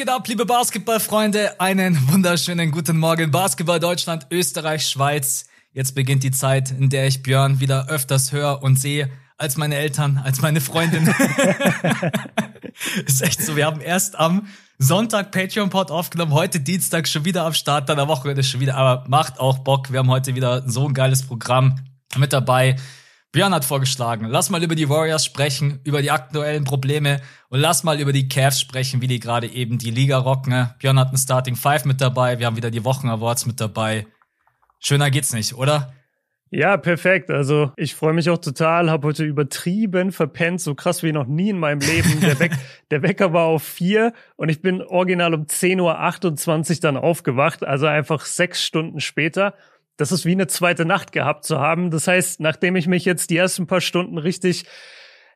Geht ab, liebe Basketballfreunde? Einen wunderschönen guten Morgen. Basketball Deutschland, Österreich, Schweiz. Jetzt beginnt die Zeit, in der ich Björn wieder öfters höre und sehe als meine Eltern, als meine Freundin. ist echt so. Wir haben erst am Sonntag Patreon-Pod aufgenommen, heute Dienstag schon wieder am Start, dann am Wochenende schon wieder, aber macht auch Bock. Wir haben heute wieder so ein geiles Programm mit dabei. Björn hat vorgeschlagen, lass mal über die Warriors sprechen, über die aktuellen Probleme und lass mal über die Cavs sprechen, wie die gerade eben die Liga rocken. Björn hat einen Starting Five mit dabei, wir haben wieder die Wochen Awards mit dabei. Schöner geht's nicht, oder? Ja, perfekt. Also ich freue mich auch total, habe heute übertrieben verpennt, so krass wie noch nie in meinem Leben. Der, Weck, der Wecker war auf vier und ich bin original um 10.28 Uhr dann aufgewacht, also einfach sechs Stunden später das ist wie eine zweite Nacht gehabt zu haben. Das heißt, nachdem ich mich jetzt die ersten paar Stunden richtig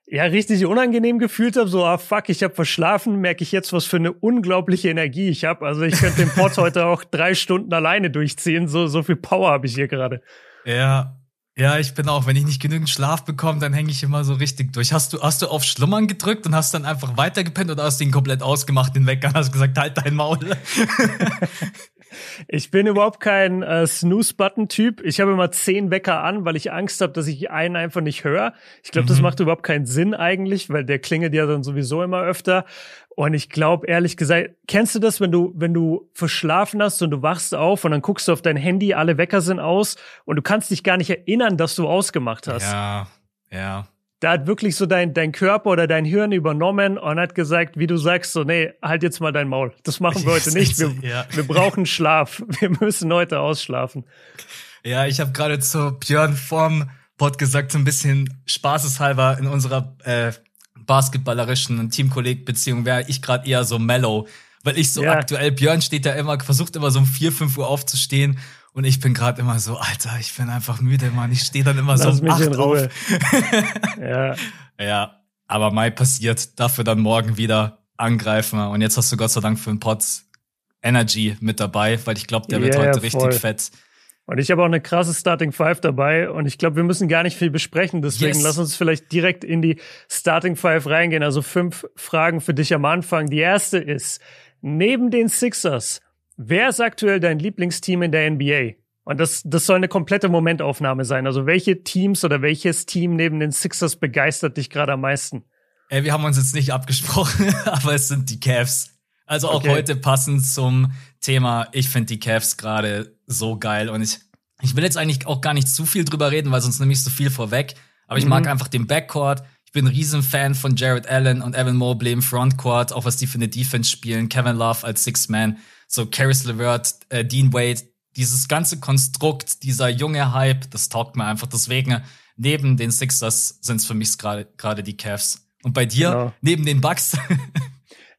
ja, richtig unangenehm gefühlt habe, so, ah fuck, ich habe verschlafen, merke ich jetzt, was für eine unglaubliche Energie ich habe. Also ich könnte den Pod heute auch drei Stunden alleine durchziehen. So, so viel Power habe ich hier gerade. Ja, ja, ich bin auch, wenn ich nicht genügend Schlaf bekomme, dann hänge ich immer so richtig durch. Hast du, hast du auf Schlummern gedrückt und hast dann einfach weitergepennt oder hast du ihn komplett ausgemacht, den Wecker und hast gesagt, halt dein Maul? Ich bin überhaupt kein äh, Snooze-Button-Typ. Ich habe immer zehn Wecker an, weil ich Angst habe, dass ich einen einfach nicht höre. Ich glaube, mhm. das macht überhaupt keinen Sinn eigentlich, weil der klingelt ja dann sowieso immer öfter. Und ich glaube, ehrlich gesagt, kennst du das, wenn du, wenn du verschlafen hast und du wachst auf und dann guckst du auf dein Handy, alle Wecker sind aus und du kannst dich gar nicht erinnern, dass du ausgemacht hast. Ja, ja da hat wirklich so dein, dein Körper oder dein Hirn übernommen und hat gesagt, wie du sagst, so, nee, halt jetzt mal dein Maul. Das machen wir heute nicht. Wir, ja. wir brauchen Schlaf. Wir müssen heute ausschlafen. Ja, ich habe gerade zu Björn vorm Pod gesagt, so ein bisschen spaßeshalber in unserer äh, basketballerischen Teamkolleg-Beziehung wäre ich gerade eher so mellow. Weil ich so ja. aktuell, Björn steht da immer, versucht immer so um vier, fünf Uhr aufzustehen und ich bin gerade immer so, Alter, ich bin einfach müde, Mann. Ich stehe dann immer Lass so um acht auf. ja. ja, aber Mai passiert. Dafür dann morgen wieder angreifen. Und jetzt hast du Gott sei Dank für den Pod Energy mit dabei, weil ich glaube, der wird yeah, heute richtig fett. Und ich habe auch eine krasse Starting Five dabei und ich glaube, wir müssen gar nicht viel besprechen. Deswegen yes. lass uns vielleicht direkt in die Starting Five reingehen. Also fünf Fragen für dich am Anfang. Die erste ist, neben den Sixers, Wer ist aktuell dein Lieblingsteam in der NBA? Und das, das soll eine komplette Momentaufnahme sein. Also welche Teams oder welches Team neben den Sixers begeistert dich gerade am meisten? Ey, wir haben uns jetzt nicht abgesprochen, aber es sind die Cavs. Also auch okay. heute passend zum Thema. Ich finde die Cavs gerade so geil und ich, ich will jetzt eigentlich auch gar nicht zu viel drüber reden, weil sonst nehme ich so viel vorweg. Aber ich mhm. mag einfach den Backcourt. Ich bin ein Riesenfan von Jared Allen und Evan Mobley im Frontcourt, auch was die für eine Defense spielen. Kevin Love als Six Man so Caris LeVert, äh, Dean Wade, dieses ganze Konstrukt, dieser junge Hype, das taugt mir einfach. Deswegen, neben den Sixers sind es für mich gerade die Cavs. Und bei dir, genau. neben den Bucks?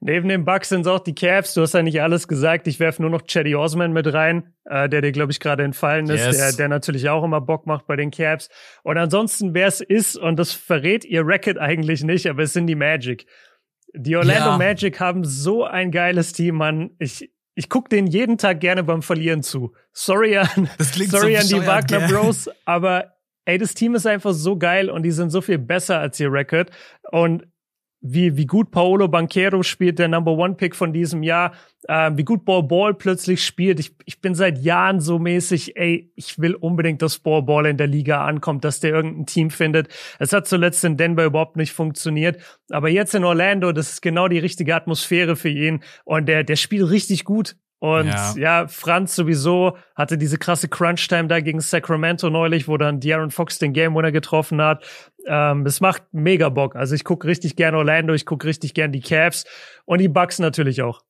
Neben den Bucks sind es auch die Cavs. Du hast ja nicht alles gesagt. Ich werfe nur noch Chetty Osman mit rein, äh, der dir, glaube ich, gerade entfallen ist, yes. der, der natürlich auch immer Bock macht bei den Cavs. Und ansonsten, wer es ist, und das verrät ihr Racket eigentlich nicht, aber es sind die Magic. Die Orlando ja. Magic haben so ein geiles Team, Mann. Ich, ich gucke denen jeden Tag gerne beim Verlieren zu. Sorry an, sorry so an die Wagner yeah. Bros, aber ey, das Team ist einfach so geil und die sind so viel besser als ihr Record. Und wie, wie gut Paolo Banquero spielt, der Number One Pick von diesem Jahr, äh, wie gut Ball Ball plötzlich spielt. Ich, ich bin seit Jahren so mäßig, ey, ich will unbedingt, dass Ball Ball in der Liga ankommt, dass der irgendein Team findet. Es hat zuletzt in Denver überhaupt nicht funktioniert. Aber jetzt in Orlando, das ist genau die richtige Atmosphäre für ihn. Und der, der spielt richtig gut. Und ja. ja. Franz sowieso hatte diese krasse Crunch-Time da gegen Sacramento neulich, wo dann De'Aaron Fox den Game Winner getroffen hat. Ähm, es macht mega Bock. Also ich gucke richtig gern Orlando, ich gucke richtig gern die Cavs und die Bucks natürlich auch.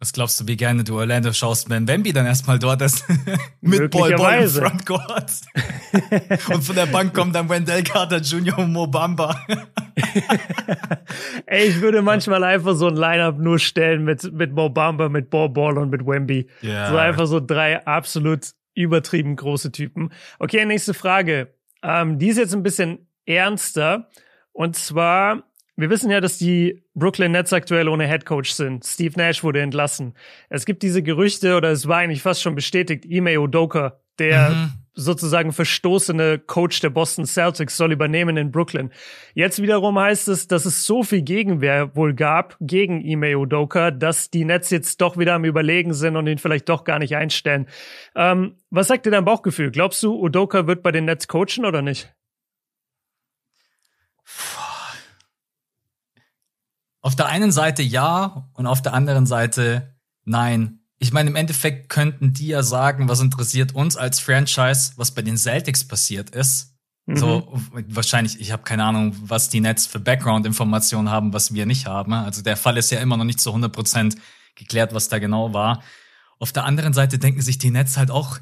Was glaubst du, wie gerne du Orlando schaust, wenn Wemby dann erstmal dort ist? Mit Paul Ball im Frontcourt. und von der Bank kommt dann Wendell Carter Jr. und Mobamba. Ey, ich würde manchmal einfach so ein Lineup nur stellen mit, mit Mobamba, mit Ball Ball und mit Wemby. Yeah. So einfach so drei absolut übertrieben große Typen. Okay, nächste Frage. Ähm, die ist jetzt ein bisschen ernster. Und zwar, wir wissen ja, dass die Brooklyn Nets aktuell ohne Head Coach sind. Steve Nash wurde entlassen. Es gibt diese Gerüchte, oder es war eigentlich fast schon bestätigt, Ime Odoka, der mhm. sozusagen verstoßene Coach der Boston Celtics soll übernehmen in Brooklyn. Jetzt wiederum heißt es, dass es so viel Gegenwehr wohl gab gegen Ime Udoka, dass die Nets jetzt doch wieder am Überlegen sind und ihn vielleicht doch gar nicht einstellen. Ähm, was sagt dir dein Bauchgefühl? Glaubst du, Udoka wird bei den Nets coachen oder nicht? Auf der einen Seite ja und auf der anderen Seite nein. Ich meine, im Endeffekt könnten die ja sagen, was interessiert uns als Franchise, was bei den Celtics passiert ist. Mhm. So, wahrscheinlich, ich habe keine Ahnung, was die Nets für Background-Informationen haben, was wir nicht haben. Also der Fall ist ja immer noch nicht zu 100% geklärt, was da genau war. Auf der anderen Seite denken sich die Nets halt auch,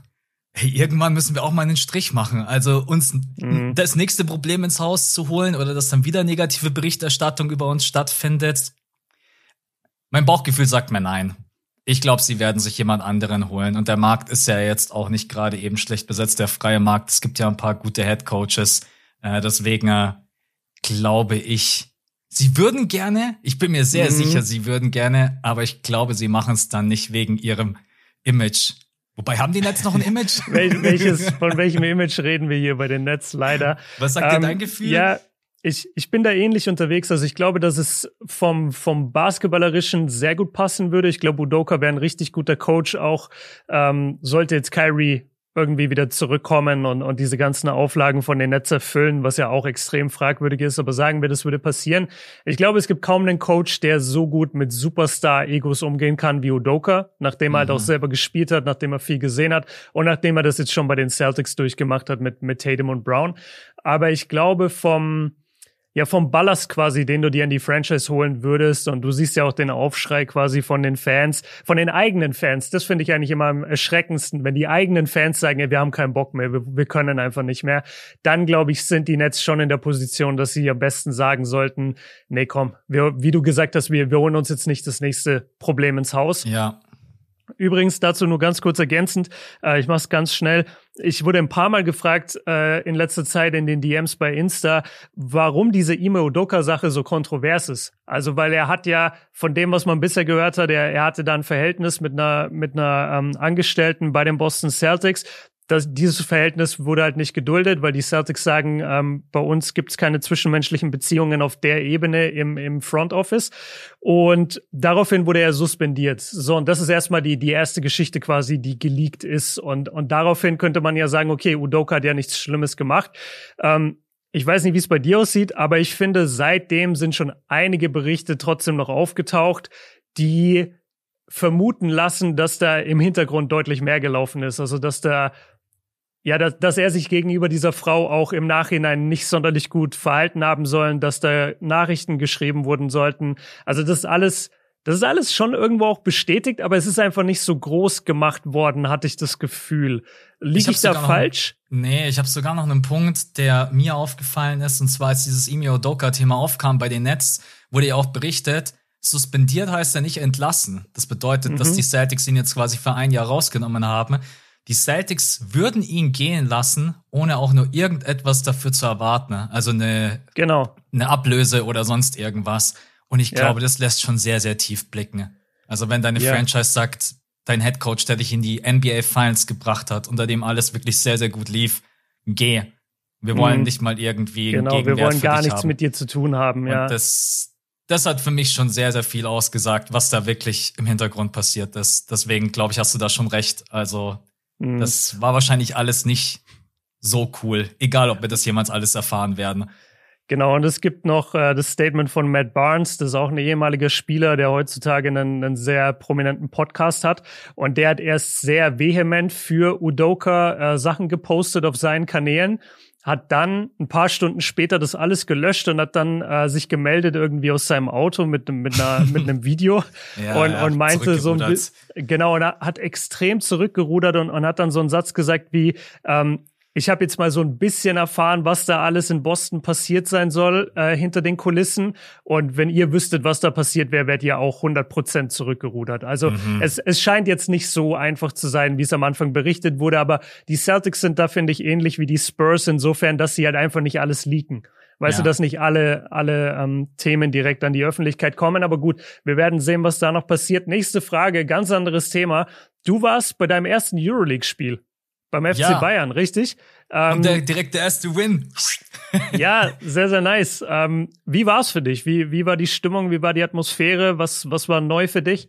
hey, irgendwann müssen wir auch mal einen Strich machen. Also uns mhm. das nächste Problem ins Haus zu holen oder dass dann wieder negative Berichterstattung über uns stattfindet. Mein Bauchgefühl sagt mir nein. Ich glaube, sie werden sich jemand anderen holen. Und der Markt ist ja jetzt auch nicht gerade eben schlecht besetzt, der freie Markt. Es gibt ja ein paar gute Head Coaches. Äh, deswegen äh, glaube ich, sie würden gerne, ich bin mir sehr mhm. sicher, sie würden gerne, aber ich glaube, sie machen es dann nicht wegen ihrem Image. Wobei haben die Nets noch ein Image? Wel welches, von welchem Image reden wir hier bei den Nets leider? Was sagt ähm, dir dein Gefühl? Ja, ich, ich bin da ähnlich unterwegs. Also ich glaube, dass es vom, vom Basketballerischen sehr gut passen würde. Ich glaube, Udoka wäre ein richtig guter Coach auch. Ähm, sollte jetzt Kyrie irgendwie wieder zurückkommen und, und diese ganzen Auflagen von den Netz erfüllen, was ja auch extrem fragwürdig ist. Aber sagen wir, das würde passieren. Ich glaube, es gibt kaum einen Coach, der so gut mit Superstar-Egos umgehen kann wie Udoka, nachdem er halt auch mhm. selber gespielt hat, nachdem er viel gesehen hat und nachdem er das jetzt schon bei den Celtics durchgemacht hat mit, mit Tatum und Brown. Aber ich glaube, vom, ja vom Ballast quasi, den du dir in die Franchise holen würdest. Und du siehst ja auch den Aufschrei quasi von den Fans, von den eigenen Fans. Das finde ich eigentlich immer am erschreckendsten, wenn die eigenen Fans sagen, ja, wir haben keinen Bock mehr, wir, wir können einfach nicht mehr. Dann glaube ich, sind die Nets schon in der Position, dass sie am besten sagen sollten, nee, komm, wir, wie du gesagt hast, wir, wir holen uns jetzt nicht das nächste Problem ins Haus. Ja. Übrigens dazu nur ganz kurz ergänzend, äh, ich mache es ganz schnell. Ich wurde ein paar Mal gefragt äh, in letzter Zeit in den DMs bei Insta, warum diese Ime Udoka-Sache so kontrovers ist. Also weil er hat ja von dem, was man bisher gehört hat, er, er hatte da ein Verhältnis mit einer mit einer ähm, Angestellten bei den Boston Celtics das, dieses Verhältnis wurde halt nicht geduldet, weil die Celtics sagen, ähm, bei uns gibt es keine zwischenmenschlichen Beziehungen auf der Ebene im, im Front Office. Und daraufhin wurde er suspendiert. So, und das ist erstmal die, die erste Geschichte quasi, die geleakt ist. Und, und daraufhin könnte man ja sagen, okay, Udoka hat ja nichts Schlimmes gemacht. Ähm, ich weiß nicht, wie es bei dir aussieht, aber ich finde, seitdem sind schon einige Berichte trotzdem noch aufgetaucht, die vermuten lassen, dass da im Hintergrund deutlich mehr gelaufen ist. Also, dass da ja, dass, dass er sich gegenüber dieser Frau auch im Nachhinein nicht sonderlich gut verhalten haben sollen, dass da Nachrichten geschrieben wurden sollten. Also das ist alles, das ist alles schon irgendwo auch bestätigt, aber es ist einfach nicht so groß gemacht worden, hatte ich das Gefühl. Liege ich, ich da falsch? Noch, nee, ich habe sogar noch einen Punkt, der mir aufgefallen ist, und zwar als dieses Emi Odoka-Thema aufkam bei den Nets, wurde ja auch berichtet, suspendiert heißt ja nicht entlassen. Das bedeutet, mhm. dass die Celtics ihn jetzt quasi für ein Jahr rausgenommen haben. Die Celtics würden ihn gehen lassen, ohne auch nur irgendetwas dafür zu erwarten. Also eine, genau. eine Ablöse oder sonst irgendwas. Und ich glaube, ja. das lässt schon sehr, sehr tief blicken. Also wenn deine ja. Franchise sagt, dein Head Coach, der dich in die NBA Finals gebracht hat, unter dem alles wirklich sehr, sehr gut lief, geh. Wir wollen mhm. nicht mal irgendwie Genau, wir wollen gar nichts haben. mit dir zu tun haben, ja. Und das, das hat für mich schon sehr, sehr viel ausgesagt, was da wirklich im Hintergrund passiert ist. Deswegen glaube ich, hast du da schon recht. Also Mhm. Das war wahrscheinlich alles nicht so cool, egal ob wir das jemals alles erfahren werden. Genau, und es gibt noch äh, das Statement von Matt Barnes, das ist auch ein ehemaliger Spieler, der heutzutage einen, einen sehr prominenten Podcast hat. Und der hat erst sehr vehement für Udoka äh, Sachen gepostet auf seinen Kanälen hat dann ein paar Stunden später das alles gelöscht und hat dann äh, sich gemeldet irgendwie aus seinem Auto mit, mit, einer, mit einem Video ja, und, und meinte so ein genau, und er hat extrem zurückgerudert und, und hat dann so einen Satz gesagt wie, ähm, ich habe jetzt mal so ein bisschen erfahren, was da alles in Boston passiert sein soll äh, hinter den Kulissen. Und wenn ihr wüsstet, was da passiert wäre, wärt ihr auch 100 Prozent zurückgerudert. Also mhm. es, es scheint jetzt nicht so einfach zu sein, wie es am Anfang berichtet wurde. Aber die Celtics sind da, finde ich, ähnlich wie die Spurs insofern, dass sie halt einfach nicht alles leaken. Weißt ja. du, dass nicht alle, alle ähm, Themen direkt an die Öffentlichkeit kommen. Aber gut, wir werden sehen, was da noch passiert. Nächste Frage, ganz anderes Thema. Du warst bei deinem ersten Euroleague-Spiel beim FC ja. Bayern, richtig? Ähm, Und der, direkt der erste Win. ja, sehr, sehr nice. Ähm, wie war es für dich? Wie, wie war die Stimmung? Wie war die Atmosphäre? Was, was war neu für dich?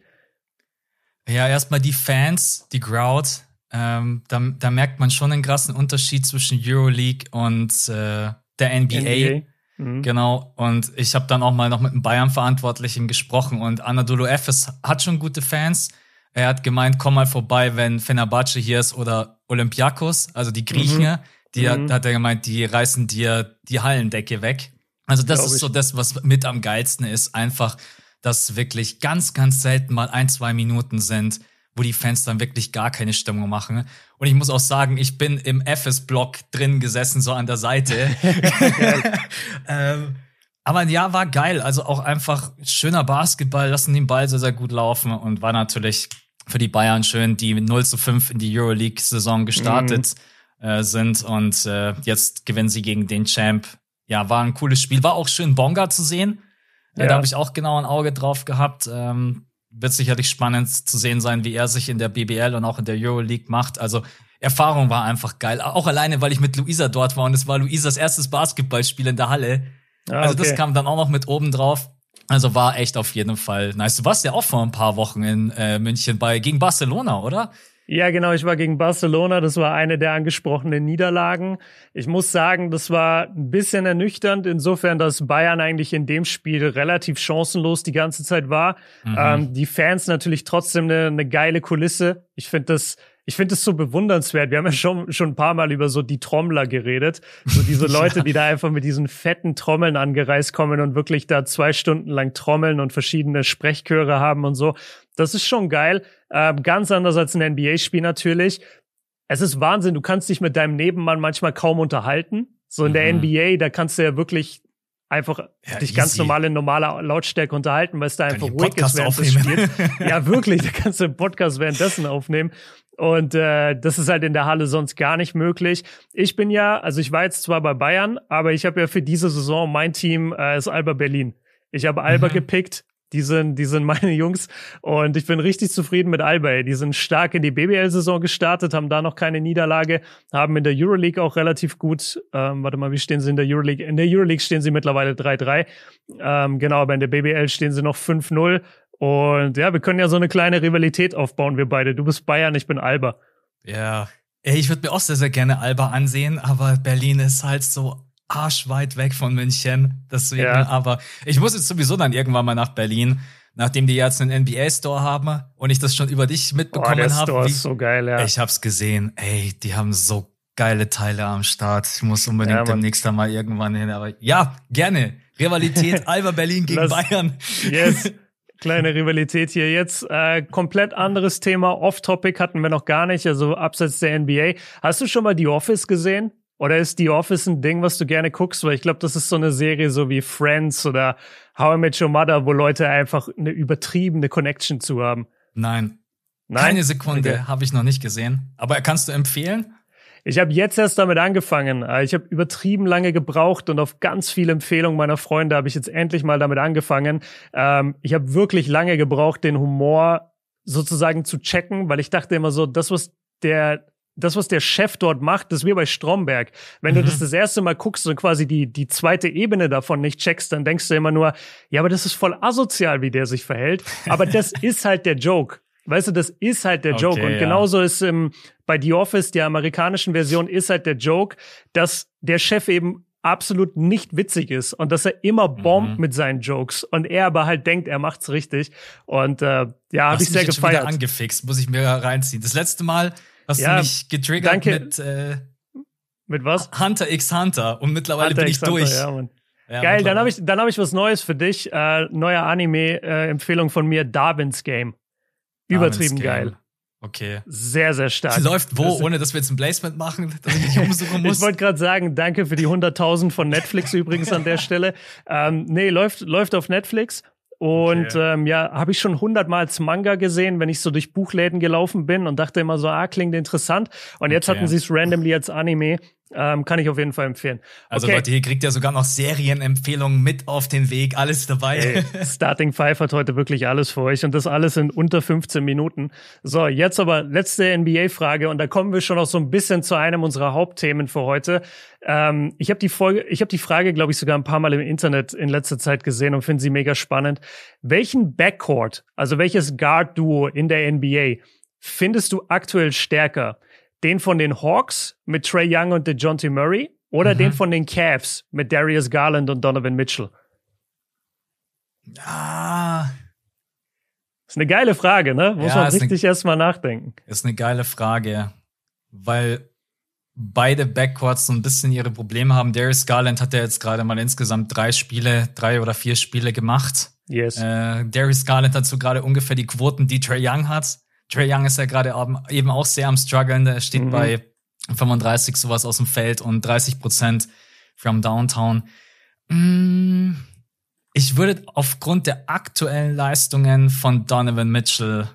Ja, erstmal die Fans, die Crowd. Ähm, da, da merkt man schon einen krassen Unterschied zwischen Euroleague und äh, der NBA. NBA. Mhm. Genau. Und ich habe dann auch mal noch mit einem Bayern-Verantwortlichen gesprochen und Anadolu Efes hat schon gute Fans. Er hat gemeint, komm mal vorbei, wenn Fenerbahce hier ist oder Olympiakos, also die Griechen. Mhm. Die hat, mhm. hat er gemeint, die reißen dir die Hallendecke weg. Also das Glaub ist so das, was mit am geilsten ist. Einfach, dass wirklich ganz, ganz selten mal ein, zwei Minuten sind, wo die Fans dann wirklich gar keine Stimmung machen. Und ich muss auch sagen, ich bin im FS-Block drin gesessen, so an der Seite. ähm, aber ja, war geil. Also auch einfach schöner Basketball, lassen den Ball sehr, sehr gut laufen und war natürlich für die Bayern schön, die 0 zu 5 in die Euroleague-Saison gestartet mhm. äh, sind und äh, jetzt gewinnen sie gegen den Champ. Ja, war ein cooles Spiel. War auch schön, Bonga zu sehen. Ja. Da habe ich auch genau ein Auge drauf gehabt. Ähm, wird sicherlich spannend zu sehen sein, wie er sich in der BBL und auch in der Euroleague macht. Also Erfahrung war einfach geil. Auch alleine, weil ich mit Luisa dort war und es war Luisas erstes Basketballspiel in der Halle. Ah, also das kam dann auch noch mit oben drauf. Also war echt auf jeden Fall nice. Du warst ja auch vor ein paar Wochen in äh, München bei gegen Barcelona, oder? Ja, genau. Ich war gegen Barcelona. Das war eine der angesprochenen Niederlagen. Ich muss sagen, das war ein bisschen ernüchternd, insofern, dass Bayern eigentlich in dem Spiel relativ chancenlos die ganze Zeit war. Mhm. Ähm, die Fans natürlich trotzdem eine, eine geile Kulisse. Ich finde das ich finde es so bewundernswert. Wir haben ja schon, schon ein paar Mal über so die Trommler geredet. So diese Leute, ja. die da einfach mit diesen fetten Trommeln angereist kommen und wirklich da zwei Stunden lang trommeln und verschiedene Sprechchöre haben und so. Das ist schon geil. Äh, ganz anders als ein NBA-Spiel natürlich. Es ist Wahnsinn. Du kannst dich mit deinem Nebenmann manchmal kaum unterhalten. So in der mhm. NBA, da kannst du ja wirklich einfach ja, dich easy. ganz normal in normaler Lautstärke unterhalten, weil es da einfach ruhig ist während des Spiels. ja, wirklich, da kannst du einen Podcast währenddessen aufnehmen. Und äh, das ist halt in der Halle sonst gar nicht möglich. Ich bin ja, also ich war jetzt zwar bei Bayern, aber ich habe ja für diese Saison mein Team äh, ist Alba Berlin. Ich habe Alba mhm. gepickt. Die sind, die sind meine Jungs und ich bin richtig zufrieden mit Alba. Die sind stark in die BBL-Saison gestartet, haben da noch keine Niederlage, haben in der Euroleague auch relativ gut, ähm, warte mal, wie stehen sie in der Euroleague? In der Euroleague stehen sie mittlerweile 3-3. Ähm, genau, aber in der BBL stehen sie noch 5-0 und ja, wir können ja so eine kleine Rivalität aufbauen, wir beide. Du bist Bayern, ich bin Alba. Ja. Ey, ich würde mir auch sehr, sehr gerne Alba ansehen, aber Berlin ist halt so arschweit weg von München. Deswegen, ja. aber ich muss jetzt sowieso dann irgendwann mal nach Berlin, nachdem die jetzt einen NBA-Store haben und ich das schon über dich mitbekommen habe. Der Store ist so geil, ja. Ich hab's gesehen. Ey, die haben so geile Teile am Start. Ich muss unbedingt ja, demnächst einmal irgendwann hin. Aber ja, gerne. Rivalität Alba Berlin gegen Lass, Bayern. Yes. Kleine Rivalität hier jetzt. Äh, komplett anderes Thema. Off-Topic hatten wir noch gar nicht, also abseits der NBA. Hast du schon mal The Office gesehen? Oder ist The Office ein Ding, was du gerne guckst? Weil ich glaube, das ist so eine Serie so wie Friends oder How I Met Your Mother, wo Leute einfach eine übertriebene Connection zu haben. Nein. Nein? Keine Sekunde okay. habe ich noch nicht gesehen. Aber kannst du empfehlen? Ich habe jetzt erst damit angefangen. Äh, ich habe übertrieben lange gebraucht und auf ganz viele Empfehlungen meiner Freunde habe ich jetzt endlich mal damit angefangen. Ähm, ich habe wirklich lange gebraucht, den Humor sozusagen zu checken, weil ich dachte immer so, das was der das, was der Chef dort macht, das ist wie bei Stromberg. Wenn mhm. du das das erste Mal guckst und quasi die, die zweite Ebene davon nicht checkst, dann denkst du immer nur, ja, aber das ist voll asozial, wie der sich verhält. Aber das ist halt der Joke. Weißt du, das ist halt der Joke. Okay, und genauso ist im, bei The Office, der amerikanischen Version, ist halt der Joke, dass der Chef eben absolut nicht witzig ist und dass er immer bombt mhm. mit seinen Jokes und er aber halt denkt, er macht's richtig. Und äh, ja, habe ich sehr gefeiert. Schon wieder angefixt, muss ich mir reinziehen. Das letzte Mal hast ja, du mich getriggert danke. mit äh, mit was? Hunter x Hunter und mittlerweile Hunter bin ich durch. Ja, ja, Geil, dann habe ich dann habe ich was Neues für dich. Äh, neuer Anime äh, Empfehlung von mir Darwin's Game. Übertrieben geil. Okay. Sehr, sehr stark. Sie läuft wo, das ohne dass wir jetzt ein Placement machen, dass ich mich umsuchen muss? ich wollte gerade sagen, danke für die 100.000 von Netflix übrigens an der Stelle. Ähm, nee, läuft, läuft auf Netflix. Und okay. ähm, ja, habe ich schon hundertmal als Manga gesehen, wenn ich so durch Buchläden gelaufen bin und dachte immer so, ah, klingt interessant. Und jetzt okay. hatten sie es randomly als Anime. Ähm, kann ich auf jeden Fall empfehlen. Also okay. Leute, hier kriegt ihr sogar noch Serienempfehlungen mit auf den Weg, alles dabei. Ey, Starting Five hat heute wirklich alles für euch und das alles in unter 15 Minuten. So, jetzt aber letzte NBA-Frage und da kommen wir schon auch so ein bisschen zu einem unserer Hauptthemen für heute. Ähm, ich habe die Folge, ich habe die Frage, glaube ich, sogar ein paar Mal im Internet in letzter Zeit gesehen und finde sie mega spannend. Welchen Backcourt, also welches Guard-Duo in der NBA findest du aktuell stärker? Den von den Hawks mit Trey Young und DeJounte Murray oder mhm. den von den Cavs mit Darius Garland und Donovan Mitchell? Ah. ist eine geile Frage, ne? Muss ja, man richtig erstmal nachdenken. Ist eine geile Frage, weil beide Backcourts so ein bisschen ihre Probleme haben. Darius Garland hat ja jetzt gerade mal insgesamt drei Spiele, drei oder vier Spiele gemacht. Yes. Äh, Darius Garland hat so gerade ungefähr die Quoten, die Trey Young hat. Trey Young ist ja gerade eben auch sehr am struggeln. Der steht mhm. bei 35 sowas aus dem Feld und 30 Prozent from Downtown. Mm, ich würde aufgrund der aktuellen Leistungen von Donovan Mitchell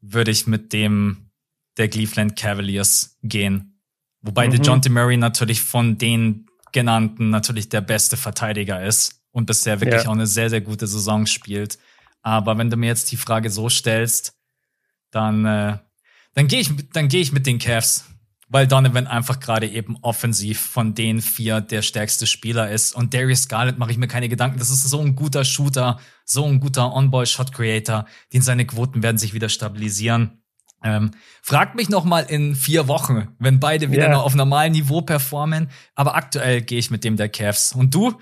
würde ich mit dem der Cleveland Cavaliers gehen. Wobei mhm. DeJounte Murray natürlich von den genannten natürlich der beste Verteidiger ist und bisher wirklich ja. auch eine sehr, sehr gute Saison spielt. Aber wenn du mir jetzt die Frage so stellst, dann, äh, dann gehe ich, dann gehe ich mit den Cavs, weil Donovan einfach gerade eben offensiv von den vier der stärkste Spieler ist. Und Darius Garland mache ich mir keine Gedanken. Das ist so ein guter Shooter, so ein guter On-Ball-Shot-Creator. Den seine Quoten werden sich wieder stabilisieren. Ähm, fragt mich noch mal in vier Wochen, wenn beide wieder yeah. noch auf normalem Niveau performen. Aber aktuell gehe ich mit dem der Cavs. Und du?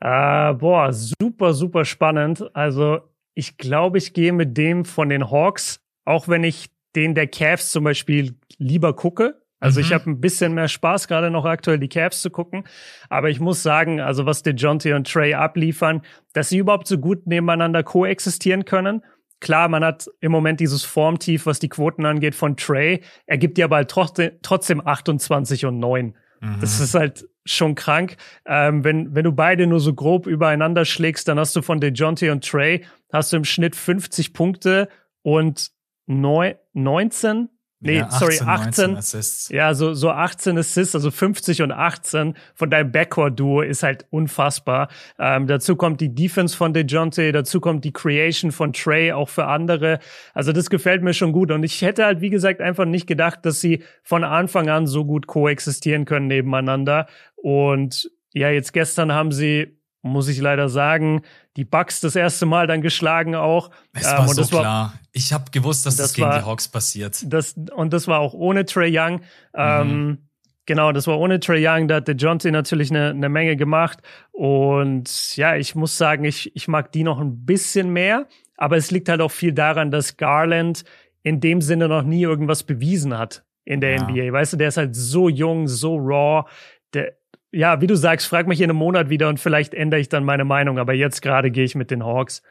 Äh, boah, super, super spannend. Also ich glaube, ich gehe mit dem von den Hawks, auch wenn ich den der Cavs zum Beispiel lieber gucke. Also mhm. ich habe ein bisschen mehr Spaß, gerade noch aktuell die Cavs zu gucken. Aber ich muss sagen, also was DeJounte und Trey abliefern, dass sie überhaupt so gut nebeneinander koexistieren können. Klar, man hat im Moment dieses Formtief, was die Quoten angeht, von Trey. Er gibt dir aber halt trotzdem 28 und 9. Mhm. Das ist halt schon krank. Ähm, wenn, wenn du beide nur so grob übereinander schlägst, dann hast du von DeJounte und Trey, hast du im Schnitt 50 Punkte und neun, 19 Nee, ja, 18, sorry, 18. Assists. Ja, so, so 18 Assists, also 50 und 18 von deinem Backcourt-Duo ist halt unfassbar. Ähm, dazu kommt die Defense von DeJounte, dazu kommt die Creation von Trey, auch für andere. Also das gefällt mir schon gut. Und ich hätte halt, wie gesagt, einfach nicht gedacht, dass sie von Anfang an so gut koexistieren können nebeneinander. Und ja, jetzt gestern haben sie muss ich leider sagen. Die Bucks das erste Mal dann geschlagen auch. Es war ähm, so klar. War, ich habe gewusst, dass das, das gegen war, die Hawks passiert. Das, und das war auch ohne Trey Young. Ähm, mhm. Genau, das war ohne Trey Young. Da hat der Jonte natürlich eine, eine Menge gemacht. Und ja, ich muss sagen, ich, ich mag die noch ein bisschen mehr. Aber es liegt halt auch viel daran, dass Garland in dem Sinne noch nie irgendwas bewiesen hat in der ja. NBA. Weißt du, der ist halt so jung, so raw. Der, ja, wie du sagst, frag mich in einem Monat wieder und vielleicht ändere ich dann meine Meinung. Aber jetzt gerade gehe ich mit den Hawks.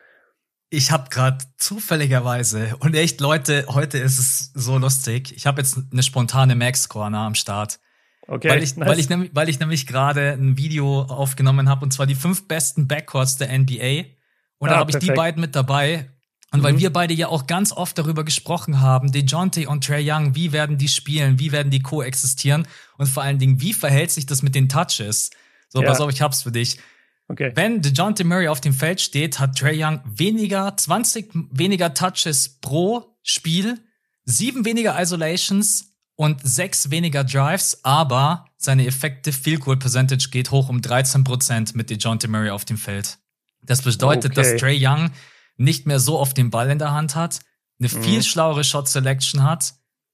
Ich habe gerade zufälligerweise und echt Leute, heute ist es so lustig. Ich habe jetzt eine spontane Max Corner am Start. Okay. Weil ich, nice. weil ich, nämlich, weil ich nämlich gerade ein Video aufgenommen habe und zwar die fünf besten Backcourts der NBA. Und ah, da habe ich die beiden mit dabei. Und mhm. weil wir beide ja auch ganz oft darüber gesprochen haben, DeJounte und Trey Young, wie werden die spielen, wie werden die koexistieren und vor allen Dingen, wie verhält sich das mit den Touches? So, ja. pass auf, ich hab's für dich. Okay. Wenn DeJounte Murray auf dem Feld steht, hat Trey Young weniger, 20 weniger Touches pro Spiel, sieben weniger Isolations und sechs weniger Drives, aber seine Effective Field Goal Percentage geht hoch um 13 Prozent mit DeJounte Murray auf dem Feld. Das bedeutet, okay. dass Trey Young nicht mehr so oft den Ball in der Hand hat, eine mhm. viel schlauere Shot Selection hat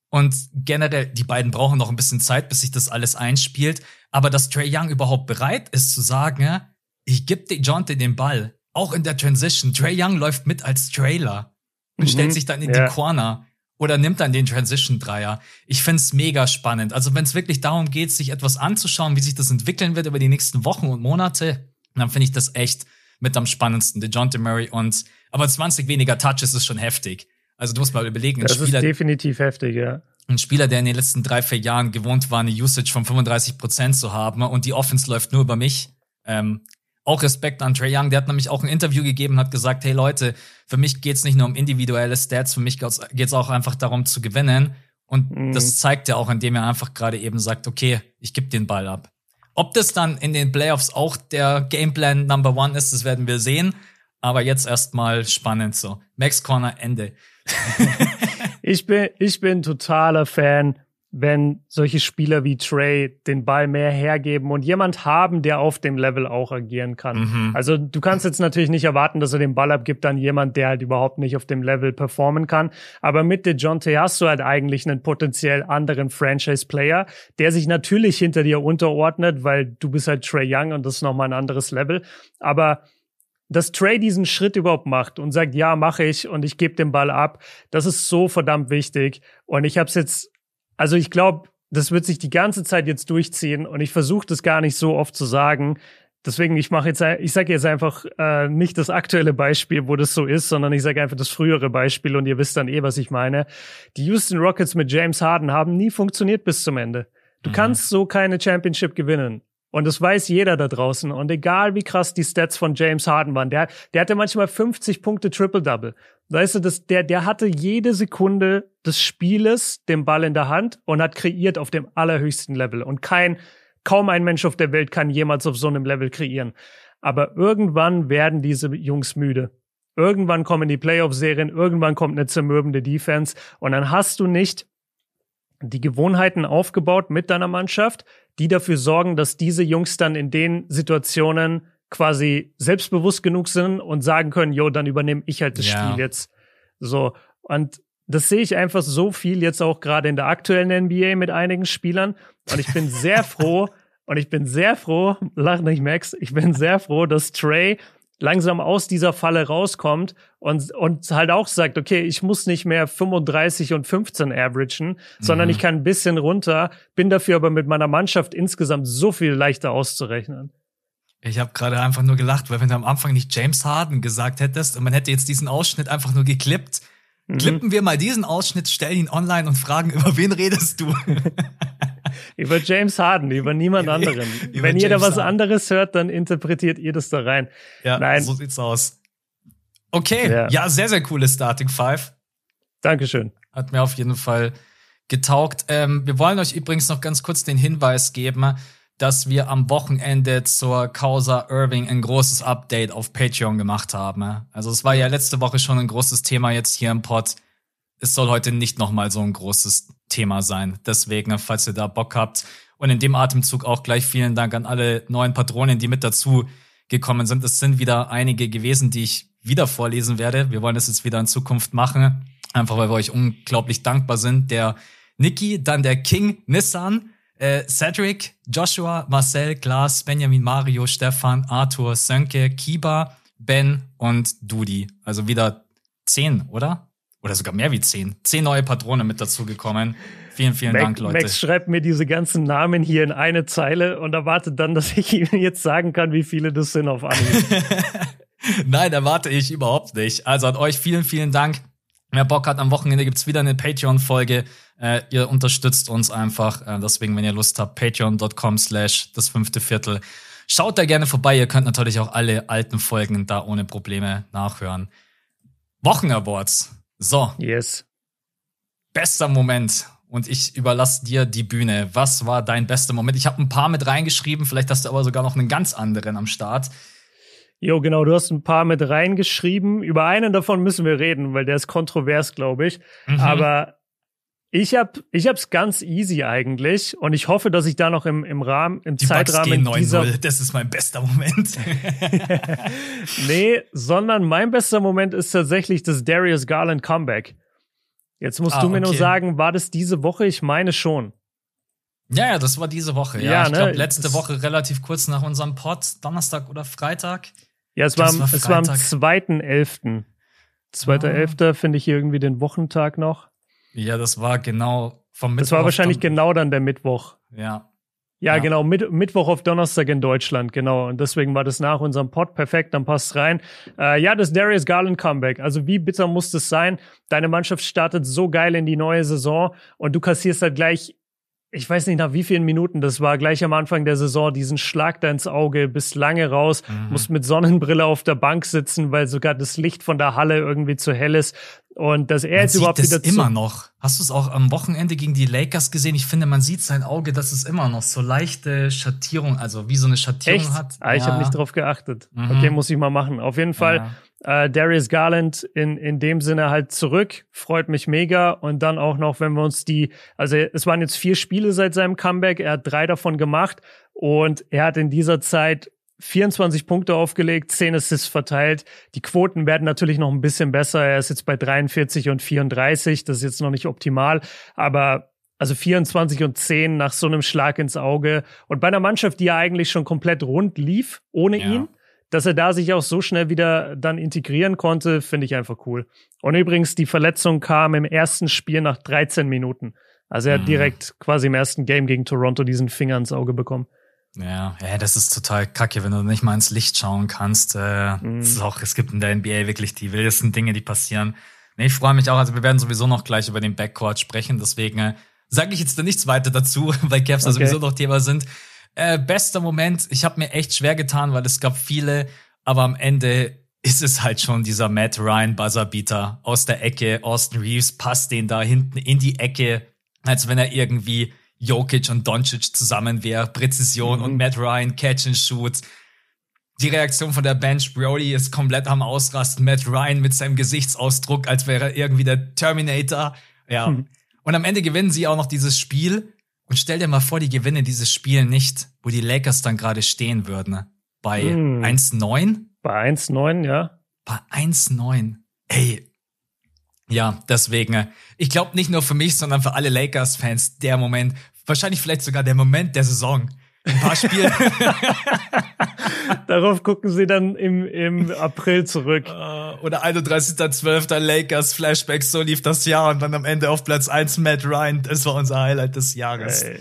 und generell, die beiden brauchen noch ein bisschen Zeit, bis sich das alles einspielt. Aber dass Trey Young überhaupt bereit ist zu sagen, ich gebe DeJounte den Ball, auch in der Transition. Trey Young läuft mit als Trailer und mhm. stellt sich dann in ja. die Corner oder nimmt dann den Transition-Dreier. Ich find's mega spannend. Also wenn es wirklich darum geht, sich etwas anzuschauen, wie sich das entwickeln wird über die nächsten Wochen und Monate, dann finde ich das echt mit am spannendsten. DeJounte Murray und aber 20 weniger Touches ist schon heftig. Also du musst mal überlegen. Das Spieler, ist definitiv heftig, ja. Ein Spieler, der in den letzten drei, vier Jahren gewohnt war, eine Usage von 35 Prozent zu haben und die Offense läuft nur über mich. Ähm, auch Respekt an Trey Young, der hat nämlich auch ein Interview gegeben und hat gesagt, hey Leute, für mich geht's nicht nur um individuelle Stats, für mich geht's auch einfach darum zu gewinnen. Und mhm. das zeigt er auch, indem er einfach gerade eben sagt, okay, ich gebe den Ball ab. Ob das dann in den Playoffs auch der Gameplan Number One ist, das werden wir sehen. Aber jetzt erstmal spannend so. Max Corner, Ende. ich bin, ich bin totaler Fan wenn solche Spieler wie Trey den Ball mehr hergeben und jemand haben, der auf dem Level auch agieren kann. Mhm. Also du kannst jetzt natürlich nicht erwarten, dass er den Ball abgibt an jemand, der halt überhaupt nicht auf dem Level performen kann. Aber mit DeJounte hast du halt eigentlich einen potenziell anderen Franchise-Player, der sich natürlich hinter dir unterordnet, weil du bist halt Trey Young und das ist nochmal ein anderes Level. Aber dass Trey diesen Schritt überhaupt macht und sagt, ja, mache ich und ich gebe den Ball ab, das ist so verdammt wichtig. Und ich habe es jetzt also ich glaube, das wird sich die ganze Zeit jetzt durchziehen und ich versuche das gar nicht so oft zu sagen. Deswegen, ich mache jetzt, ich sage jetzt einfach äh, nicht das aktuelle Beispiel, wo das so ist, sondern ich sage einfach das frühere Beispiel und ihr wisst dann eh, was ich meine. Die Houston Rockets mit James Harden haben nie funktioniert bis zum Ende. Du mhm. kannst so keine Championship gewinnen. Und das weiß jeder da draußen. Und egal wie krass die Stats von James Harden waren, der, der hatte manchmal 50 Punkte Triple-Double. Weißt du, das, der, der hatte jede Sekunde des Spieles den Ball in der Hand und hat kreiert auf dem allerhöchsten Level. Und kein, kaum ein Mensch auf der Welt kann jemals auf so einem Level kreieren. Aber irgendwann werden diese Jungs müde. Irgendwann kommen die Playoff-Serien, irgendwann kommt eine zermürbende Defense und dann hast du nicht die Gewohnheiten aufgebaut mit deiner Mannschaft, die dafür sorgen, dass diese Jungs dann in den Situationen quasi selbstbewusst genug sind und sagen können, jo, dann übernehme ich halt das ja. Spiel jetzt. So. Und das sehe ich einfach so viel jetzt auch gerade in der aktuellen NBA mit einigen Spielern. Und ich bin sehr froh, und ich bin sehr froh, lach nicht Max, ich bin sehr froh, dass Trey langsam aus dieser Falle rauskommt und, und halt auch sagt, okay, ich muss nicht mehr 35 und 15 averagen, mhm. sondern ich kann ein bisschen runter, bin dafür aber mit meiner Mannschaft insgesamt so viel leichter auszurechnen. Ich habe gerade einfach nur gelacht, weil wenn du am Anfang nicht James Harden gesagt hättest und man hätte jetzt diesen Ausschnitt einfach nur geklippt, mhm. klippen wir mal diesen Ausschnitt, stellen ihn online und fragen, über wen redest du? Über James Harden, über niemand anderen. über wenn jeder was Harden. anderes hört, dann interpretiert ihr das da rein. Ja, Nein. so sieht's aus. Okay, ja. ja, sehr, sehr coole Starting Five. Dankeschön. Hat mir auf jeden Fall getaugt. Ähm, wir wollen euch übrigens noch ganz kurz den Hinweis geben, dass wir am Wochenende zur Causa Irving ein großes Update auf Patreon gemacht haben. Also es war ja letzte Woche schon ein großes Thema jetzt hier im Pod. Es soll heute nicht nochmal so ein großes Thema sein. Deswegen, falls ihr da Bock habt. Und in dem Atemzug auch gleich vielen Dank an alle neuen Patronen, die mit dazu gekommen sind. Es sind wieder einige gewesen, die ich wieder vorlesen werde. Wir wollen es jetzt wieder in Zukunft machen. Einfach weil wir euch unglaublich dankbar sind. Der Niki, dann der King Nissan, äh, Cedric, Joshua, Marcel, Klaas, Benjamin, Mario, Stefan, Arthur, Sönke, Kiba, Ben und Dudi. Also wieder zehn, oder? Oder sogar mehr wie zehn. Zehn neue Patronen mit dazugekommen. Vielen, vielen Mac, Dank, Leute. Max schreibt mir diese ganzen Namen hier in eine Zeile und erwartet dann, dass ich ihm jetzt sagen kann, wie viele das sind auf Anhieb. Nein, erwarte ich überhaupt nicht. Also an euch vielen, vielen Dank. Wer Bock hat, am Wochenende gibt's wieder eine Patreon-Folge. Äh, ihr unterstützt uns einfach. Äh, deswegen, wenn ihr Lust habt, patreon.com slash das fünfte Viertel. Schaut da gerne vorbei. Ihr könnt natürlich auch alle alten Folgen da ohne Probleme nachhören. Wochenawards. So. Yes. Bester Moment. Und ich überlasse dir die Bühne. Was war dein bester Moment? Ich habe ein paar mit reingeschrieben. Vielleicht hast du aber sogar noch einen ganz anderen am Start. Jo, genau, du hast ein paar mit reingeschrieben. Über einen davon müssen wir reden, weil der ist kontrovers, glaube ich. Mhm. Aber ich hab, ich hab's ganz easy eigentlich und ich hoffe, dass ich da noch im, im Rahmen, im Die Zeitrahmen Bugs dieser. Das ist mein bester Moment. nee, sondern mein bester Moment ist tatsächlich das Darius Garland Comeback. Jetzt musst ah, du mir okay. nur sagen, war das diese Woche? Ich meine schon. Ja, ja, das war diese Woche. Ja, ja ich ne? glaube letzte Woche relativ kurz nach unserem Pod, Donnerstag oder Freitag. Ja, es war, war es war am 2.11. 2.11. Ah. finde ich irgendwie den Wochentag noch. Ja, das war genau vom Mittwoch. Das war wahrscheinlich genau dann der Mittwoch. Ja. Ja, ja. genau, Mit Mittwoch auf Donnerstag in Deutschland, genau. Und deswegen war das nach unserem Pod perfekt, dann passt rein. Äh, ja, das Darius Garland Comeback. Also wie bitter muss das sein? Deine Mannschaft startet so geil in die neue Saison und du kassierst halt gleich ich weiß nicht nach wie vielen Minuten, das war gleich am Anfang der Saison, diesen Schlag da ins Auge, bis lange raus, mhm. musst mit Sonnenbrille auf der Bank sitzen, weil sogar das Licht von der Halle irgendwie zu hell ist. Und dass er man jetzt überhaupt wieder immer noch. Hast du es auch am Wochenende gegen die Lakers gesehen? Ich finde, man sieht sein Auge, dass es immer noch so leichte Schattierung, also wie so eine Schattierung Echt? hat. Ah, ich ja. habe nicht drauf geachtet. Mhm. Okay, muss ich mal machen. Auf jeden Fall ja. äh, Darius Garland in in dem Sinne halt zurück, freut mich mega. Und dann auch noch, wenn wir uns die, also es waren jetzt vier Spiele seit seinem Comeback, er hat drei davon gemacht und er hat in dieser Zeit 24 Punkte aufgelegt, 10 Assists verteilt. Die Quoten werden natürlich noch ein bisschen besser. Er ist jetzt bei 43 und 34. Das ist jetzt noch nicht optimal, aber also 24 und 10 nach so einem Schlag ins Auge. Und bei einer Mannschaft, die ja eigentlich schon komplett rund lief, ohne ja. ihn, dass er da sich auch so schnell wieder dann integrieren konnte, finde ich einfach cool. Und übrigens, die Verletzung kam im ersten Spiel nach 13 Minuten. Also er hat mhm. direkt quasi im ersten Game gegen Toronto diesen Finger ins Auge bekommen. Ja, ja, das ist total kacke, wenn du nicht mal ins Licht schauen kannst. Äh, mhm. ist auch, es gibt in der NBA wirklich die wildesten Dinge, die passieren. Nee, ich freue mich auch. Also wir werden sowieso noch gleich über den Backcourt sprechen. Deswegen äh, sage ich jetzt da nichts weiter dazu, weil Cavs okay. sowieso noch Thema sind. Äh, bester Moment, ich habe mir echt schwer getan, weil es gab viele, aber am Ende ist es halt schon dieser Matt Ryan Buzzerbeater aus der Ecke. Austin Reeves passt den da hinten in die Ecke, als wenn er irgendwie Jokic und Doncic zusammen wäre. Präzision mhm. und Matt Ryan, Catch and Shoot. Die Reaktion von der Bench, Brody ist komplett am Ausrasten. Matt Ryan mit seinem Gesichtsausdruck, als wäre er irgendwie der Terminator. Ja. Mhm. Und am Ende gewinnen sie auch noch dieses Spiel. Und stell dir mal vor, die gewinnen dieses Spiel nicht, wo die Lakers dann gerade stehen würden. Bei mhm. 1-9? Bei 1-9, ja. Bei 1-9. Ey, ja, deswegen, äh, ich glaube nicht nur für mich, sondern für alle Lakers-Fans der Moment, wahrscheinlich vielleicht sogar der Moment der Saison. Ein paar Spiele. Darauf gucken sie dann im, im April zurück. Uh, oder 31.12. Lakers Flashback, so lief das Jahr und dann am Ende auf Platz 1 Matt Ryan. Das war unser Highlight des Jahres. Ey.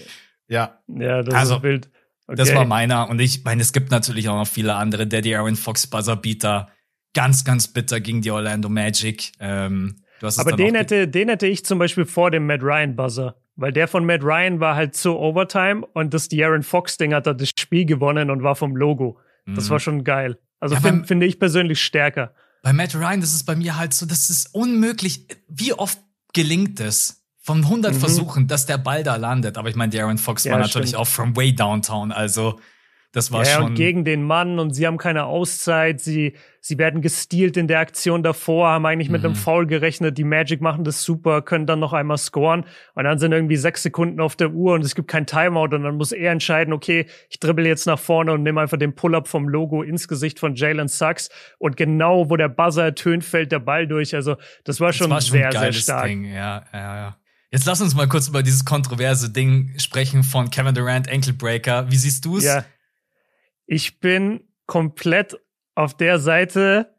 Ja. Ja, das also, ist wild. Okay. Das war meiner. Und ich meine, es gibt natürlich auch noch viele andere. Daddy Aaron Fox Buzzerbeater. Ganz, ganz bitter gegen die Orlando Magic. Ähm, aber den hätte, den hätte ich zum Beispiel vor dem Matt Ryan Buzzer. Weil der von Matt Ryan war halt so Overtime und das De'Aaron Fox-Ding hat da das Spiel gewonnen und war vom Logo. Das mhm. war schon geil. Also ja, find, finde ich persönlich stärker. Bei Matt Ryan, das ist bei mir halt so, das ist unmöglich. Wie oft gelingt es von 100 mhm. Versuchen, dass der Ball da landet? Aber ich meine, De'Aaron Fox ja, war natürlich stimmt. auch from way downtown. Also das war ja, schon. und gegen den Mann und sie haben keine Auszeit. Sie, sie werden gestealt in der Aktion davor, haben eigentlich mit mhm. einem Foul gerechnet. Die Magic machen das super, können dann noch einmal scoren. Und dann sind irgendwie sechs Sekunden auf der Uhr und es gibt kein Timeout. Und dann muss er entscheiden, okay, ich dribbel jetzt nach vorne und nehme einfach den Pull-up vom Logo ins Gesicht von Jalen Sachs. Und genau, wo der Buzzer ertönt, fällt der Ball durch. Also, das war schon, das war schon sehr, sehr stark. Ding. Ja, ja, ja. Jetzt lass uns mal kurz über dieses kontroverse Ding sprechen von Kevin Durant, Ankle Breaker. Wie siehst du es? Ja ich bin komplett auf der Seite,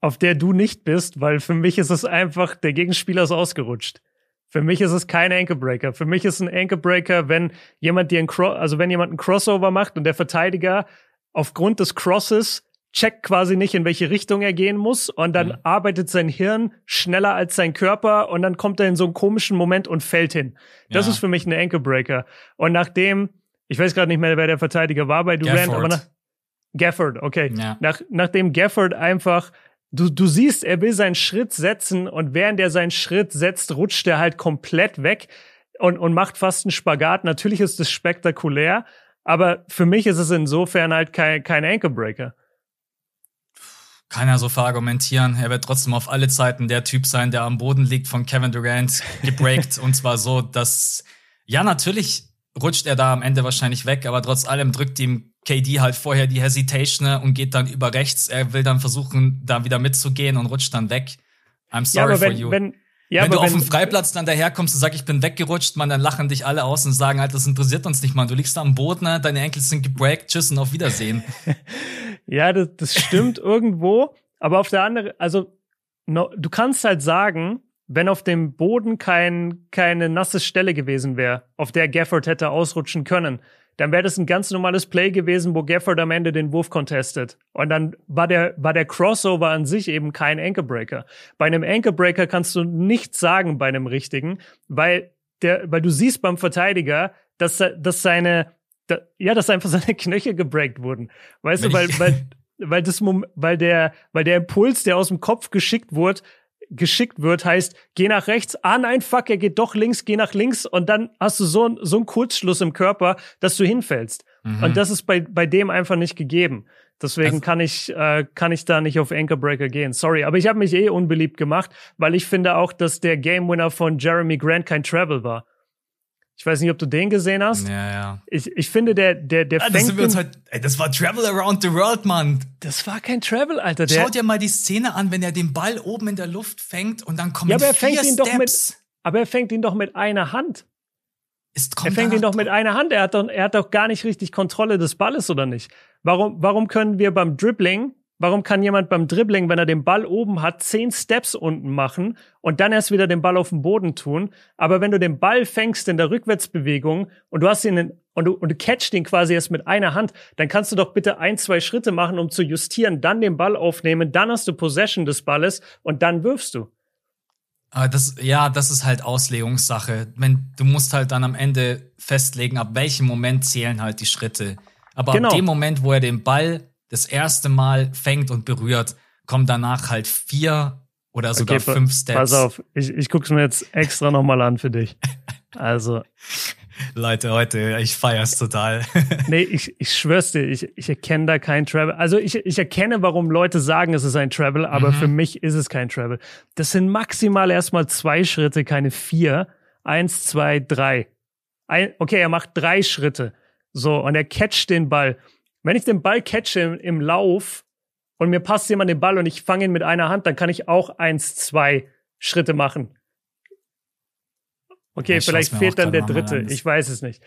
auf der du nicht bist, weil für mich ist es einfach, der Gegenspieler ist ausgerutscht. Für mich ist es kein Ankle-Breaker. Für mich ist ein Ankle-Breaker, wenn jemand dir ein Cro also wenn jemand ein Crossover macht und der Verteidiger aufgrund des Crosses checkt quasi nicht, in welche Richtung er gehen muss und dann mhm. arbeitet sein Hirn schneller als sein Körper und dann kommt er in so einen komischen Moment und fällt hin. Das ja. ist für mich ein Ankle-Breaker. Und nachdem ich weiß gerade nicht mehr, wer der Verteidiger war bei Durant, Gafford. aber nach Gafford, okay. Ja. Nach, nachdem Gafford einfach Du, du siehst, er will seinen Schritt setzen und während er seinen Schritt setzt, rutscht er halt komplett weg und, und macht fast einen Spagat. Natürlich ist es spektakulär, aber für mich ist es insofern halt kein, kein Ankle-Breaker. Keiner so verargumentieren. Er wird trotzdem auf alle Zeiten der Typ sein, der am Boden liegt von Kevin Durant gebreakt. und zwar so, dass, ja, natürlich rutscht er da am Ende wahrscheinlich weg, aber trotz allem drückt ihm KD halt vorher die Hesitation und geht dann über rechts. Er will dann versuchen, da wieder mitzugehen und rutscht dann weg. I'm sorry ja, for you. Wenn, ja, wenn du auf dem Freiplatz dann daherkommst und sagst, ich bin weggerutscht, man, dann lachen dich alle aus und sagen halt, das interessiert uns nicht, man. Du liegst da am Boden, ne? deine Enkel sind gebreakt, tschüss und auf Wiedersehen. ja, das, das stimmt irgendwo. Aber auf der anderen, also no, du kannst halt sagen, wenn auf dem Boden kein, keine nasse Stelle gewesen wäre, auf der Gafford hätte ausrutschen können, dann wäre das ein ganz normales Play gewesen, wo Gafford am Ende den Wurf contestet. Und dann war der, war der Crossover an sich eben kein Ankle-Breaker. Bei einem Ankle-Breaker kannst du nichts sagen bei einem richtigen, weil der, weil du siehst beim Verteidiger, dass, dass seine, da, ja, dass einfach seine Knöchel gebreakt wurden. Weißt Wenn du, weil, weil, weil das, weil der, weil der Impuls, der aus dem Kopf geschickt wurde, geschickt wird, heißt, geh nach rechts, ah nein, fuck, er geht doch links, geh nach links und dann hast du so, so einen Kurzschluss im Körper, dass du hinfällst. Mhm. Und das ist bei, bei dem einfach nicht gegeben. Deswegen also, kann ich äh, kann ich da nicht auf Anchor Breaker gehen. Sorry, aber ich habe mich eh unbeliebt gemacht, weil ich finde auch, dass der Game Winner von Jeremy Grant kein Travel war. Ich weiß nicht, ob du den gesehen hast. Ja, ja. Ich, ich finde, der, der, der ah, das, sind wir uns halt, ey, das war Travel Around the World, Mann. Das war kein Travel, Alter. Der, Schau dir mal die Szene an, wenn er den Ball oben in der Luft fängt und dann kommen ja, aber er fängt ihn Steps. doch mit, aber er fängt ihn doch mit einer Hand. Ist, er fängt ihn doch mit einer Hand. Er hat doch, er hat doch gar nicht richtig Kontrolle des Balles, oder nicht? Warum, warum können wir beim Dribbling Warum kann jemand beim Dribbling, wenn er den Ball oben hat, zehn Steps unten machen und dann erst wieder den Ball auf den Boden tun? Aber wenn du den Ball fängst in der Rückwärtsbewegung und du hast ihn in, und du, und du catchst ihn quasi erst mit einer Hand, dann kannst du doch bitte ein, zwei Schritte machen, um zu justieren, dann den Ball aufnehmen, dann hast du Possession des Balles und dann wirfst du. Aber das, ja, das ist halt Auslegungssache. Wenn, du musst halt dann am Ende festlegen, ab welchem Moment zählen halt die Schritte. Aber genau. ab dem Moment, wo er den Ball das erste Mal fängt und berührt, kommen danach halt vier oder sogar okay, fünf Steps. Pass auf, ich, ich guck's mir jetzt extra nochmal an für dich. Also. Leute, heute, ich feier's total. nee, ich, ich schwör's dir, ich, ich erkenne da kein Travel. Also ich, ich erkenne, warum Leute sagen, es ist ein Travel, aber mhm. für mich ist es kein Travel. Das sind maximal erstmal zwei Schritte, keine vier. Eins, zwei, drei. Ein, okay, er macht drei Schritte. So, und er catcht den Ball. Wenn ich den Ball catche im, im Lauf und mir passt jemand den Ball und ich fange ihn mit einer Hand, dann kann ich auch eins, zwei Schritte machen. Okay, ich vielleicht fehlt dann der dritte. Ich weiß es nicht.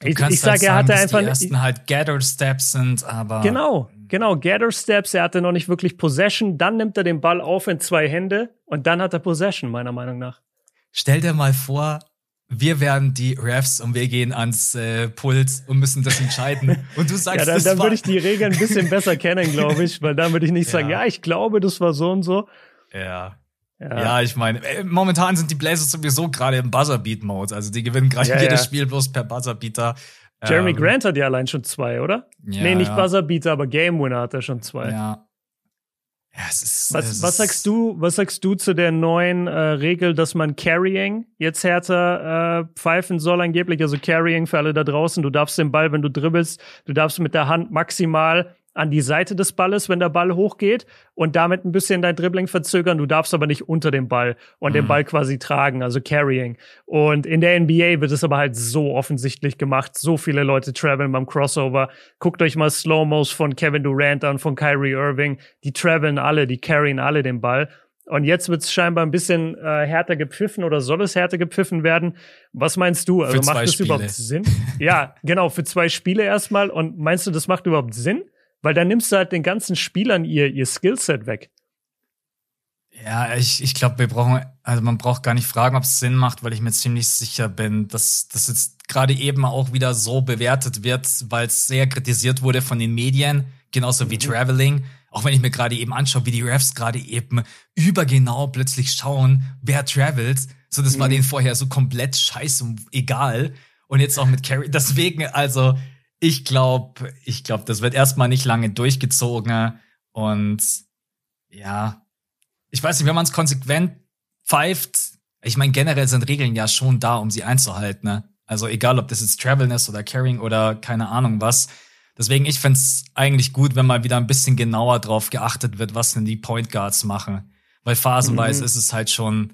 Du ich, ich sage, halt er hatte einfach. Die ersten halt Gather Steps sind, aber. Genau, genau, Gather Steps. Er hatte noch nicht wirklich Possession. Dann nimmt er den Ball auf in zwei Hände und dann hat er Possession, meiner Meinung nach. Stell dir mal vor, wir werden die Refs und wir gehen ans äh, Pult und müssen das entscheiden. Und du sagst, ja, dann, dann würde ich die Regeln ein bisschen besser kennen, glaube ich, weil dann würde ich nicht ja. sagen, ja, ich glaube, das war so und so. Ja. Ja, ja ich meine, äh, momentan sind die Blazers sowieso gerade im Buzzerbeat-Mode. Also die gewinnen gerade ja, jedes Spiel bloß per Buzzerbeater. Jeremy ähm, Grant hat ja allein schon zwei, oder? Ja, nee, nicht Buzzerbeater, aber Game Winner hat er schon zwei. Ja, ja, es ist, was, es was sagst du, was sagst du zu der neuen äh, Regel, dass man Carrying jetzt härter äh, pfeifen soll angeblich? Also Carrying für alle da draußen. Du darfst den Ball, wenn du dribbelst, du darfst mit der Hand maximal an die Seite des Balles, wenn der Ball hochgeht und damit ein bisschen dein Dribbling verzögern. Du darfst aber nicht unter dem Ball und mhm. den Ball quasi tragen, also carrying. Und in der NBA wird es aber halt so offensichtlich gemacht. So viele Leute traveln beim Crossover. Guckt euch mal Slow-Mos von Kevin Durant an, von Kyrie Irving. Die traveln alle, die carryen alle den Ball. Und jetzt wird es scheinbar ein bisschen äh, härter gepfiffen oder soll es härter gepfiffen werden? Was meinst du? Also macht das Spiele. überhaupt Sinn? ja, genau, für zwei Spiele erstmal. Und meinst du, das macht überhaupt Sinn? Weil dann nimmst du halt den ganzen Spielern ihr, ihr Skillset weg. Ja, ich, ich glaube, wir brauchen, also man braucht gar nicht fragen, ob es Sinn macht, weil ich mir ziemlich sicher bin, dass das jetzt gerade eben auch wieder so bewertet wird, weil es sehr kritisiert wurde von den Medien, genauso wie mhm. Traveling. Auch wenn ich mir gerade eben anschaue, wie die Refs gerade eben übergenau plötzlich schauen, wer travelt. So, das mhm. war denen vorher so komplett scheiße und egal. Und jetzt auch mit Carrie. Deswegen, also, ich glaube, ich glaube, das wird erstmal nicht lange durchgezogen. Und ja, ich weiß nicht, wenn man es konsequent pfeift, ich meine, generell sind Regeln ja schon da, um sie einzuhalten. Ne? Also egal, ob das jetzt Traveln ist oder Carrying oder keine Ahnung was. Deswegen, ich find's eigentlich gut, wenn mal wieder ein bisschen genauer drauf geachtet wird, was denn die Point Guards machen. Weil phasenweise mhm. ist es halt schon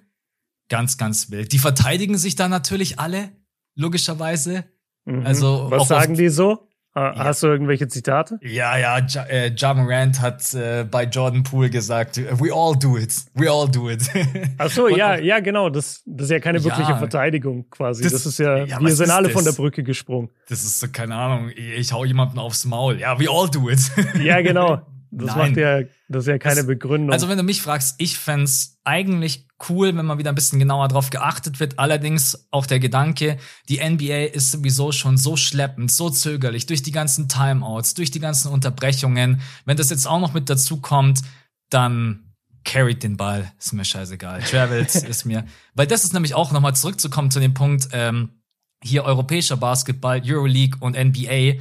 ganz, ganz wild. Die verteidigen sich da natürlich alle, logischerweise. Mhm. Also Was sagen die so? Ja. Hast du irgendwelche Zitate? Ja, ja, ja, äh, ja Morant hat äh, bei Jordan Poole gesagt, we all do it, we all do it. Ach so, ja, ja, genau, das, das ist ja keine wirkliche ja, Verteidigung quasi. Das, das ist ja, wir sind alle das? von der Brücke gesprungen. Das ist so, keine Ahnung, ich, ich hau jemanden aufs Maul. Ja, we all do it. ja, genau. Das Nein. macht ja, das ist ja keine das, Begründung. Also wenn du mich fragst, ich fände eigentlich cool, wenn man wieder ein bisschen genauer drauf geachtet wird. Allerdings auch der Gedanke, die NBA ist sowieso schon so schleppend, so zögerlich, durch die ganzen Timeouts, durch die ganzen Unterbrechungen. Wenn das jetzt auch noch mit dazu kommt, dann carried den Ball, ist mir scheißegal. Travels ist mir, weil das ist nämlich auch nochmal zurückzukommen zu dem Punkt, ähm, hier europäischer Basketball, Euroleague und NBA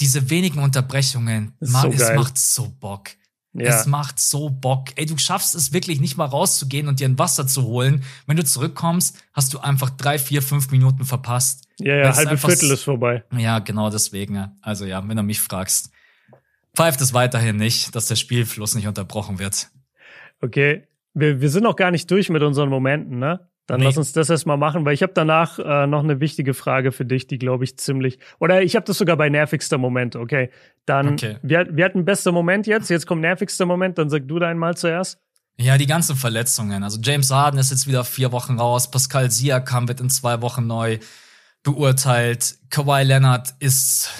diese wenigen Unterbrechungen, Mann, so es macht so Bock. Ja. Es macht so Bock. Ey, du schaffst es wirklich nicht mal rauszugehen und dir ein Wasser zu holen. Wenn du zurückkommst, hast du einfach drei, vier, fünf Minuten verpasst. Ja, ja, halbe Viertel ist vorbei. Ja, genau deswegen. Also ja, wenn du mich fragst, pfeift es weiterhin nicht, dass der Spielfluss nicht unterbrochen wird. Okay, wir, wir sind noch gar nicht durch mit unseren Momenten, ne? Dann nee. lass uns das erstmal machen, weil ich habe danach äh, noch eine wichtige Frage für dich, die glaube ich ziemlich. Oder ich habe das sogar bei nervigster Moment, okay. Dann, okay. Wir, wir hatten bester Moment jetzt, jetzt kommt nervigster Moment, dann sag du deinen mal zuerst. Ja, die ganzen Verletzungen. Also James Harden ist jetzt wieder vier Wochen raus, Pascal Siakam wird in zwei Wochen neu beurteilt, Kawhi Leonard ist,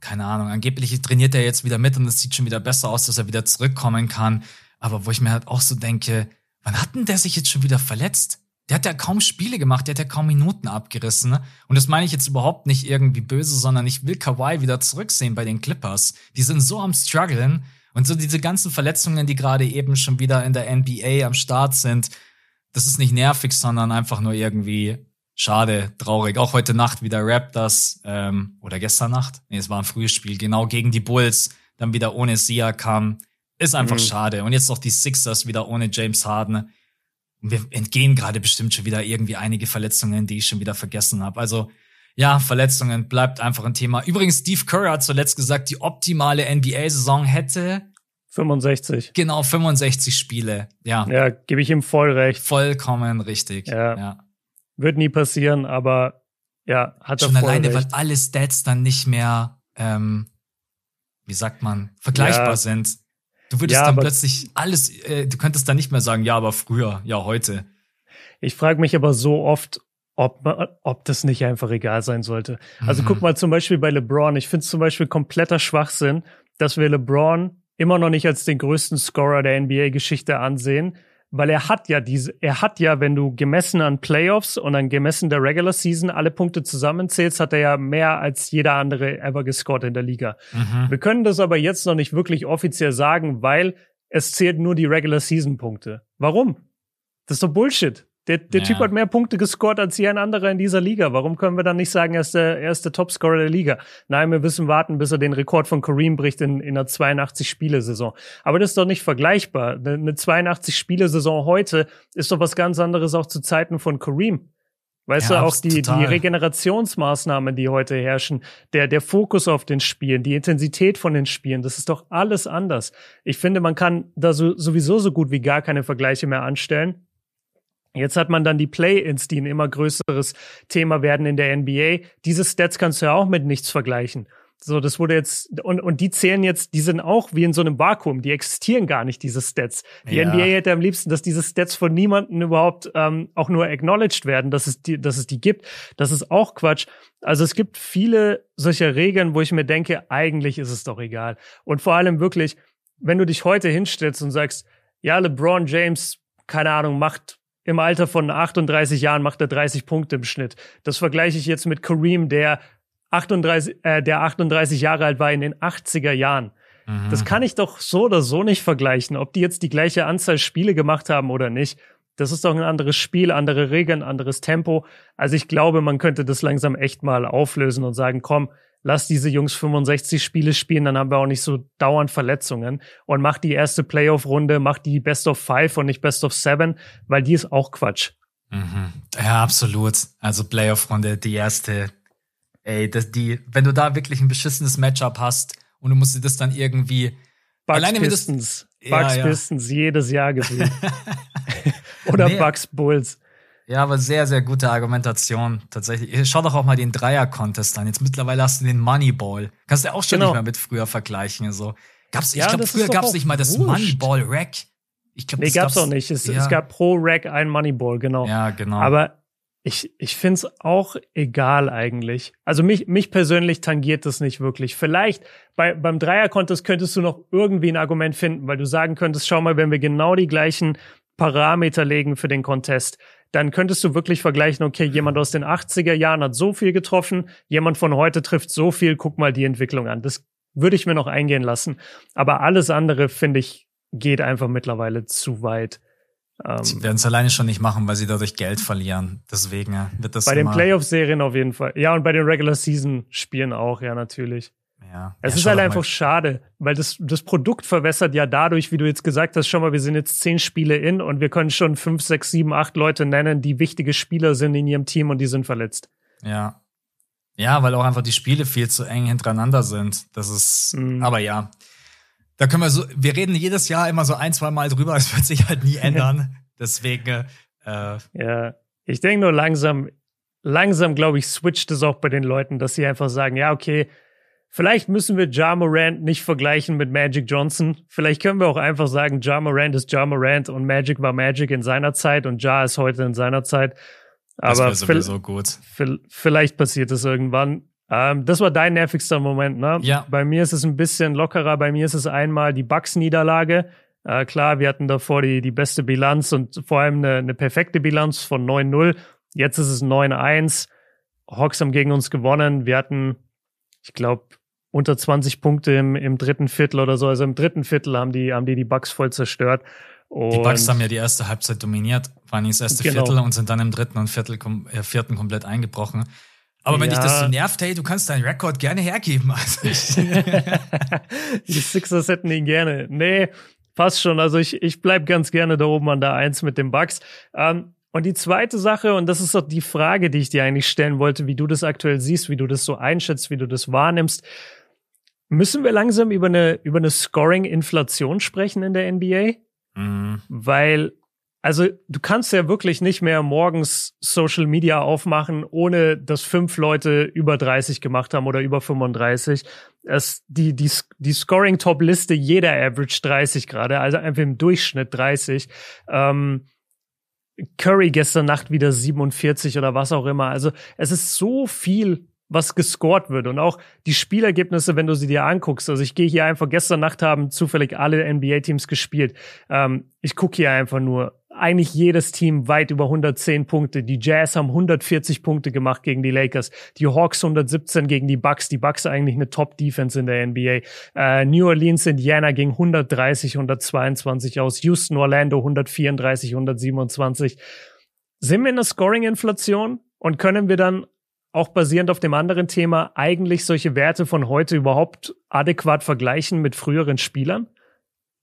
keine Ahnung, angeblich trainiert er jetzt wieder mit und es sieht schon wieder besser aus, dass er wieder zurückkommen kann. Aber wo ich mir halt auch so denke, wann hat denn der sich jetzt schon wieder verletzt? Der hat ja kaum Spiele gemacht, der hat ja kaum Minuten abgerissen. Ne? Und das meine ich jetzt überhaupt nicht irgendwie böse, sondern ich will Kawhi wieder zurücksehen bei den Clippers. Die sind so am struggeln und so diese ganzen Verletzungen, die gerade eben schon wieder in der NBA am Start sind, das ist nicht nervig, sondern einfach nur irgendwie schade, traurig. Auch heute Nacht wieder Raptors ähm, oder gestern Nacht, nee, es war ein frühes Spiel, genau gegen die Bulls, dann wieder ohne Sia kam. Ist einfach mhm. schade. Und jetzt noch die Sixers wieder ohne James Harden wir entgehen gerade bestimmt schon wieder irgendwie einige Verletzungen, die ich schon wieder vergessen habe. Also ja, Verletzungen bleibt einfach ein Thema. Übrigens, Steve Kerr hat zuletzt gesagt, die optimale NBA-Saison hätte 65. Genau, 65 Spiele. Ja. Ja, gebe ich ihm voll recht. Vollkommen richtig. Ja. ja. Wird nie passieren, aber ja, hat er Schon alleine, recht. weil alle Stats dann nicht mehr, ähm, wie sagt man, vergleichbar ja. sind. Du würdest ja, dann plötzlich alles, äh, du könntest dann nicht mehr sagen, ja, aber früher, ja, heute. Ich frage mich aber so oft, ob, ob das nicht einfach egal sein sollte. Also mhm. guck mal zum Beispiel bei LeBron. Ich finde es zum Beispiel kompletter Schwachsinn, dass wir LeBron immer noch nicht als den größten Scorer der NBA-Geschichte ansehen, weil er hat ja diese, er hat ja, wenn du gemessen an Playoffs und an gemessen der Regular Season alle Punkte zusammenzählst, hat er ja mehr als jeder andere ever gescored in der Liga. Mhm. Wir können das aber jetzt noch nicht wirklich offiziell sagen, weil es zählt nur die Regular Season Punkte. Warum? Das ist doch Bullshit. Der, der ja. Typ hat mehr Punkte gescored als je ein anderer in dieser Liga. Warum können wir dann nicht sagen, er ist der, er ist der Topscorer der Liga? Nein, wir müssen warten, bis er den Rekord von Kareem bricht in, in einer 82-Spiele-Saison. Aber das ist doch nicht vergleichbar. Eine 82-Spiele-Saison heute ist doch was ganz anderes auch zu Zeiten von Kareem. Weißt ja, du, auch die, die Regenerationsmaßnahmen, die heute herrschen, der, der Fokus auf den Spielen, die Intensität von den Spielen, das ist doch alles anders. Ich finde, man kann da so, sowieso so gut wie gar keine Vergleiche mehr anstellen. Jetzt hat man dann die Play-ins, die ein immer größeres Thema werden in der NBA. Diese Stats kannst du ja auch mit nichts vergleichen. So, das wurde jetzt, und, und die zählen jetzt, die sind auch wie in so einem Vakuum, die existieren gar nicht, diese Stats. Die ja. NBA hätte am liebsten, dass diese Stats von niemandem überhaupt ähm, auch nur acknowledged werden, dass es, die, dass es die gibt. Das ist auch Quatsch. Also es gibt viele solcher Regeln, wo ich mir denke, eigentlich ist es doch egal. Und vor allem wirklich, wenn du dich heute hinstellst und sagst, ja, LeBron James, keine Ahnung, macht im Alter von 38 Jahren macht er 30 Punkte im Schnitt. Das vergleiche ich jetzt mit Kareem, der 38, äh, der 38 Jahre alt war in den 80er Jahren. Mhm. Das kann ich doch so oder so nicht vergleichen, ob die jetzt die gleiche Anzahl Spiele gemacht haben oder nicht. Das ist doch ein anderes Spiel, andere Regeln, anderes Tempo. Also ich glaube, man könnte das langsam echt mal auflösen und sagen, komm, lass diese Jungs 65 Spiele spielen, dann haben wir auch nicht so dauernd Verletzungen und mach die erste Playoff-Runde, mach die Best of Five und nicht Best of Seven, weil die ist auch Quatsch. Mhm. Ja, absolut. Also Playoff-Runde, die erste. Ey, das, die, wenn du da wirklich ein beschissenes Matchup hast und du musst dir das dann irgendwie Bugs alleine Pistons, das, Bugs ja, Pistons ja. jedes Jahr gefühlt. Oder nee. Bugs Bulls. Ja, aber sehr, sehr gute Argumentation tatsächlich. Schau doch auch mal den Dreier-Contest an. Jetzt mittlerweile hast du den Moneyball. Kannst du auch schon genau. nicht mehr mit früher vergleichen. So. Gab's, ja, ich glaube, früher gab es nicht mal das Moneyball-Rack. Ich glaube, nee, das gab's, gab's auch nicht. Es, ja. es gab pro Rack ein Moneyball, genau. Ja, genau. Aber ich, ich finde es auch egal eigentlich. Also mich, mich persönlich tangiert das nicht wirklich. Vielleicht bei, beim Dreier-Contest könntest du noch irgendwie ein Argument finden, weil du sagen könntest, schau mal, wenn wir genau die gleichen Parameter legen für den Contest, dann könntest du wirklich vergleichen, okay, jemand aus den 80er Jahren hat so viel getroffen, jemand von heute trifft so viel, guck mal die Entwicklung an. Das würde ich mir noch eingehen lassen. Aber alles andere, finde ich, geht einfach mittlerweile zu weit. Ähm, sie werden es alleine schon nicht machen, weil sie dadurch Geld verlieren. Deswegen wird das. Bei den Playoff-Serien auf jeden Fall. Ja, und bei den Regular Season-Spielen auch, ja, natürlich. Ja. Es ja, ist halt einfach mal. schade, weil das, das Produkt verwässert ja dadurch, wie du jetzt gesagt hast, schon mal, wir sind jetzt zehn Spiele in und wir können schon fünf, sechs, sieben, acht Leute nennen, die wichtige Spieler sind in ihrem Team und die sind verletzt. Ja. Ja, weil auch einfach die Spiele viel zu eng hintereinander sind. Das ist, mhm. aber ja. Da können wir so, wir reden jedes Jahr immer so ein, zwei Mal drüber, es wird sich halt nie ändern. Deswegen, äh, Ja, ich denke nur langsam, langsam, glaube ich, switcht es auch bei den Leuten, dass sie einfach sagen, ja, okay, vielleicht müssen wir Ja Morant nicht vergleichen mit Magic Johnson. Vielleicht können wir auch einfach sagen, Ja Morant ist Ja Morant und Magic war Magic in seiner Zeit und Ja ist heute in seiner Zeit. Aber das sowieso gut. Vielleicht passiert es irgendwann. Ähm, das war dein nervigster Moment, ne? Ja. Bei mir ist es ein bisschen lockerer. Bei mir ist es einmal die Bucks-Niederlage. Äh, klar, wir hatten davor die, die beste Bilanz und vor allem eine, eine perfekte Bilanz von 9-0. Jetzt ist es 9-1. Hawks haben gegen uns gewonnen. Wir hatten, ich glaube, unter 20 Punkte im, im dritten Viertel oder so. Also im dritten Viertel haben die, haben die die Bucks voll zerstört. Und die Bucks haben ja die erste Halbzeit dominiert, waren das erste genau. Viertel und sind dann im dritten und Viertel, äh, vierten komplett eingebrochen. Aber wenn ja. dich das so nervt, hey, du kannst deinen Rekord gerne hergeben. Also die Sixers hätten ihn gerne. Nee, passt schon. Also ich, ich bleib ganz gerne da oben an der Eins mit den Bucks. Ähm, und die zweite Sache, und das ist auch die Frage, die ich dir eigentlich stellen wollte, wie du das aktuell siehst, wie du das so einschätzt, wie du das wahrnimmst. Müssen wir langsam über eine, über eine Scoring-Inflation sprechen in der NBA? Mhm. Weil, also du kannst ja wirklich nicht mehr morgens Social Media aufmachen, ohne dass fünf Leute über 30 gemacht haben oder über 35. Es, die, die, die Scoring-Top-Liste, jeder Average 30 gerade, also einfach im Durchschnitt 30. Ähm, Curry gestern Nacht wieder 47 oder was auch immer. Also es ist so viel, was gescored wird und auch die Spielergebnisse, wenn du sie dir anguckst. Also ich gehe hier einfach, gestern Nacht haben zufällig alle NBA-Teams gespielt. Ähm, ich gucke hier einfach nur eigentlich jedes Team weit über 110 Punkte. Die Jazz haben 140 Punkte gemacht gegen die Lakers. Die Hawks 117 gegen die Bucks. Die Bucks eigentlich eine Top-Defense in der NBA. Äh, New Orleans, Indiana ging 130, 122 aus. Houston, Orlando 134, 127. Sind wir in der Scoring-Inflation? Und können wir dann auch basierend auf dem anderen Thema eigentlich solche Werte von heute überhaupt adäquat vergleichen mit früheren Spielern?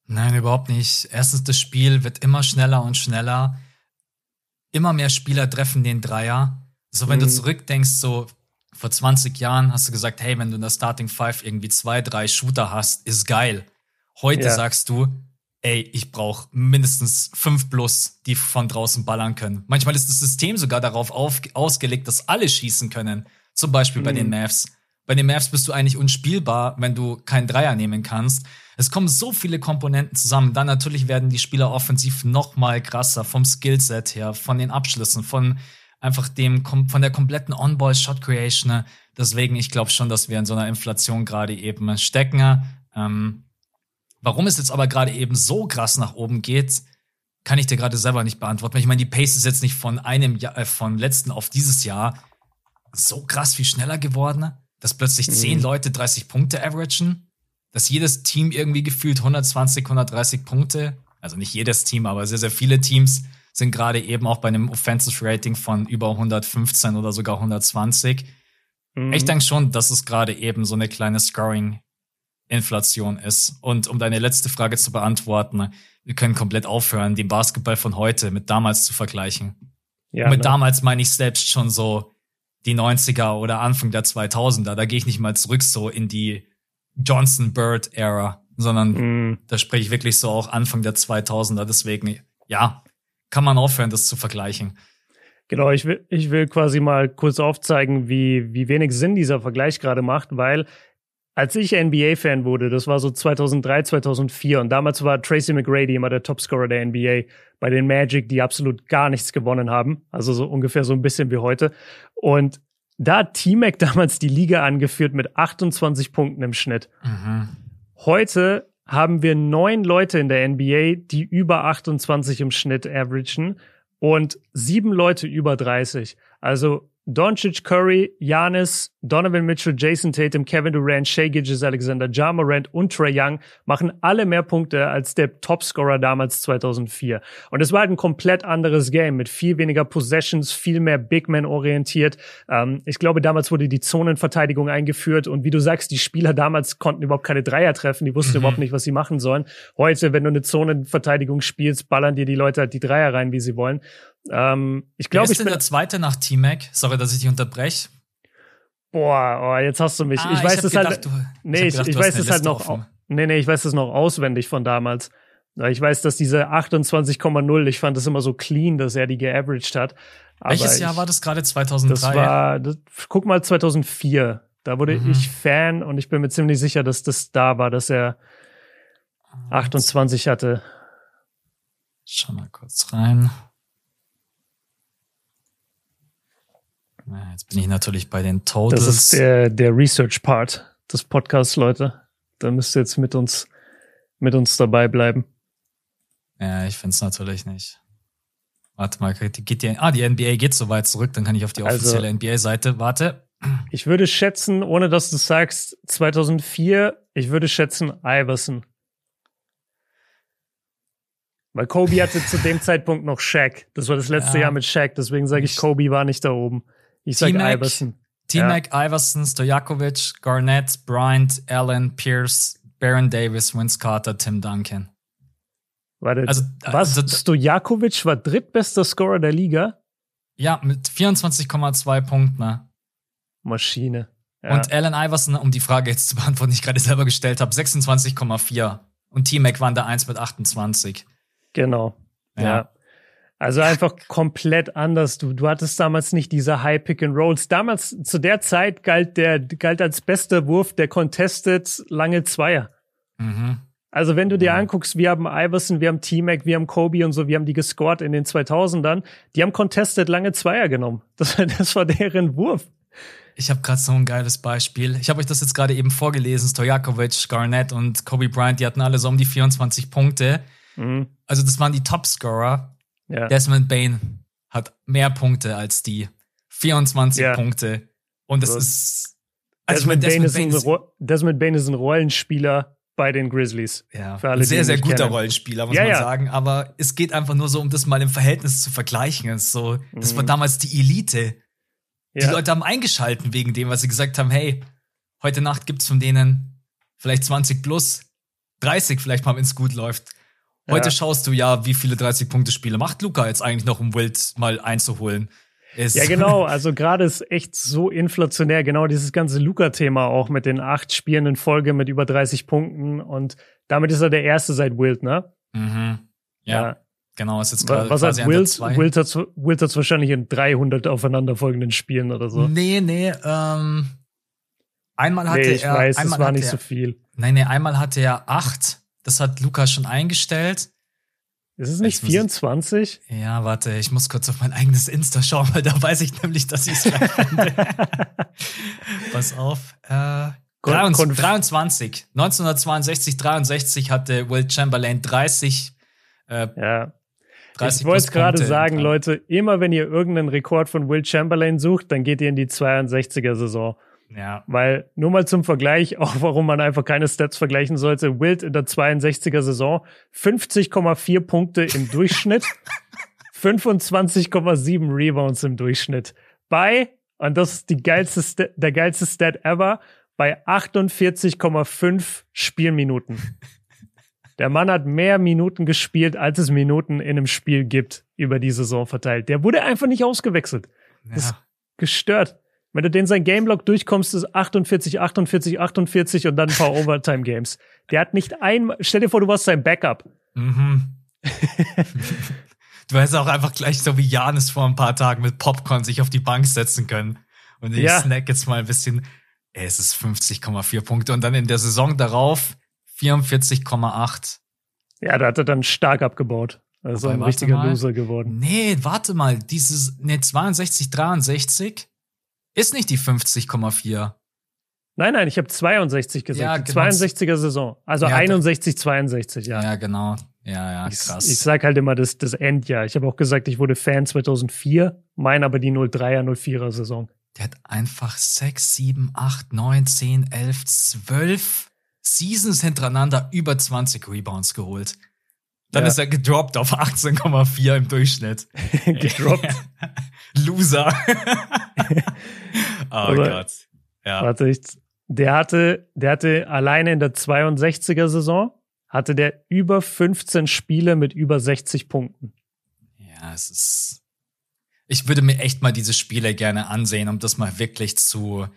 Nein, überhaupt nicht. Erstens, das Spiel wird immer schneller und schneller. Immer mehr Spieler treffen den Dreier. So, wenn mhm. du zurückdenkst, so vor 20 Jahren hast du gesagt, hey, wenn du in der Starting Five irgendwie zwei, drei Shooter hast, ist geil. Heute ja. sagst du, ey, ich brauche mindestens fünf plus, die von draußen ballern können. Manchmal ist das System sogar darauf auf, ausgelegt, dass alle schießen können. Zum Beispiel mhm. bei den mhm. Mavs. Bei den Mavs bist du eigentlich unspielbar, wenn du keinen Dreier nehmen kannst. Es kommen so viele Komponenten zusammen. Dann natürlich werden die Spieler offensiv noch mal krasser vom Skillset her, von den Abschlüssen, von einfach dem von der kompletten On-Ball Shot Creation. Deswegen, ich glaube schon, dass wir in so einer Inflation gerade eben stecken. Ähm, warum es jetzt aber gerade eben so krass nach oben geht, kann ich dir gerade selber nicht beantworten. Ich meine, die Pace ist jetzt nicht von einem Jahr, äh, von letzten auf dieses Jahr so krass viel schneller geworden, dass plötzlich mhm. zehn Leute 30 Punkte averagen dass jedes Team irgendwie gefühlt 120, 130 Punkte, also nicht jedes Team, aber sehr, sehr viele Teams sind gerade eben auch bei einem Offensive Rating von über 115 oder sogar 120. Mhm. Ich denke schon, dass es gerade eben so eine kleine Scoring-Inflation ist. Und um deine letzte Frage zu beantworten, wir können komplett aufhören, den Basketball von heute mit damals zu vergleichen. Ja, mit ne? damals meine ich selbst schon so die 90er oder Anfang der 2000er. Da gehe ich nicht mal zurück so in die Johnson Bird Era, sondern mm. da spreche ich wirklich so auch Anfang der 2000er. Deswegen, ja, kann man aufhören, das zu vergleichen. Genau, ich will, ich will quasi mal kurz aufzeigen, wie, wie wenig Sinn dieser Vergleich gerade macht, weil als ich NBA-Fan wurde, das war so 2003, 2004 und damals war Tracy McGrady immer der Topscorer der NBA bei den Magic, die absolut gar nichts gewonnen haben, also so ungefähr so ein bisschen wie heute. Und da hat T-Mac damals die Liga angeführt mit 28 Punkten im Schnitt. Mhm. Heute haben wir neun Leute in der NBA, die über 28 im Schnitt averagen und sieben Leute über 30. Also Doncic, Curry, Giannis, Donovan Mitchell, Jason Tatum, Kevin Durant, Shea Gidges, Alexander, Ja Morant und Trey Young machen alle mehr Punkte als der Topscorer damals 2004. Und es war halt ein komplett anderes Game mit viel weniger Possessions, viel mehr Big Man orientiert. Ähm, ich glaube, damals wurde die Zonenverteidigung eingeführt und wie du sagst, die Spieler damals konnten überhaupt keine Dreier treffen, die wussten mhm. überhaupt nicht, was sie machen sollen. Heute, wenn du eine Zonenverteidigung spielst, ballern dir die Leute halt die Dreier rein, wie sie wollen. Ähm, ich glaube, ich bin der zweite nach T-Mac. Sorry, dass ich dich unterbreche. Boah, oh, jetzt hast du mich. Ah, ich weiß es halt. Du, nee, ich, gedacht, ich weiß es halt noch. Offen. Nee, nee, ich weiß es noch auswendig von damals. Ich weiß, dass diese 28,0, ich fand das immer so clean, dass er die geaveraged hat. Aber Welches Jahr ich, war das gerade? 2003? Das war, das, guck mal, 2004. Da wurde mhm. ich Fan und ich bin mir ziemlich sicher, dass das da war, dass er 28 hatte. Schau mal kurz rein. Jetzt bin ich natürlich bei den Totals. Das ist der, der Research-Part des Podcasts, Leute. Da müsst ihr jetzt mit uns, mit uns dabei bleiben. Ja, ich finde es natürlich nicht. Warte mal, geht die, ah, die NBA geht so weit zurück, dann kann ich auf die also offizielle also, NBA-Seite. Warte. Ich würde schätzen, ohne dass du sagst, 2004, ich würde schätzen Iverson. Weil Kobe hatte zu dem Zeitpunkt noch Shaq. Das war das letzte ja. Jahr mit Shaq, deswegen sage ich, Kobe war nicht da oben. Ich sag Iverson. T-Mac, ja. Iverson, Stojakovic, Garnett, Bryant, Allen, Pierce, Baron Davis, Vince Carter, Tim Duncan. Warte, also, was? Also, Stojakovic war drittbester Scorer der Liga? Ja, mit 24,2 Punkten. Ne? Maschine. Ja. Und Allen Iverson, um die Frage jetzt zu beantworten, die ich gerade selber gestellt habe, 26,4. Und T-Mac waren da 1 mit 28. Genau. ja. ja. Also einfach komplett anders. Du, du hattest damals nicht diese High Pick and Rolls. Damals, zu der Zeit galt der, galt als bester Wurf der Contested lange Zweier. Mhm. Also wenn du dir ja. anguckst, wir haben Iverson, wir haben T-Mac, wir haben Kobe und so, wir haben die gescored in den 2000ern. Die haben Contested lange Zweier genommen. Das, das war deren Wurf. Ich habe gerade so ein geiles Beispiel. Ich habe euch das jetzt gerade eben vorgelesen. Stojakovic, Garnett und Kobe Bryant, die hatten alle so um die 24 Punkte. Mhm. Also das waren die Topscorer. Ja. Desmond Bain hat mehr Punkte als die. 24 ja. Punkte. Und es ist. Also Desmond, Desmond, Bain ist ein, Desmond Bain ist ein Rollenspieler bei den Grizzlies. Ja, für alle, ein sehr, sehr guter kennen. Rollenspieler, muss ja, man ja. sagen. Aber es geht einfach nur so, um das mal im Verhältnis zu vergleichen. Es ist so, das mhm. war damals die Elite. Die ja. Leute haben eingeschalten wegen dem, was sie gesagt haben, hey, heute Nacht gibt's von denen vielleicht 20 plus, 30 vielleicht mal, wenn es gut läuft. Heute ja. schaust du ja, wie viele 30-Punkte-Spiele macht Luca jetzt eigentlich noch, um Wild mal einzuholen. Ist ja, genau. Also gerade ist echt so inflationär. Genau dieses ganze Luca-Thema auch mit den acht Spielen in Folge mit über 30 Punkten. Und damit ist er der Erste seit Wild, ne? Mhm. Ja. ja. Genau, ist jetzt gerade Was hat Wild? Wild hat Wild hat's wahrscheinlich in 300 aufeinanderfolgenden Spielen oder so. Nee, nee, ähm, einmal hatte nee, ich er. weiß, einmal es war nicht er, so viel. Nein, nee, einmal hatte er acht das hat Lukas schon eingestellt. Ist es nicht 24? Ich, ja, warte, ich muss kurz auf mein eigenes Insta schauen, weil da weiß ich nämlich, dass ich es finde. Pass auf. Äh, 23, 23. 1962, 63 hatte Will Chamberlain 30. Äh, ja. 30 ich wollte gerade sagen, Leute, immer wenn ihr irgendeinen Rekord von Will Chamberlain sucht, dann geht ihr in die 62er Saison. Ja. Weil nur mal zum Vergleich, auch warum man einfach keine Stats vergleichen sollte, Wild in der 62er Saison 50,4 Punkte im Durchschnitt, 25,7 Rebounds im Durchschnitt. Bei, und das ist die geilste, St der geilste Stat ever, bei 48,5 Spielminuten. Der Mann hat mehr Minuten gespielt, als es Minuten in einem Spiel gibt, über die Saison verteilt. Der wurde einfach nicht ausgewechselt. Ja. Das ist gestört. Wenn du den sein Gamelog durchkommst, ist 48, 48, 48 und dann ein paar Overtime-Games. Der hat nicht ein, stell dir vor, du warst sein Backup. Mhm. du hättest auch einfach gleich so wie Janis vor ein paar Tagen mit Popcorn sich auf die Bank setzen können. Und ich ja. snack jetzt mal ein bisschen. Ey, es ist 50,4 Punkte und dann in der Saison darauf 44,8. Ja, da hat er dann stark abgebaut. Also ein richtiger mal. Loser geworden. Nee, warte mal, dieses, nee, 62, 63 ist nicht die 50,4. Nein, nein, ich habe 62 gesagt. Ja, genau. 62er Saison. Also ja, 61, 62, ja. Ja, genau. Ja, ja, krass. Ich, ich sag halt immer das, das Endjahr. Ich habe auch gesagt, ich wurde Fan 2004, mein aber die 03er, 04er Saison. Der hat einfach 6, 7, 8, 9, 10, 11, 12 Seasons hintereinander über 20 Rebounds geholt. Dann ja. ist er gedroppt auf 18,4 im Durchschnitt. gedroppt. Loser. oh Gott. Ja. Warte, ich, der hatte, der hatte alleine in der 62er Saison hatte der über 15 Spiele mit über 60 Punkten. Ja, es ist. Ich würde mir echt mal diese Spiele gerne ansehen, um das mal wirklich zu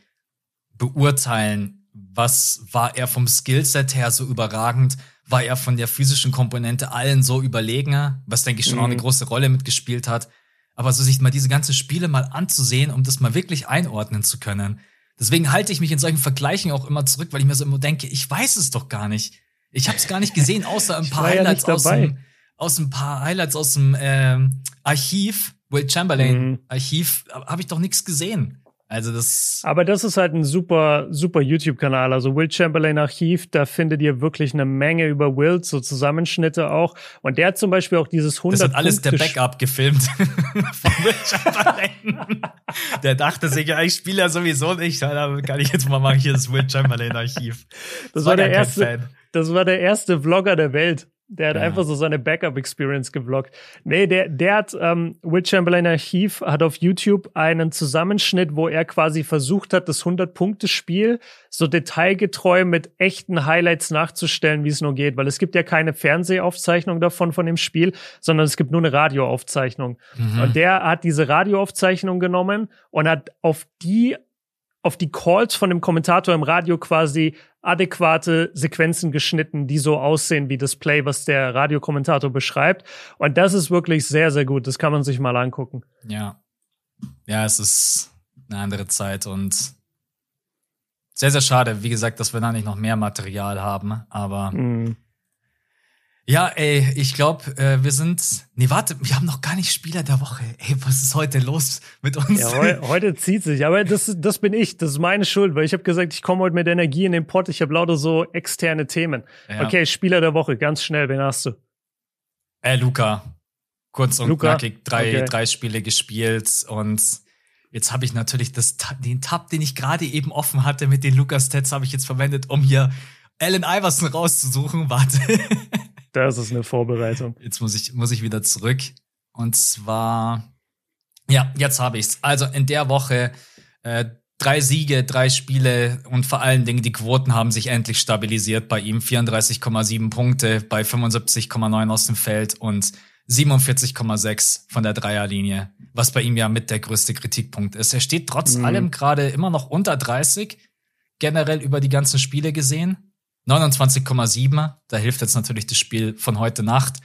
beurteilen. Was war er vom Skillset her so überragend? War er von der physischen Komponente allen so überlegener? Was denke ich schon mhm. auch eine mhm. große Rolle mitgespielt hat. Aber so sich mal diese ganzen Spiele mal anzusehen, um das mal wirklich einordnen zu können. Deswegen halte ich mich in solchen Vergleichen auch immer zurück, weil ich mir so immer denke, ich weiß es doch gar nicht. Ich habe es gar nicht gesehen, außer ein paar Highlights ja aus, dem, aus ein paar Highlights aus dem ähm, Archiv, Will Chamberlain mhm. Archiv, habe ich doch nichts gesehen. Also das. Aber das ist halt ein super, super YouTube-Kanal. Also Will Chamberlain Archiv, da findet ihr wirklich eine Menge über Will, so Zusammenschnitte auch. Und der hat zum Beispiel auch dieses 100 Das hat alles der Backup gefilmt von Will Chamberlain. der dachte sich, ja, ich spiele ja sowieso nicht. Da kann ich jetzt mal machen, hier das Will Chamberlain Archiv. Das, das war, war der erste. Fan. Das war der erste Vlogger der Welt. Der hat ja. einfach so seine Backup-Experience gevloggt. Nee, der, der hat, ähm, Will Chamberlain Archiv hat auf YouTube einen Zusammenschnitt, wo er quasi versucht hat, das 100-Punkte-Spiel so detailgetreu mit echten Highlights nachzustellen, wie es nur geht. Weil es gibt ja keine Fernsehaufzeichnung davon, von dem Spiel, sondern es gibt nur eine Radioaufzeichnung. Mhm. Und der hat diese Radioaufzeichnung genommen und hat auf die auf die Calls von dem Kommentator im Radio quasi adäquate Sequenzen geschnitten, die so aussehen wie das Play, was der Radiokommentator beschreibt. Und das ist wirklich sehr, sehr gut. Das kann man sich mal angucken. Ja. Ja, es ist eine andere Zeit und sehr, sehr schade, wie gesagt, dass wir da nicht noch mehr Material haben. Aber mm. Ja, ey, ich glaube, äh, wir sind. Nee, warte, wir haben noch gar nicht Spieler der Woche. Ey, was ist heute los mit uns? Ja, heu heute zieht sich, aber das, das bin ich, das ist meine Schuld, weil ich habe gesagt, ich komme heute mit Energie in den Pott, ich habe lauter so externe Themen. Ja. Okay, Spieler der Woche, ganz schnell, wen hast du? Äh, Luca. Kurz und Luca? knackig, drei, okay. drei Spiele gespielt und jetzt habe ich natürlich das, den Tab, den ich gerade eben offen hatte mit den Lukas-Stats, habe ich jetzt verwendet, um hier Allen Iverson rauszusuchen. Warte. Das ist eine Vorbereitung. Jetzt muss ich, muss ich wieder zurück. Und zwar, ja, jetzt habe ich's. Also in der Woche äh, drei Siege, drei Spiele und vor allen Dingen die Quoten haben sich endlich stabilisiert bei ihm. 34,7 Punkte bei 75,9 aus dem Feld und 47,6 von der Dreierlinie, was bei ihm ja mit der größte Kritikpunkt ist. Er steht trotz mhm. allem gerade immer noch unter 30, generell über die ganzen Spiele gesehen. 29,7. Da hilft jetzt natürlich das Spiel von heute Nacht.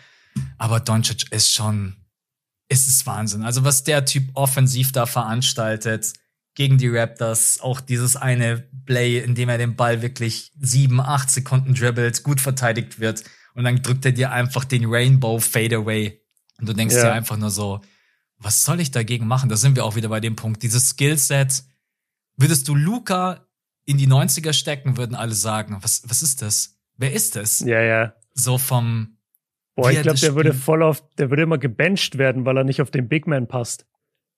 Aber Doncic ist schon, ist es Wahnsinn. Also was der Typ offensiv da veranstaltet gegen die Raptors, auch dieses eine Play, in dem er den Ball wirklich sieben, acht Sekunden dribbelt, gut verteidigt wird und dann drückt er dir einfach den Rainbow Fadeaway und du denkst ja. dir einfach nur so, was soll ich dagegen machen? Da sind wir auch wieder bei dem Punkt. Dieses Skillset. Würdest du Luca in die 90er stecken, würden alle sagen, was, was ist das? Wer ist das? Ja, ja. So vom. Boah, ich glaube, der würde voll auf, der würde immer gebencht werden, weil er nicht auf den Big Man passt.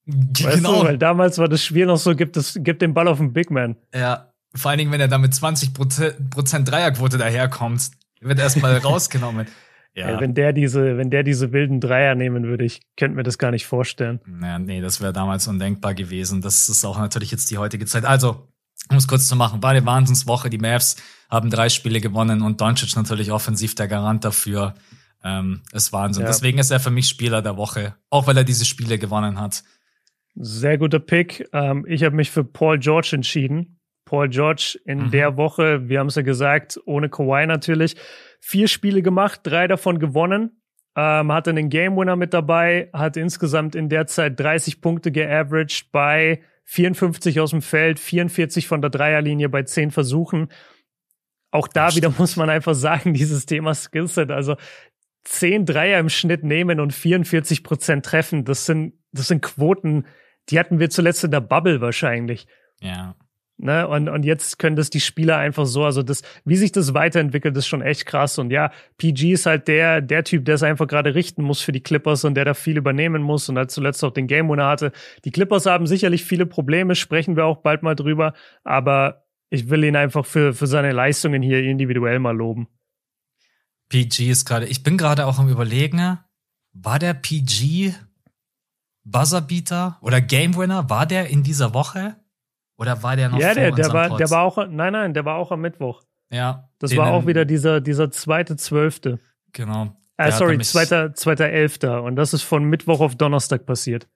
Weißt genau. Du, weil damals war das Spiel noch so, gibt es, gibt den Ball auf den Big Man. Ja. Vor allen Dingen, wenn er da mit 20 Prozent Dreierquote daherkommt, wird erstmal rausgenommen. Ja. ja. wenn der diese, wenn der diese wilden Dreier nehmen würde, ich könnte mir das gar nicht vorstellen. Naja, nee, das wäre damals undenkbar gewesen. Das ist auch natürlich jetzt die heutige Zeit. Also, um es kurz zu machen, war eine Wahnsinnswoche. Die Mavs haben drei Spiele gewonnen und Doncic natürlich offensiv der Garant dafür. Ähm, ist Wahnsinn. Ja. Deswegen ist er für mich Spieler der Woche, auch weil er diese Spiele gewonnen hat. Sehr guter Pick. Ähm, ich habe mich für Paul George entschieden. Paul George in mhm. der Woche, wir haben es ja gesagt, ohne Kawhi natürlich, vier Spiele gemacht, drei davon gewonnen. Ähm, hatte einen Game Winner mit dabei, hat insgesamt in der Zeit 30 Punkte geaveraged bei 54 aus dem Feld, 44 von der Dreierlinie bei 10 Versuchen. Auch da wieder muss man einfach sagen, dieses Thema Skillset, also 10 Dreier im Schnitt nehmen und 44 Prozent treffen, das sind, das sind Quoten, die hatten wir zuletzt in der Bubble wahrscheinlich. Ja. Ne? Und, und jetzt können das die Spieler einfach so, also das, wie sich das weiterentwickelt, ist schon echt krass. Und ja, PG ist halt der, der Typ, der es einfach gerade richten muss für die Clippers und der da viel übernehmen muss und halt zuletzt auch den Game Winner hatte. Die Clippers haben sicherlich viele Probleme, sprechen wir auch bald mal drüber, aber ich will ihn einfach für, für seine Leistungen hier individuell mal loben. PG ist gerade, ich bin gerade auch am überlegen, war der PG Buzzerbeater oder Game Winner, war der in dieser Woche? Oder war der noch Ja, der, der war, Pod? der war auch, nein, nein, der war auch am Mittwoch. Ja. Das war auch wieder dieser, dieser zweite Zwölfte. Genau. Äh, sorry, zweiter, zweiter Elfter. Und das ist von Mittwoch auf Donnerstag passiert.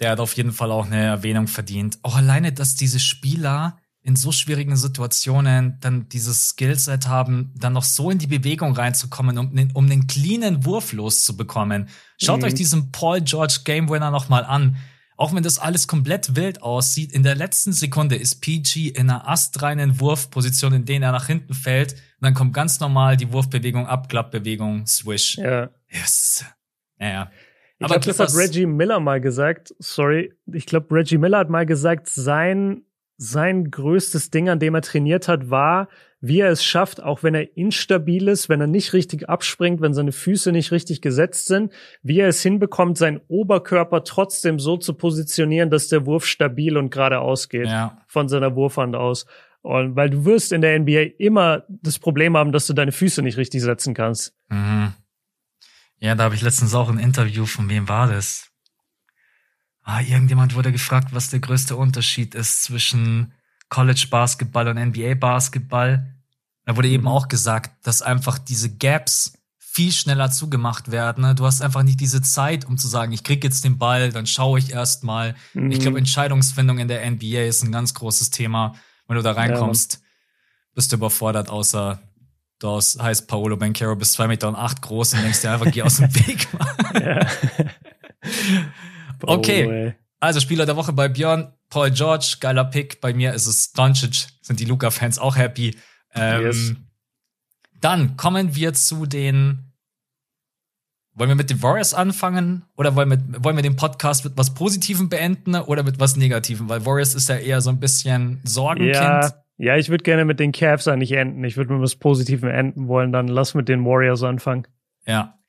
Der hat auf jeden Fall auch eine Erwähnung verdient. Auch alleine, dass diese Spieler in so schwierigen Situationen dann dieses Skillset haben, dann noch so in die Bewegung reinzukommen, um, um einen cleanen Wurf loszubekommen. Schaut mhm. euch diesen Paul George Game Winner nochmal an. Auch wenn das alles komplett wild aussieht, in der letzten Sekunde ist PG in einer astreinen Wurfposition, in denen er nach hinten fällt. Und dann kommt ganz normal die Wurfbewegung, Abklappbewegung, Swish. Ja. Yes. Naja. Ich glaube, das hat Reggie Miller mal gesagt. Sorry. Ich glaube, Reggie Miller hat mal gesagt, sein sein größtes Ding, an dem er trainiert hat, war, wie er es schafft, auch wenn er instabil ist, wenn er nicht richtig abspringt, wenn seine Füße nicht richtig gesetzt sind, wie er es hinbekommt, seinen Oberkörper trotzdem so zu positionieren, dass der Wurf stabil und geradeaus geht ja. von seiner Wurfhand aus. Und weil du wirst in der NBA immer das Problem haben, dass du deine Füße nicht richtig setzen kannst. Mhm. Ja, da habe ich letztens auch ein Interview von wem war das? ah, irgendjemand wurde gefragt, was der größte Unterschied ist zwischen College Basketball und NBA Basketball. Da wurde eben mhm. auch gesagt, dass einfach diese Gaps viel schneller zugemacht werden. Ne? Du hast einfach nicht diese Zeit, um zu sagen, ich krieg jetzt den Ball, dann schaue ich erst mal. Mhm. Ich glaube, Entscheidungsfindung in der NBA ist ein ganz großes Thema. Wenn du da reinkommst, ja, bist du überfordert, außer du heißt Paolo Bencaro, bist zwei Meter und acht groß und denkst dir einfach, geh aus dem Weg. Okay. Also Spieler der Woche bei Björn, Paul George, geiler Pick. Bei mir ist es Doncic, sind die Luca-Fans auch happy. Ähm, yes. Dann kommen wir zu den. Wollen wir mit den Warriors anfangen oder wollen wir, wollen wir den Podcast mit was Positivem beenden oder mit was Negativem? Weil Warriors ist ja eher so ein bisschen Sorgenkind. Ja, ja ich würde gerne mit den Cavs eigentlich enden. Ich würde mit was Positivem enden wollen. Dann lass mit den Warriors anfangen. Ja,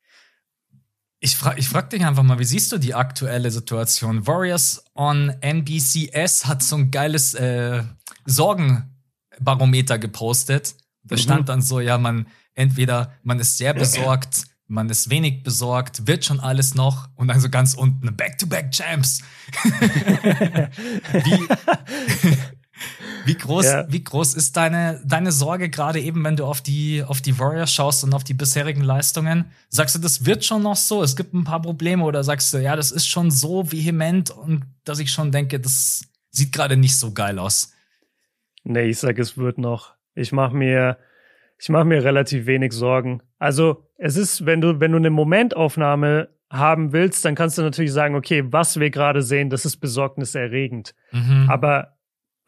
ich frage ich frag dich einfach mal, wie siehst du die aktuelle Situation? Warriors on NBCS hat so ein geiles äh, Sorgenbarometer gepostet. Da mhm. stand dann so, ja, man entweder man ist sehr besorgt, man ist wenig besorgt, wird schon alles noch und dann so ganz unten Back-to-Back-Champs. wie, wie groß, ja. wie groß ist deine, deine Sorge gerade eben, wenn du auf die, auf die Warriors schaust und auf die bisherigen Leistungen? Sagst du, das wird schon noch so? Es gibt ein paar Probleme oder sagst du, ja, das ist schon so vehement und dass ich schon denke, das sieht gerade nicht so geil aus? Nee, ich sag, es wird noch. Ich mach mir, ich mach mir relativ wenig Sorgen. Also, es ist, wenn du, wenn du eine Momentaufnahme haben willst, dann kannst du natürlich sagen, okay, was wir gerade sehen, das ist besorgniserregend. Mhm. Aber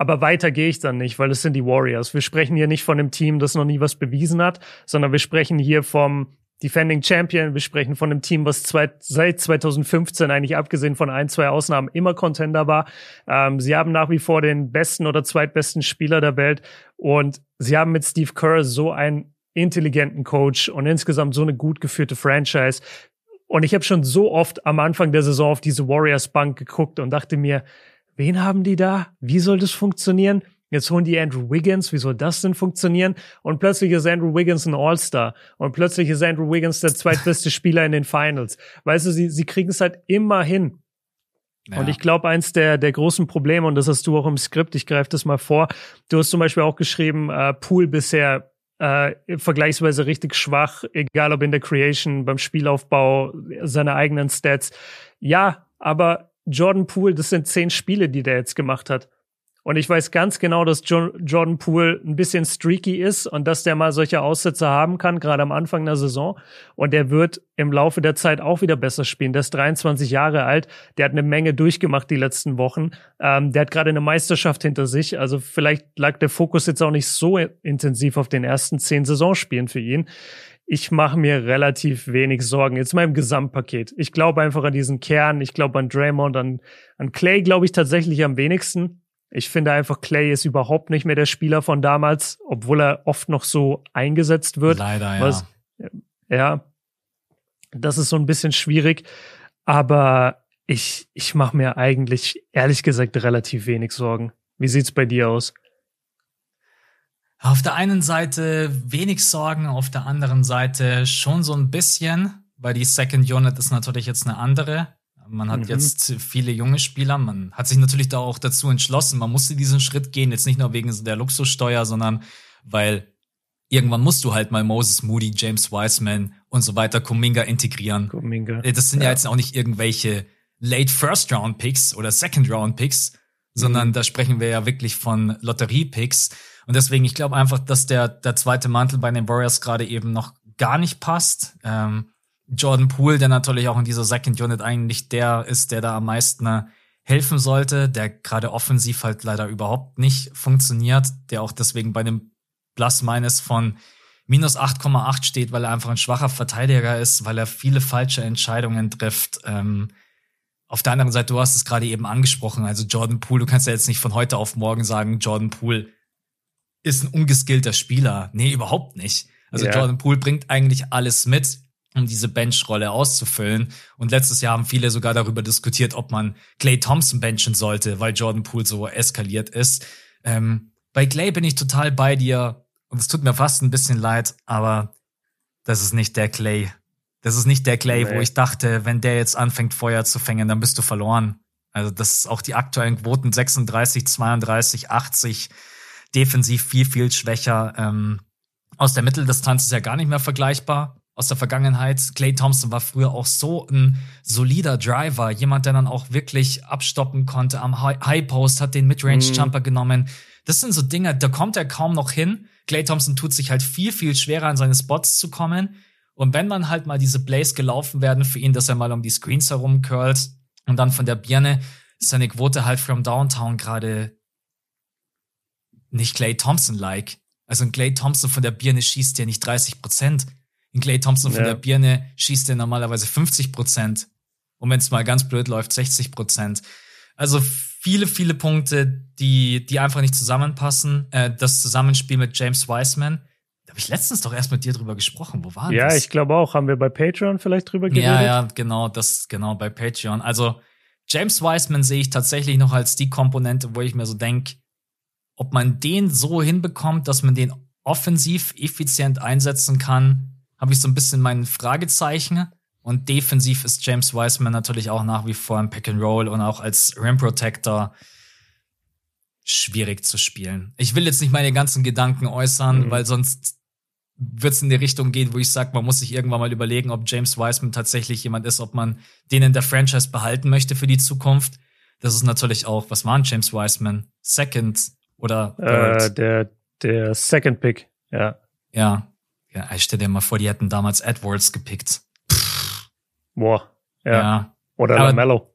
aber weiter gehe ich dann nicht, weil es sind die Warriors. Wir sprechen hier nicht von einem Team, das noch nie was bewiesen hat, sondern wir sprechen hier vom Defending Champion. Wir sprechen von einem Team, was zwei, seit 2015 eigentlich abgesehen von ein, zwei Ausnahmen immer Contender war. Ähm, sie haben nach wie vor den besten oder zweitbesten Spieler der Welt und sie haben mit Steve Kerr so einen intelligenten Coach und insgesamt so eine gut geführte Franchise. Und ich habe schon so oft am Anfang der Saison auf diese Warriors Bank geguckt und dachte mir, wen haben die da? Wie soll das funktionieren? Jetzt holen die Andrew Wiggins, wie soll das denn funktionieren? Und plötzlich ist Andrew Wiggins ein All-Star. Und plötzlich ist Andrew Wiggins der zweitbeste Spieler in den Finals. Weißt du, sie, sie kriegen es halt immer hin. Ja. Und ich glaube, eins der, der großen Probleme, und das hast du auch im Skript, ich greife das mal vor, du hast zum Beispiel auch geschrieben, äh, Pool bisher äh, vergleichsweise richtig schwach, egal ob in der Creation, beim Spielaufbau, seine eigenen Stats. Ja, aber Jordan Poole, das sind zehn Spiele, die der jetzt gemacht hat. Und ich weiß ganz genau, dass Jordan Poole ein bisschen streaky ist und dass der mal solche Aussätze haben kann, gerade am Anfang der Saison. Und der wird im Laufe der Zeit auch wieder besser spielen. Der ist 23 Jahre alt, der hat eine Menge durchgemacht die letzten Wochen. Ähm, der hat gerade eine Meisterschaft hinter sich. Also vielleicht lag der Fokus jetzt auch nicht so intensiv auf den ersten zehn Saisonspielen für ihn ich mache mir relativ wenig Sorgen. Jetzt mal im Gesamtpaket. Ich glaube einfach an diesen Kern. Ich glaube an Draymond, an, an Clay glaube ich tatsächlich am wenigsten. Ich finde einfach, Clay ist überhaupt nicht mehr der Spieler von damals, obwohl er oft noch so eingesetzt wird. Leider, ja. Was, ja, das ist so ein bisschen schwierig. Aber ich, ich mache mir eigentlich, ehrlich gesagt, relativ wenig Sorgen. Wie sieht's bei dir aus? Auf der einen Seite wenig Sorgen, auf der anderen Seite schon so ein bisschen, weil die Second Unit ist natürlich jetzt eine andere. Man hat mhm. jetzt viele junge Spieler. Man hat sich natürlich da auch dazu entschlossen. Man musste diesen Schritt gehen, jetzt nicht nur wegen der Luxussteuer, sondern weil irgendwann musst du halt mal Moses Moody, James Wiseman und so weiter, Kuminga integrieren. Kuminga. Das sind ja, ja jetzt auch nicht irgendwelche Late First Round Picks oder Second Round Picks, sondern mhm. da sprechen wir ja wirklich von Lotterie Picks. Und deswegen, ich glaube einfach, dass der, der zweite Mantel bei den Warriors gerade eben noch gar nicht passt. Ähm, Jordan Poole, der natürlich auch in dieser Second Unit eigentlich der ist, der da am meisten äh, helfen sollte, der gerade offensiv halt leider überhaupt nicht funktioniert, der auch deswegen bei dem Plus-Minus von minus 8,8 steht, weil er einfach ein schwacher Verteidiger ist, weil er viele falsche Entscheidungen trifft. Ähm, auf der anderen Seite, du hast es gerade eben angesprochen, also Jordan Poole, du kannst ja jetzt nicht von heute auf morgen sagen, Jordan Poole ist ein ungeskillter Spieler. Nee, überhaupt nicht. Also ja. Jordan Poole bringt eigentlich alles mit um diese Benchrolle auszufüllen. Und letztes Jahr haben viele sogar darüber diskutiert, ob man Clay Thompson benchen sollte, weil Jordan Poole so eskaliert ist. Ähm, bei Clay bin ich total bei dir und es tut mir fast ein bisschen leid, aber das ist nicht der Clay. Das ist nicht der Clay, nee. wo ich dachte, wenn der jetzt anfängt, Feuer zu fängen, dann bist du verloren. Also das ist auch die aktuellen Quoten 36, 32, 80, defensiv viel, viel schwächer. Ähm, aus der Mitteldistanz ist ja gar nicht mehr vergleichbar aus der Vergangenheit. Clay Thompson war früher auch so ein solider Driver, jemand, der dann auch wirklich abstoppen konnte am High Post, hat den Midrange Jumper mhm. genommen. Das sind so Dinge, da kommt er kaum noch hin. Clay Thompson tut sich halt viel, viel schwerer, an seine Spots zu kommen. Und wenn man halt mal diese Plays gelaufen werden für ihn, dass er mal um die Screens herumcurlt und dann von der Birne, ist seine Quote halt from Downtown gerade nicht Clay Thompson-like. Also ein Clay Thompson von der Birne schießt ja nicht 30 Prozent. In Clay Thompson von ja. der Birne schießt er normalerweise 50 Prozent. Und wenn es mal ganz blöd läuft, 60 Prozent. Also viele, viele Punkte, die, die einfach nicht zusammenpassen. Äh, das Zusammenspiel mit James Wiseman. Da habe ich letztens doch erst mit dir drüber gesprochen. Wo war ja, das? Ja, ich glaube auch. Haben wir bei Patreon vielleicht drüber geredet? Ja, ja, genau, das, genau, bei Patreon. Also, James Wiseman sehe ich tatsächlich noch als die Komponente, wo ich mir so denke, ob man den so hinbekommt, dass man den offensiv effizient einsetzen kann, habe ich so ein bisschen mein Fragezeichen. Und defensiv ist James Wiseman natürlich auch nach wie vor im Pick and Roll und auch als Rim Protector schwierig zu spielen. Ich will jetzt nicht meine ganzen Gedanken äußern, mhm. weil sonst wird es in die Richtung gehen, wo ich sage, man muss sich irgendwann mal überlegen, ob James Wiseman tatsächlich jemand ist, ob man den in der Franchise behalten möchte für die Zukunft. Das ist natürlich auch, was waren James Wiseman? Second oder? Äh, der, der Second Pick, ja. Ja, ja, ich stell dir mal vor, die hätten damals Edwards gepickt. Boah, ja. ja. Oder aber, Lamello.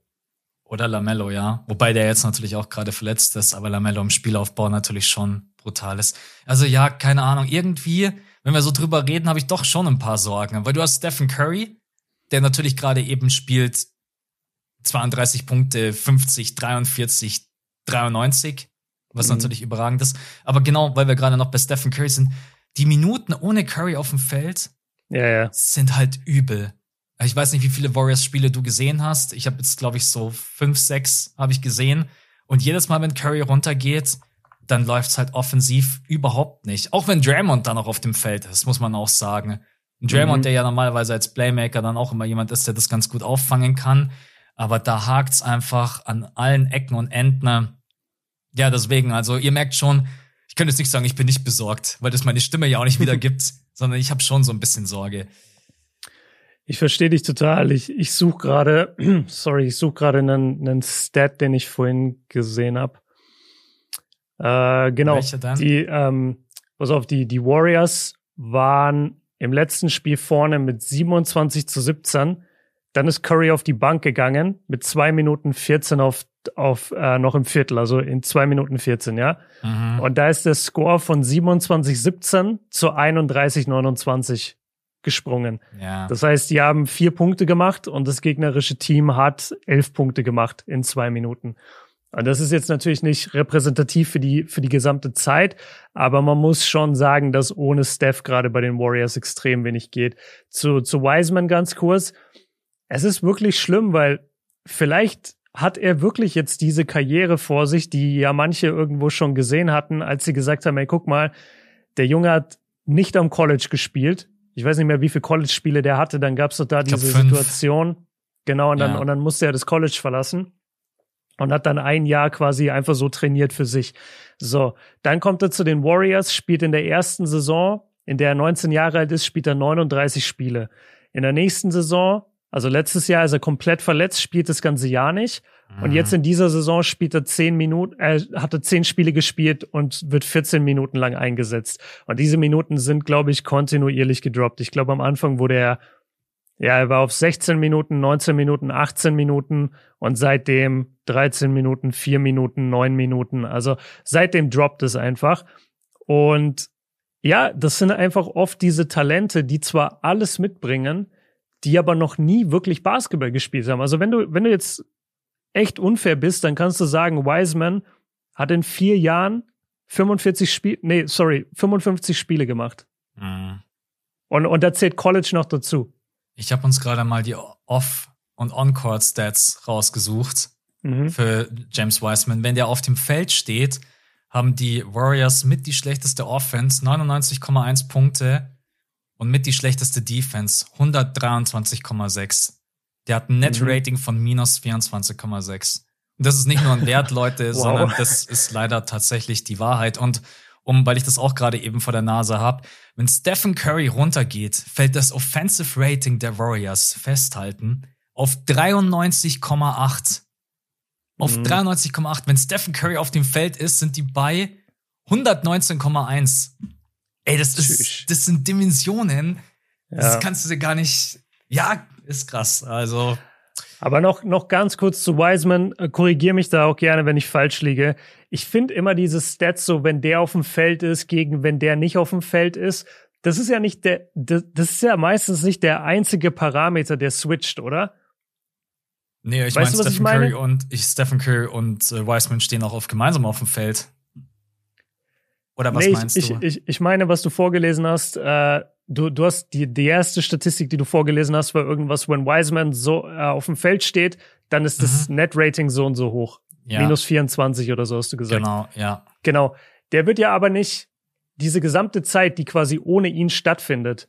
Oder Lamello, ja. Wobei der jetzt natürlich auch gerade verletzt ist, aber Lamello im Spielaufbau natürlich schon brutal ist. Also ja, keine Ahnung. Irgendwie, wenn wir so drüber reden, habe ich doch schon ein paar Sorgen. Weil du hast Stephen Curry, der natürlich gerade eben spielt 32 Punkte, 50, 43, 93, was mhm. natürlich überragend ist. Aber genau, weil wir gerade noch bei Stephen Curry sind, die Minuten ohne Curry auf dem Feld ja, ja. sind halt übel. Ich weiß nicht, wie viele Warriors-Spiele du gesehen hast. Ich habe jetzt, glaube ich, so fünf, sechs habe ich gesehen. Und jedes Mal, wenn Curry runtergeht, dann läuft's halt offensiv überhaupt nicht. Auch wenn Draymond dann auch auf dem Feld ist, muss man auch sagen. Draymond, mhm. der ja normalerweise als Playmaker dann auch immer jemand ist, der das ganz gut auffangen kann. Aber da hakt's einfach an allen Ecken und Enden. Ja, deswegen, also ihr merkt schon, ich könnte jetzt nicht sagen, ich bin nicht besorgt, weil das meine Stimme ja auch nicht wieder gibt, sondern ich habe schon so ein bisschen Sorge. Ich verstehe dich total. Ich, ich suche gerade, sorry, ich suche gerade einen, einen Stat, den ich vorhin gesehen habe. Äh, genau. Welche dann? Die, ähm, pass auf, die, die Warriors waren im letzten Spiel vorne mit 27 zu 17. Dann ist Curry auf die Bank gegangen mit zwei Minuten 14 auf auf äh, noch im Viertel, also in zwei Minuten 14, ja. Mhm. Und da ist der Score von 27-17 zu 31-29 gesprungen. Ja. Das heißt, die haben vier Punkte gemacht und das gegnerische Team hat elf Punkte gemacht in zwei Minuten. Und das ist jetzt natürlich nicht repräsentativ für die, für die gesamte Zeit, aber man muss schon sagen, dass ohne Steph gerade bei den Warriors extrem wenig geht. Zu, zu Wiseman ganz kurz. Es ist wirklich schlimm, weil vielleicht hat er wirklich jetzt diese Karriere vor sich, die ja manche irgendwo schon gesehen hatten, als sie gesagt haben, ey, guck mal, der Junge hat nicht am College gespielt. Ich weiß nicht mehr, wie viele College-Spiele der hatte. Dann gab es doch da diese Situation. Genau, und dann, ja. und dann musste er das College verlassen und hat dann ein Jahr quasi einfach so trainiert für sich. So, dann kommt er zu den Warriors, spielt in der ersten Saison, in der er 19 Jahre alt ist, spielt er 39 Spiele. In der nächsten Saison also letztes Jahr ist er komplett verletzt, spielt das ganze Jahr nicht. Mhm. Und jetzt in dieser Saison spielt er zehn Minuten, er hatte zehn Spiele gespielt und wird 14 Minuten lang eingesetzt. Und diese Minuten sind, glaube ich, kontinuierlich gedroppt. Ich glaube, am Anfang wurde er, ja, er war auf 16 Minuten, 19 Minuten, 18 Minuten und seitdem 13 Minuten, 4 Minuten, 9 Minuten. Also seitdem droppt es einfach. Und ja, das sind einfach oft diese Talente, die zwar alles mitbringen, die aber noch nie wirklich Basketball gespielt haben. Also wenn du, wenn du jetzt echt unfair bist, dann kannst du sagen, Wiseman hat in vier Jahren 45 Spiele, nee, sorry, 55 Spiele gemacht. Mhm. Und, und da zählt College noch dazu. Ich habe uns gerade mal die Off- und On-Court-Stats rausgesucht mhm. für James Wiseman. Wenn der auf dem Feld steht, haben die Warriors mit die schlechteste Offense, 99,1 Punkte, und mit die schlechteste Defense, 123,6. Der hat ein Net-Rating mhm. von minus 24,6. Und das ist nicht nur ein Wert, Leute, wow. sondern das ist leider tatsächlich die Wahrheit. Und um, weil ich das auch gerade eben vor der Nase habe, wenn Stephen Curry runtergeht, fällt das Offensive Rating der Warriors festhalten auf 93,8. Auf mhm. 93,8. Wenn Stephen Curry auf dem Feld ist, sind die bei 119,1. Ey, das ist, das sind Dimensionen. Ja. Das kannst du dir gar nicht. Ja, ist krass. Also. Aber noch, noch ganz kurz zu Wiseman. Äh, korrigiere mich da auch gerne, wenn ich falsch liege. Ich finde immer diese Stats so, wenn der auf dem Feld ist, gegen wenn der nicht auf dem Feld ist. Das ist ja nicht der, das, das ist ja meistens nicht der einzige Parameter, der switcht, oder? Nee, ich weißt meine, Stephen Curry und ich, Stephen Curry und äh, Wiseman stehen auch auf, gemeinsam auf dem Feld. Oder was nee, meinst ich, du? Ich, ich, ich meine, was du vorgelesen hast, äh, du, du hast die, die erste Statistik, die du vorgelesen hast, war irgendwas, wenn Wiseman so äh, auf dem Feld steht, dann ist das mhm. Net-Rating so und so hoch. Ja. Minus 24 oder so hast du gesagt. Genau, ja. Genau. Der wird ja aber nicht diese gesamte Zeit, die quasi ohne ihn stattfindet,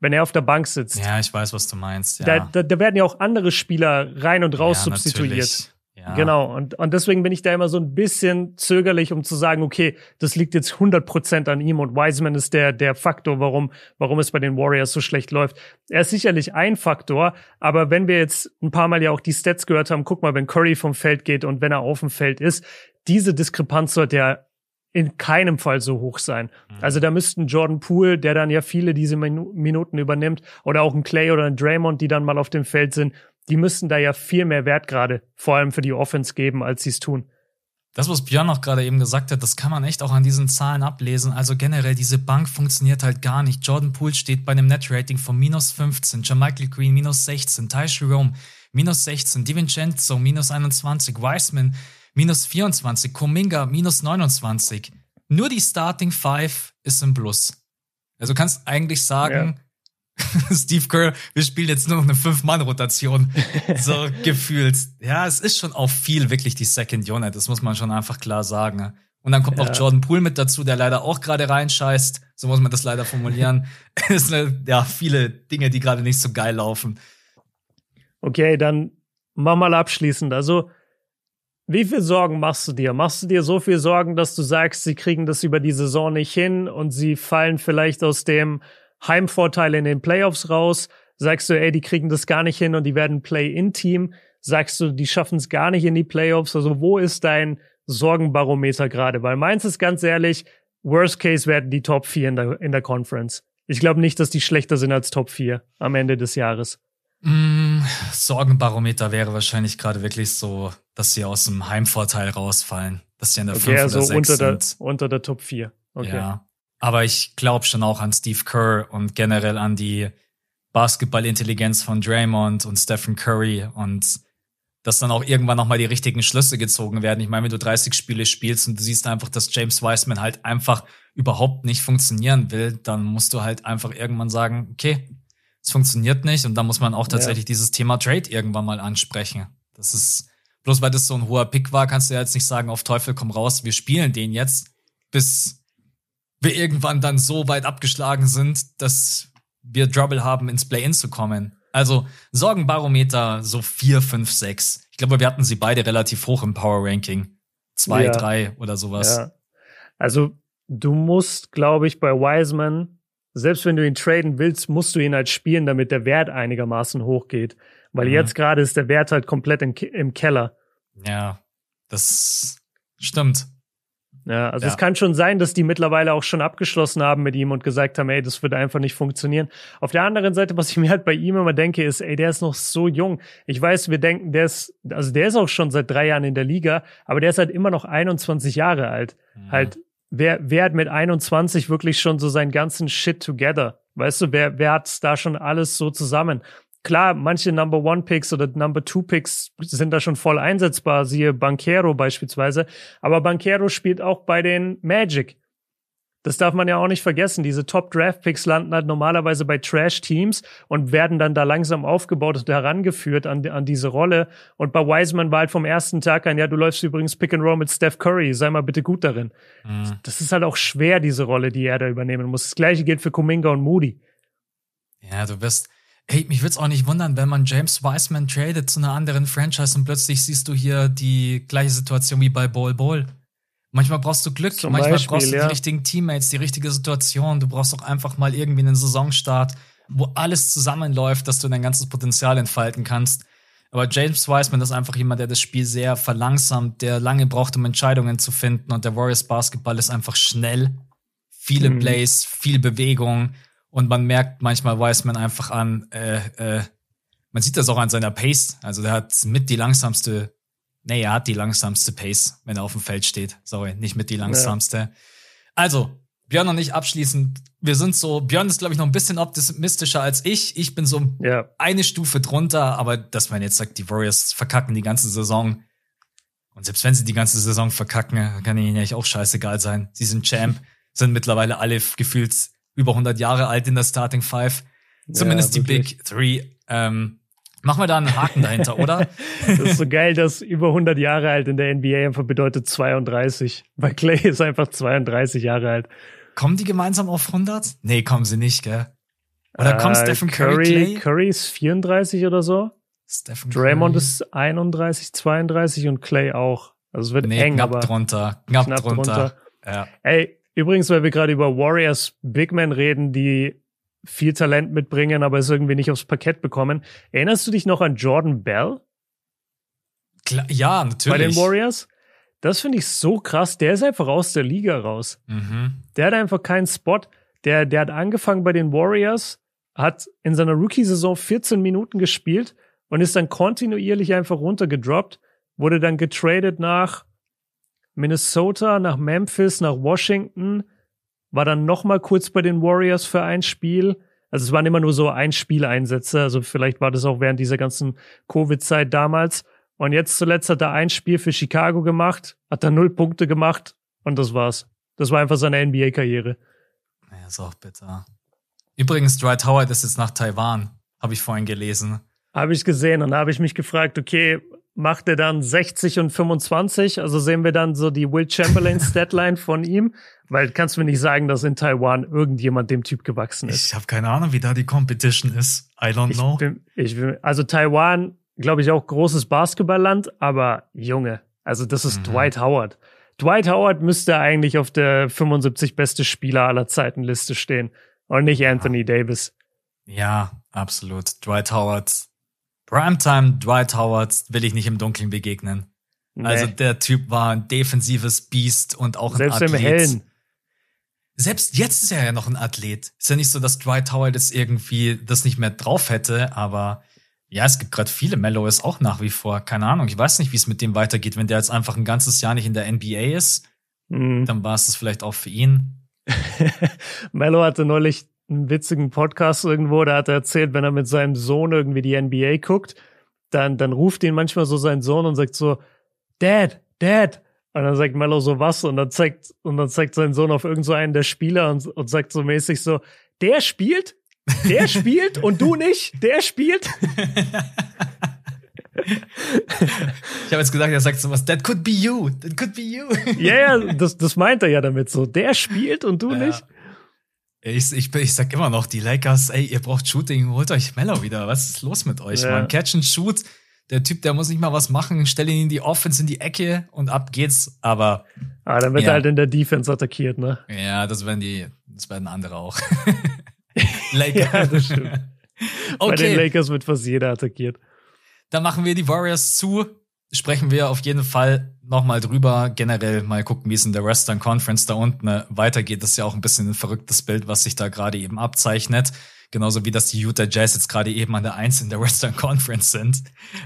wenn er auf der Bank sitzt. Ja, ich weiß, was du meinst. Ja. Da, da, da werden ja auch andere Spieler rein und raus ja, substituiert. Natürlich. Ja. Genau, und, und deswegen bin ich da immer so ein bisschen zögerlich, um zu sagen, okay, das liegt jetzt 100% an ihm und Wiseman ist der, der Faktor, warum, warum es bei den Warriors so schlecht läuft. Er ist sicherlich ein Faktor, aber wenn wir jetzt ein paar Mal ja auch die Stats gehört haben, guck mal, wenn Curry vom Feld geht und wenn er auf dem Feld ist, diese Diskrepanz sollte ja in keinem Fall so hoch sein. Mhm. Also da müssten Jordan Poole, der dann ja viele diese Minuten übernimmt, oder auch ein Clay oder ein Draymond, die dann mal auf dem Feld sind, die müssten da ja viel mehr Wert gerade, vor allem für die Offense geben, als sie es tun. Das, was Björn auch gerade eben gesagt hat, das kann man echt auch an diesen Zahlen ablesen. Also generell, diese Bank funktioniert halt gar nicht. Jordan Poole steht bei einem Net-Rating von minus 15, Jermichael Green minus 16, Ty Jerome minus 16, DiVincenzo minus 21, Wiseman minus 24, Kuminga minus 29. Nur die Starting Five ist im Plus. Also du kannst eigentlich sagen, Steve Kerr, wir spielen jetzt nur noch eine Fünf-Mann-Rotation. So gefühlt. Ja, es ist schon auch viel wirklich die Second Unit. Das muss man schon einfach klar sagen. Und dann kommt ja. noch Jordan Poole mit dazu, der leider auch gerade reinscheißt. So muss man das leider formulieren. es sind ja viele Dinge, die gerade nicht so geil laufen. Okay, dann mach mal abschließend. Also, wie viel Sorgen machst du dir? Machst du dir so viel Sorgen, dass du sagst, sie kriegen das über die Saison nicht hin und sie fallen vielleicht aus dem Heimvorteile in den Playoffs raus? Sagst du, ey, die kriegen das gar nicht hin und die werden Play-in-Team? Sagst du, die schaffen es gar nicht in die Playoffs? Also wo ist dein Sorgenbarometer gerade? Weil meins ist ganz ehrlich, Worst Case werden die Top 4 in der, in der Conference. Ich glaube nicht, dass die schlechter sind als Top 4 am Ende des Jahres. Mm, Sorgenbarometer wäre wahrscheinlich gerade wirklich so, dass sie aus dem Heimvorteil rausfallen. Dass sie in der okay, 5 oder also 6 unter sind. Der, unter der Top 4. Okay. Ja. Aber ich glaube schon auch an Steve Kerr und generell an die Basketballintelligenz von Draymond und Stephen Curry und dass dann auch irgendwann nochmal die richtigen Schlüsse gezogen werden. Ich meine, wenn du 30 Spiele spielst und du siehst einfach, dass James Wiseman halt einfach überhaupt nicht funktionieren will, dann musst du halt einfach irgendwann sagen, okay, es funktioniert nicht und dann muss man auch tatsächlich ja. dieses Thema Trade irgendwann mal ansprechen. Das ist, bloß weil das so ein hoher Pick war, kannst du ja jetzt nicht sagen, auf Teufel komm raus, wir spielen den jetzt, bis wir irgendwann dann so weit abgeschlagen sind, dass wir Trouble haben, ins Play-In zu kommen. Also Sorgenbarometer so vier, fünf, sechs. Ich glaube, wir hatten sie beide relativ hoch im Power Ranking. Zwei, ja. drei oder sowas. Ja. Also du musst, glaube ich, bei Wiseman, selbst wenn du ihn traden willst, musst du ihn halt spielen, damit der Wert einigermaßen hochgeht. Weil mhm. jetzt gerade ist der Wert halt komplett im, im Keller. Ja, das stimmt. Ja, also ja. es kann schon sein, dass die mittlerweile auch schon abgeschlossen haben mit ihm und gesagt haben, ey, das wird einfach nicht funktionieren. Auf der anderen Seite, was ich mir halt bei ihm immer denke, ist, ey, der ist noch so jung. Ich weiß, wir denken, der ist, also der ist auch schon seit drei Jahren in der Liga, aber der ist halt immer noch 21 Jahre alt. Mhm. Halt, wer, wer hat mit 21 wirklich schon so seinen ganzen Shit together? Weißt du, wer, wer hat's da schon alles so zusammen? Klar, manche Number One Picks oder Number Two Picks sind da schon voll einsetzbar, siehe Banquero beispielsweise. Aber Banquero spielt auch bei den Magic. Das darf man ja auch nicht vergessen. Diese Top Draft Picks landen halt normalerweise bei Trash Teams und werden dann da langsam aufgebaut und herangeführt an, an diese Rolle. Und bei Wiseman war halt vom ersten Tag an, ja, du läufst übrigens Pick and Roll mit Steph Curry, sei mal bitte gut darin. Mhm. Das ist halt auch schwer, diese Rolle, die er da übernehmen muss. Das gleiche gilt für Kuminga und Moody. Ja, du wirst, Hey, mich würde es auch nicht wundern, wenn man James Wiseman tradet zu einer anderen Franchise und plötzlich siehst du hier die gleiche Situation wie bei Ball Ball. Manchmal brauchst du Glück, Zum manchmal Beispiel, brauchst du ja. die richtigen Teammates, die richtige Situation. Du brauchst auch einfach mal irgendwie einen Saisonstart, wo alles zusammenläuft, dass du dein ganzes Potenzial entfalten kannst. Aber James Wiseman ist einfach jemand, der das Spiel sehr verlangsamt, der lange braucht, um Entscheidungen zu finden. Und der Warriors Basketball ist einfach schnell. Viele mhm. Plays, viel Bewegung. Und man merkt manchmal, weiß man einfach an, äh, äh, man sieht das auch an seiner Pace. Also der hat mit die langsamste, nee, er hat die langsamste Pace, wenn er auf dem Feld steht. Sorry, nicht mit die langsamste. Ja. Also, Björn und ich abschließend, wir sind so, Björn ist, glaube ich, noch ein bisschen optimistischer als ich. Ich bin so ja. eine Stufe drunter, aber dass man jetzt sagt, die Warriors verkacken die ganze Saison. Und selbst wenn sie die ganze Saison verkacken, kann ihnen ja auch scheißegal sein. Sie sind Champ, sind mittlerweile alle gefühlt über 100 Jahre alt in der Starting Five. Zumindest ja, die Big Three. Ähm, machen wir da einen Haken dahinter, oder? das ist so geil, dass über 100 Jahre alt in der NBA einfach bedeutet 32. Weil Clay ist einfach 32 Jahre alt. Kommen die gemeinsam auf 100? Nee, kommen sie nicht, gell? Oder äh, kommt Stephen Curry, Curry? Curry ist 34 oder so. Stephen Draymond Curry. ist 31, 32 und Clay auch. Also es wird nee, eng, knapp aber drunter, knapp, knapp drunter. drunter. Ja. Ey, Übrigens, weil wir gerade über Warriors Big Men reden, die viel Talent mitbringen, aber es irgendwie nicht aufs Parkett bekommen. Erinnerst du dich noch an Jordan Bell? Klar, ja, natürlich. Bei den Warriors? Das finde ich so krass. Der ist einfach aus der Liga raus. Mhm. Der hat einfach keinen Spot. Der, der hat angefangen bei den Warriors, hat in seiner Rookie-Saison 14 Minuten gespielt und ist dann kontinuierlich einfach runtergedroppt, wurde dann getradet nach Minnesota, nach Memphis, nach Washington, war dann noch mal kurz bei den Warriors für ein Spiel. Also es waren immer nur so ein Spieleinsätze, also vielleicht war das auch während dieser ganzen Covid-Zeit damals. Und jetzt zuletzt hat er ein Spiel für Chicago gemacht, hat da null Punkte gemacht und das war's. Das war einfach seine NBA-Karriere. Ja, ist auch bitter. Übrigens, Dwight Howard ist jetzt nach Taiwan, habe ich vorhin gelesen. Habe ich gesehen und da habe ich mich gefragt, okay, macht er dann 60 und 25. Also sehen wir dann so die Will Chamberlain Statline von ihm. Weil kannst du mir nicht sagen, dass in Taiwan irgendjemand dem Typ gewachsen ist. Ich habe keine Ahnung, wie da die Competition ist. I don't know. Ich bin, ich bin, also Taiwan, glaube ich, auch großes Basketballland, aber Junge, also das ist mhm. Dwight Howard. Dwight Howard müsste eigentlich auf der 75 beste Spieler aller Zeiten Liste stehen und nicht Anthony ja. Davis. Ja, absolut. Dwight Howard Primetime Dwight Howard will ich nicht im Dunkeln begegnen. Nee. Also der Typ war ein defensives Biest und auch ein Selbst Athlet. Selbst im Hellen. Selbst jetzt ist er ja noch ein Athlet. Ist ja nicht so, dass Dwight Howard jetzt irgendwie das nicht mehr drauf hätte, aber ja, es gibt gerade viele Mellows auch nach wie vor. Keine Ahnung, ich weiß nicht, wie es mit dem weitergeht. Wenn der jetzt einfach ein ganzes Jahr nicht in der NBA ist, mhm. dann war es das vielleicht auch für ihn. Mello hatte neulich einen witzigen Podcast irgendwo, da hat er erzählt, wenn er mit seinem Sohn irgendwie die NBA guckt, dann, dann ruft ihn manchmal so sein Sohn und sagt so, Dad, Dad. Und dann sagt Mello so was und dann zeigt, und dann zeigt sein Sohn auf irgendeinen so der Spieler und, und sagt so mäßig so, der spielt? Der spielt und du nicht? Der spielt? Ich habe jetzt gesagt, er sagt sowas, that could be you, that could be you. Ja, yeah, das, das meint er ja damit so. Der spielt und du ja. nicht. Ich, ich, ich sag immer noch, die Lakers, ey, ihr braucht Shooting, holt euch Mello wieder. Was ist los mit euch, ja. man? Catch and shoot. Der Typ, der muss nicht mal was machen, stell ihn in die Offense in die Ecke und ab geht's. Aber. Ah, dann wird ja. er halt in der Defense attackiert, ne? Ja, das werden die, das werden andere auch. Lakers. ja, das stimmt. Okay. Bei den Lakers wird fast jeder attackiert. Dann machen wir die Warriors zu. Sprechen wir auf jeden Fall nochmal drüber. Generell mal gucken, wie es in der Western Conference da unten äh, weitergeht. Das ist ja auch ein bisschen ein verrücktes Bild, was sich da gerade eben abzeichnet. Genauso wie dass die Utah Jazz jetzt gerade eben an der Eins in der Western Conference sind.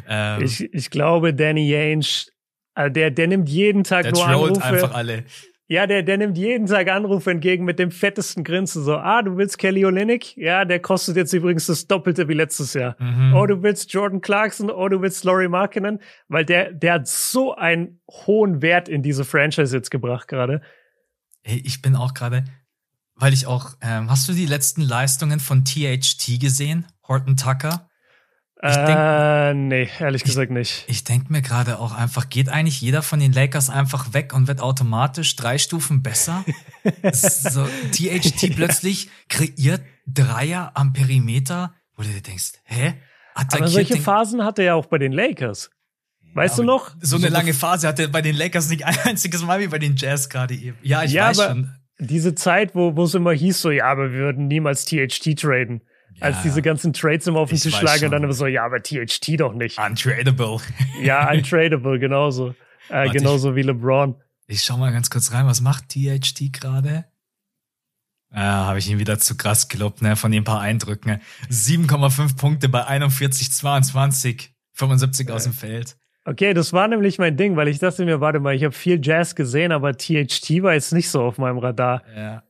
Ähm, ich, ich glaube, Danny Ainge, äh, der, der nimmt jeden Tag der nur Anrufe. einfach alle. Ja, der, der nimmt jeden Tag Anrufe entgegen mit dem fettesten Grinsen. So, ah, du willst Kelly Olynyk? Ja, der kostet jetzt übrigens das Doppelte wie letztes Jahr. Mhm. Oh, du willst Jordan Clarkson? Oh, du willst Laurie Markkinen? Weil der, der hat so einen hohen Wert in diese Franchise jetzt gebracht gerade. Hey, ich bin auch gerade, weil ich auch, ähm, hast du die letzten Leistungen von THT gesehen? Horton Tucker? Ich denk, äh, nee, ehrlich gesagt ich, nicht. Ich denke mir gerade auch einfach, geht eigentlich jeder von den Lakers einfach weg und wird automatisch drei Stufen besser? so, THT plötzlich kreiert Dreier am Perimeter, wo du dir denkst, hä? Attackiert Aber solche Phasen hatte er ja auch bei den Lakers. Weißt ja, du noch? So eine lange Phase hatte er bei den Lakers nicht ein einziges Mal wie bei den Jazz gerade eben. Ja, ich ja, weiß schon. Diese Zeit, wo wo es immer hieß, so, ja, aber wir würden niemals THT traden als diese ganzen Trades immer auf den Tisch lagen und dann immer so, ja, aber THT doch nicht. Untradable. ja, untradable, genauso. Äh, genauso ich, wie LeBron. Ich schau mal ganz kurz rein, was macht THT gerade? Ja, habe ich ihn wieder zu krass gelobt, ne, von den paar Eindrücken. 7,5 Punkte bei 41, 22, 75 aus dem Feld. Okay, das war nämlich mein Ding, weil ich dachte mir, warte mal, ich habe viel Jazz gesehen, aber THT war jetzt nicht so auf meinem Radar. Ja.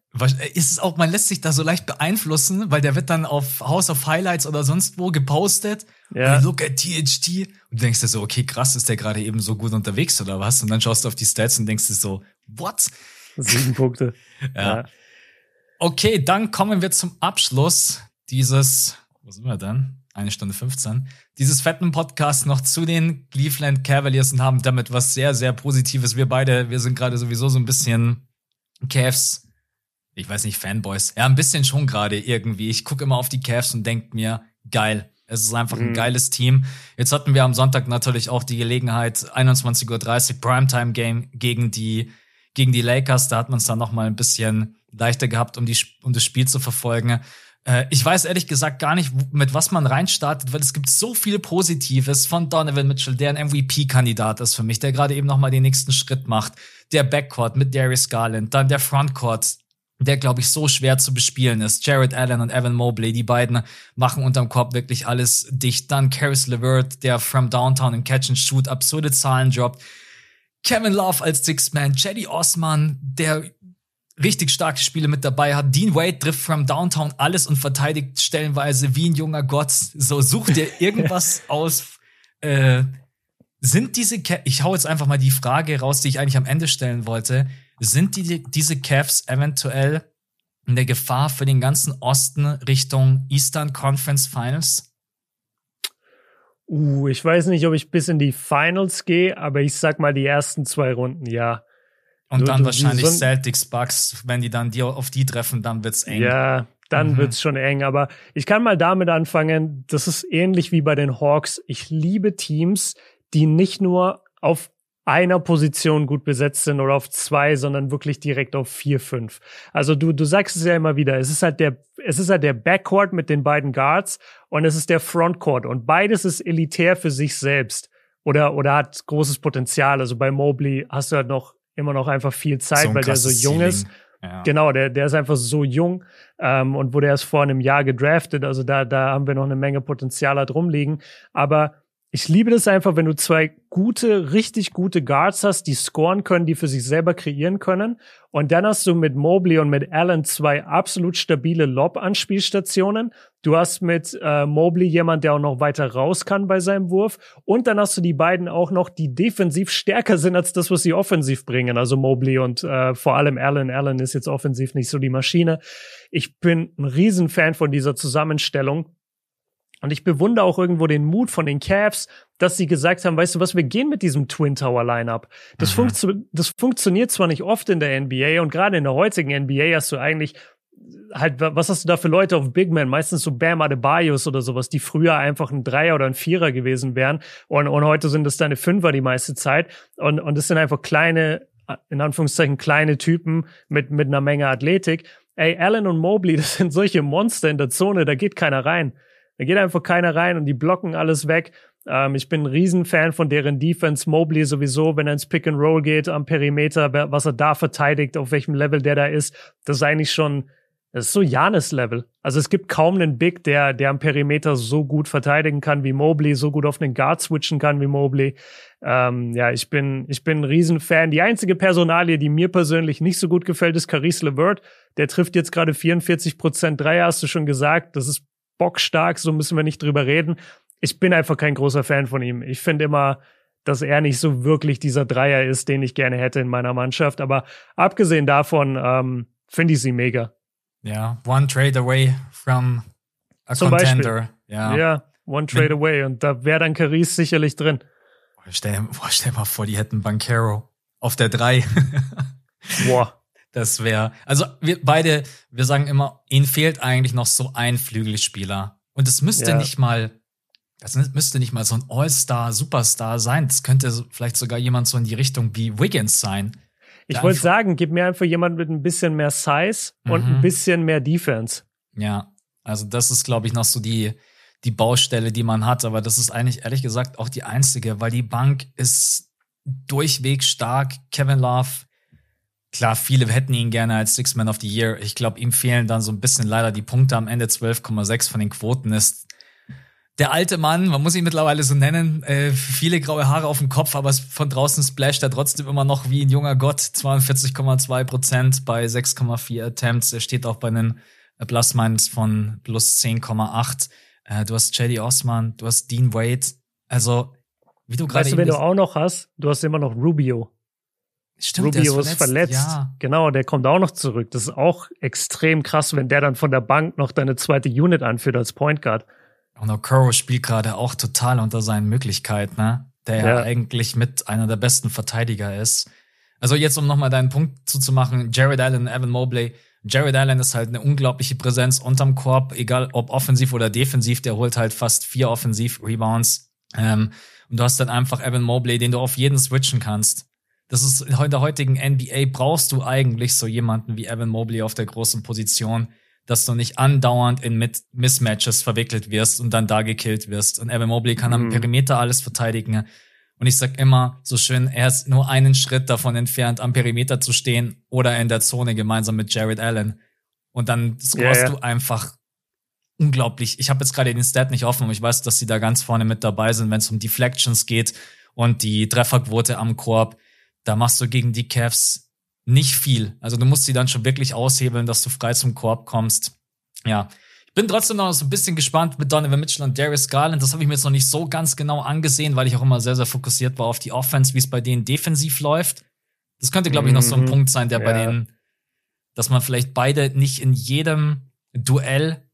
Ist es auch, man lässt sich da so leicht beeinflussen, weil der wird dann auf House of Highlights oder sonst wo gepostet. Ja. Und look at THT. Und du denkst dir so, okay, krass, ist der gerade eben so gut unterwegs oder was? Und dann schaust du auf die Stats und denkst dir so, what? Sieben Punkte. ja. ja. Okay, dann kommen wir zum Abschluss dieses, wo sind wir denn? Eine Stunde 15. Dieses fetten Podcast noch zu den Cleveland Cavaliers und haben damit was sehr, sehr Positives. Wir beide, wir sind gerade sowieso so ein bisschen Cavs ich weiß nicht, Fanboys. Ja, ein bisschen schon gerade irgendwie. Ich gucke immer auf die Cavs und denke mir, geil. Es ist einfach ein mhm. geiles Team. Jetzt hatten wir am Sonntag natürlich auch die Gelegenheit, 21.30 Uhr Primetime Game gegen die, gegen die Lakers. Da hat man es dann noch mal ein bisschen leichter gehabt, um, die, um das Spiel zu verfolgen. Äh, ich weiß ehrlich gesagt gar nicht, mit was man reinstartet, weil es gibt so viel Positives von Donovan Mitchell, der ein MVP-Kandidat ist für mich, der gerade eben noch mal den nächsten Schritt macht. Der Backcourt mit Darius Garland, dann der Frontcourt, der, glaube ich, so schwer zu bespielen ist. Jared Allen und Evan Mobley, die beiden machen unterm Korb wirklich alles dicht. Dann Caris LeVert, der from Downtown in Catch and Shoot absurde Zahlen droppt. Kevin Love als Six-Man, Cedi Osman, der richtig starke Spiele mit dabei hat. Dean Wade trifft from Downtown alles und verteidigt stellenweise wie ein junger Gott. So, such dir irgendwas aus. Äh, sind diese, Ca ich hau jetzt einfach mal die Frage raus, die ich eigentlich am Ende stellen wollte. Sind die, diese Cavs eventuell eine Gefahr für den ganzen Osten Richtung Eastern Conference Finals? Uh, ich weiß nicht, ob ich bis in die Finals gehe, aber ich sag mal die ersten zwei Runden, ja. Und du, dann du, wahrscheinlich so Celtics Bucks, wenn die dann die auf die treffen, dann wird's eng. Ja, dann mhm. wird's schon eng. Aber ich kann mal damit anfangen. Das ist ähnlich wie bei den Hawks. Ich liebe Teams, die nicht nur auf einer Position gut besetzt sind oder auf zwei, sondern wirklich direkt auf vier, fünf. Also du, du sagst es ja immer wieder, es ist halt der, es ist halt der Backcourt mit den beiden Guards und es ist der Frontcourt und beides ist elitär für sich selbst oder, oder hat großes Potenzial. Also bei Mobley hast du halt noch immer noch einfach viel Zeit, so weil der so jung Ceiling. ist. Ja. Genau, der, der ist einfach so jung ähm, und wurde erst vor einem Jahr gedraftet. Also da, da haben wir noch eine Menge Potenzial halt rumliegen. Aber ich liebe das einfach, wenn du zwei gute, richtig gute Guards hast, die scoren können, die für sich selber kreieren können. Und dann hast du mit Mobley und mit Allen zwei absolut stabile Lob-Anspielstationen. Du hast mit äh, Mobley jemand, der auch noch weiter raus kann bei seinem Wurf. Und dann hast du die beiden auch noch, die defensiv stärker sind als das, was sie offensiv bringen. Also Mobley und äh, vor allem Allen. Allen ist jetzt offensiv nicht so die Maschine. Ich bin ein Riesenfan von dieser Zusammenstellung. Und ich bewundere auch irgendwo den Mut von den Cavs, dass sie gesagt haben, weißt du was, wir gehen mit diesem Twin Tower Lineup. Das, mhm. funktio das funktioniert zwar nicht oft in der NBA und gerade in der heutigen NBA hast du eigentlich halt, was hast du da für Leute auf Big Man? Meistens so Bam Adebayos oder sowas, die früher einfach ein Dreier oder ein Vierer gewesen wären. Und, und heute sind es deine Fünfer die meiste Zeit. Und, und das sind einfach kleine, in Anführungszeichen kleine Typen mit, mit einer Menge Athletik. Ey, Allen und Mobley, das sind solche Monster in der Zone, da geht keiner rein. Da geht einfach keiner rein und die blocken alles weg. Ähm, ich bin ein Riesenfan von deren Defense. Mobley sowieso, wenn er ins Pick and Roll geht am Perimeter, was er da verteidigt, auf welchem Level der da ist, das ist eigentlich schon, das ist so Janis-Level. Also es gibt kaum einen Big, der, der am Perimeter so gut verteidigen kann wie Mobley, so gut auf einen Guard switchen kann wie Mobley. Ähm, ja, ich bin, ich bin ein Riesenfan. Die einzige Personalie, die mir persönlich nicht so gut gefällt, ist Caris LeVert. Der trifft jetzt gerade 44 Prozent Dreier, hast du schon gesagt. Das ist bockstark, so müssen wir nicht drüber reden. Ich bin einfach kein großer Fan von ihm. Ich finde immer, dass er nicht so wirklich dieser Dreier ist, den ich gerne hätte in meiner Mannschaft. Aber abgesehen davon ähm, finde ich sie mega. Ja, one trade away from a Zum contender. Ja. ja, one trade away. Und da wäre dann Caris sicherlich drin. Stell, boah, stell mal vor, die hätten Bankero auf der 3. Boah. Das wäre, also wir beide, wir sagen immer, ihnen fehlt eigentlich noch so ein Flügelspieler. Und es müsste ja. nicht mal, das müsste nicht mal so ein All-Star, Superstar sein. Das könnte vielleicht sogar jemand so in die Richtung wie Wiggins sein. Ich wollte sagen, gib mir einfach jemand mit ein bisschen mehr Size und mhm. ein bisschen mehr Defense. Ja, also das ist, glaube ich, noch so die, die Baustelle, die man hat. Aber das ist eigentlich, ehrlich gesagt, auch die einzige, weil die Bank ist durchweg stark. Kevin Love Klar, viele hätten ihn gerne als Six Man of the Year. Ich glaube, ihm fehlen dann so ein bisschen leider die Punkte am Ende. 12,6 von den Quoten ist der alte Mann, man muss ihn mittlerweile so nennen, äh, viele graue Haare auf dem Kopf, aber von draußen splasht er trotzdem immer noch wie ein junger Gott. 42,2 Prozent bei 6,4 Attempts. Er steht auch bei einem Plus Minus von plus 10,8. Äh, du hast JD Osman, du hast Dean Wade. Also, wie du gerade. Weißt du, wenn du auch noch hast, du hast immer noch Rubio. Stimmt, Rubio ist verletzt. verletzt. Ja. Genau, der kommt auch noch zurück. Das ist auch extrem krass, wenn der dann von der Bank noch deine zweite Unit anführt als Point Guard. Und Okoro spielt gerade auch total unter seinen Möglichkeiten, ne? Der ja. ja eigentlich mit einer der besten Verteidiger ist. Also jetzt, um nochmal deinen Punkt zuzumachen, Jared Allen, Evan Mobley. Jared Allen ist halt eine unglaubliche Präsenz unterm Korb, egal ob offensiv oder defensiv, der holt halt fast vier Offensiv-Rebounds. Ähm, und du hast dann einfach Evan Mobley, den du auf jeden switchen kannst. Das ist in der heutigen NBA brauchst du eigentlich so jemanden wie Evan Mobley auf der großen Position, dass du nicht andauernd in Mismatches verwickelt wirst und dann da gekillt wirst. Und Evan Mobley kann mhm. am Perimeter alles verteidigen. Und ich sag immer so schön, er ist nur einen Schritt davon entfernt, am Perimeter zu stehen oder in der Zone gemeinsam mit Jared Allen. Und dann scorest ja, ja. du einfach unglaublich. Ich habe jetzt gerade den Stat nicht offen, aber ich weiß, dass sie da ganz vorne mit dabei sind, wenn es um Deflections geht und die Trefferquote am Korb da machst du gegen die Cavs nicht viel. Also du musst sie dann schon wirklich aushebeln, dass du frei zum Korb kommst. Ja. Ich bin trotzdem noch so ein bisschen gespannt mit Donovan Mitchell und Darius Garland. Das habe ich mir jetzt noch nicht so ganz genau angesehen, weil ich auch immer sehr, sehr fokussiert war auf die Offense, wie es bei denen defensiv läuft. Das könnte, glaube ich, noch so ein mhm. Punkt sein, der ja. bei denen, dass man vielleicht beide nicht in jedem Duell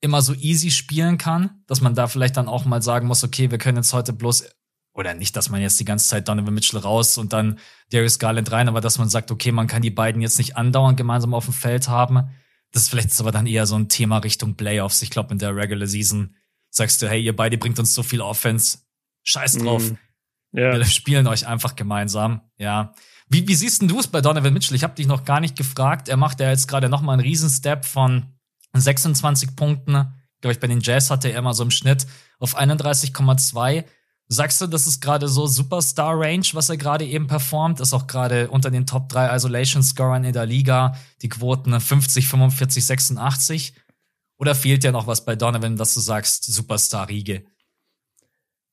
immer so easy spielen kann, dass man da vielleicht dann auch mal sagen muss, okay, wir können jetzt heute bloß oder nicht, dass man jetzt die ganze Zeit Donovan Mitchell raus und dann Darius Garland rein, aber dass man sagt, okay, man kann die beiden jetzt nicht andauernd gemeinsam auf dem Feld haben. Das ist vielleicht aber dann eher so ein Thema Richtung Playoffs. Ich glaube, in der Regular Season sagst du, hey, ihr beide bringt uns so viel Offense. Scheiß drauf. Mm, yeah. Wir spielen euch einfach gemeinsam. Ja. Wie, wie siehst denn du es bei Donovan Mitchell? Ich habe dich noch gar nicht gefragt. Er macht ja jetzt gerade noch mal einen Riesenstep von 26 Punkten. Glaube ich, bei den Jazz hatte er immer so im Schnitt auf 31,2. Sagst du, das ist gerade so Superstar-Range, was er gerade eben performt? Ist auch gerade unter den Top 3 Isolation-Scorern in der Liga. Die Quoten 50, 45, 86. Oder fehlt dir noch was bei Donovan, dass du sagst, Superstar-Riege?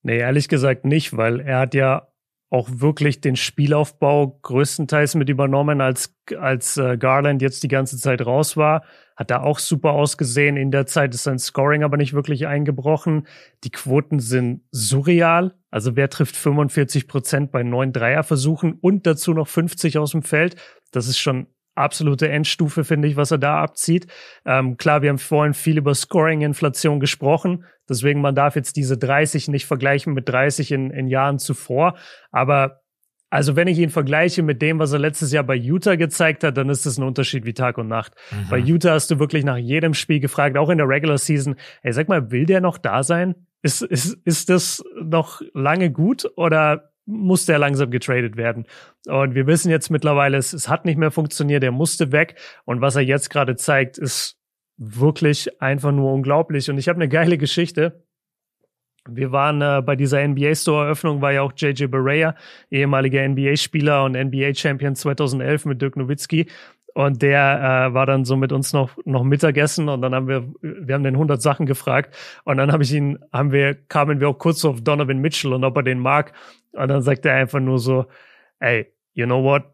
Nee, ehrlich gesagt nicht, weil er hat ja auch wirklich den Spielaufbau größtenteils mit übernommen, als, als äh, Garland jetzt die ganze Zeit raus war. Hat da auch super ausgesehen. In der Zeit ist sein Scoring aber nicht wirklich eingebrochen. Die Quoten sind surreal. Also wer trifft 45 Prozent bei neun Dreierversuchen und dazu noch 50 aus dem Feld? Das ist schon absolute Endstufe, finde ich, was er da abzieht. Ähm, klar, wir haben vorhin viel über Scoring-Inflation gesprochen. Deswegen, man darf jetzt diese 30 nicht vergleichen mit 30 in, in Jahren zuvor. Aber also wenn ich ihn vergleiche mit dem, was er letztes Jahr bei Utah gezeigt hat, dann ist das ein Unterschied wie Tag und Nacht. Mhm. Bei Utah hast du wirklich nach jedem Spiel gefragt, auch in der Regular Season, ey, sag mal, will der noch da sein? Ist, ist, ist das noch lange gut oder muss der langsam getradet werden. Und wir wissen jetzt mittlerweile, es, es hat nicht mehr funktioniert, er musste weg. Und was er jetzt gerade zeigt, ist wirklich einfach nur unglaublich. Und ich habe eine geile Geschichte. Wir waren äh, bei dieser NBA Store Eröffnung, war ja auch JJ Barea, ehemaliger NBA-Spieler und NBA-Champion 2011 mit Dirk Nowitzki. Und der äh, war dann so mit uns noch, noch Mittagessen und dann haben wir, wir haben den 100 Sachen gefragt und dann habe ich ihn, haben wir, kamen wir auch kurz auf Donovan Mitchell und ob er den mag. Und dann sagt er einfach nur so, ey, you know what?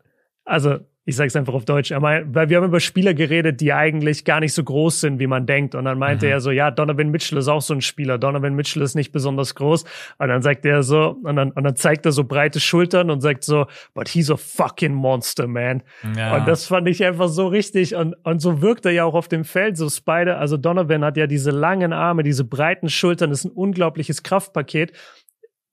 Also ich sage es einfach auf Deutsch, mein, weil wir haben über Spieler geredet, die eigentlich gar nicht so groß sind, wie man denkt. Und dann meinte mhm. er so, ja, Donovan Mitchell ist auch so ein Spieler. Donovan Mitchell ist nicht besonders groß. Und dann sagt er so, und dann, und dann zeigt er so breite Schultern und sagt so, but he's a fucking monster, man. Ja. Und das fand ich einfach so richtig. Und, und so wirkt er ja auch auf dem Feld. So Spider, also Donovan hat ja diese langen Arme, diese breiten Schultern, das ist ein unglaubliches Kraftpaket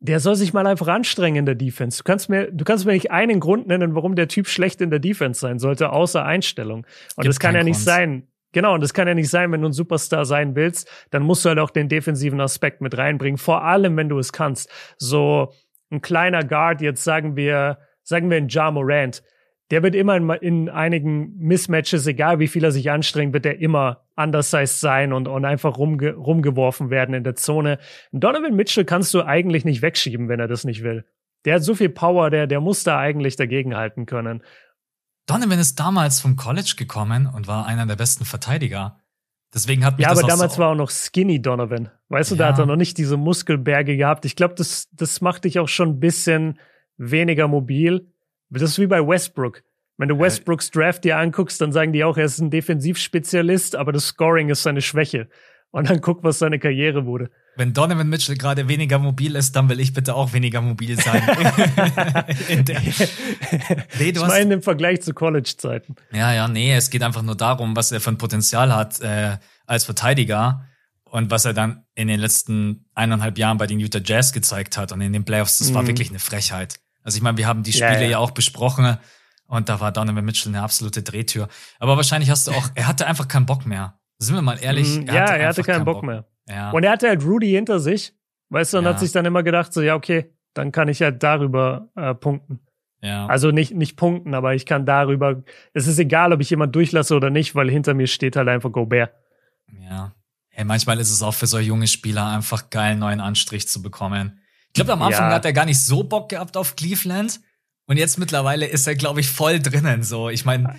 der soll sich mal einfach anstrengen in der Defense. Du kannst mir, du kannst mir nicht einen Grund nennen, warum der Typ schlecht in der Defense sein sollte, außer Einstellung. Und Gibt das kann ja nicht Grund. sein. Genau, und das kann ja nicht sein, wenn du ein Superstar sein willst, dann musst du halt auch den defensiven Aspekt mit reinbringen, vor allem wenn du es kannst. So ein kleiner Guard, jetzt sagen wir, sagen wir ein Ja Morant, der wird immer in, in, einigen Mismatches, egal wie viel er sich anstrengt, wird er immer undersized sein und, und einfach rumge rumgeworfen werden in der Zone. Donovan Mitchell kannst du eigentlich nicht wegschieben, wenn er das nicht will. Der hat so viel Power, der, der muss da eigentlich dagegenhalten können. Donovan ist damals vom College gekommen und war einer der besten Verteidiger. Deswegen hat mich Ja, aber damals so war auch noch Skinny Donovan. Weißt du, ja. da hat er noch nicht diese Muskelberge gehabt. Ich glaube, das, das macht dich auch schon ein bisschen weniger mobil. Das ist wie bei Westbrook. Wenn du Westbrooks Draft dir anguckst, dann sagen die auch, er ist ein Defensivspezialist, aber das Scoring ist seine Schwäche. Und dann guck, was seine Karriere wurde. Wenn Donovan Mitchell gerade weniger mobil ist, dann will ich bitte auch weniger mobil sein. nee, du ich meine im Vergleich zu College-Zeiten. Ja, ja, nee, es geht einfach nur darum, was er für ein Potenzial hat äh, als Verteidiger und was er dann in den letzten eineinhalb Jahren bei den Utah Jazz gezeigt hat und in den Playoffs, das war mhm. wirklich eine Frechheit. Also ich meine, wir haben die Spiele ja, ja. ja auch besprochen und da war Donovan Mitchell eine absolute Drehtür. Aber wahrscheinlich hast du auch, er hatte einfach keinen Bock mehr. Sind wir mal ehrlich? Er ja, hatte er hatte keinen, keinen Bock, Bock, mehr. Ja. Und er hatte halt Rudy hinter sich. Weißt du, und hat sich dann immer gedacht, so, ja, okay, dann kann ich ja darüber äh, punkten. Ja. Also nicht, nicht punkten, aber ich kann darüber, es ist egal, ob ich jemand durchlasse oder nicht, weil hinter mir steht halt einfach Gobert. Ja. Hey, manchmal ist es auch für so junge Spieler einfach geil, einen neuen Anstrich zu bekommen. Ich glaube, am Anfang ja. hat er gar nicht so Bock gehabt auf Cleveland. Und jetzt mittlerweile ist er, glaube ich, voll drinnen. So, ich meine.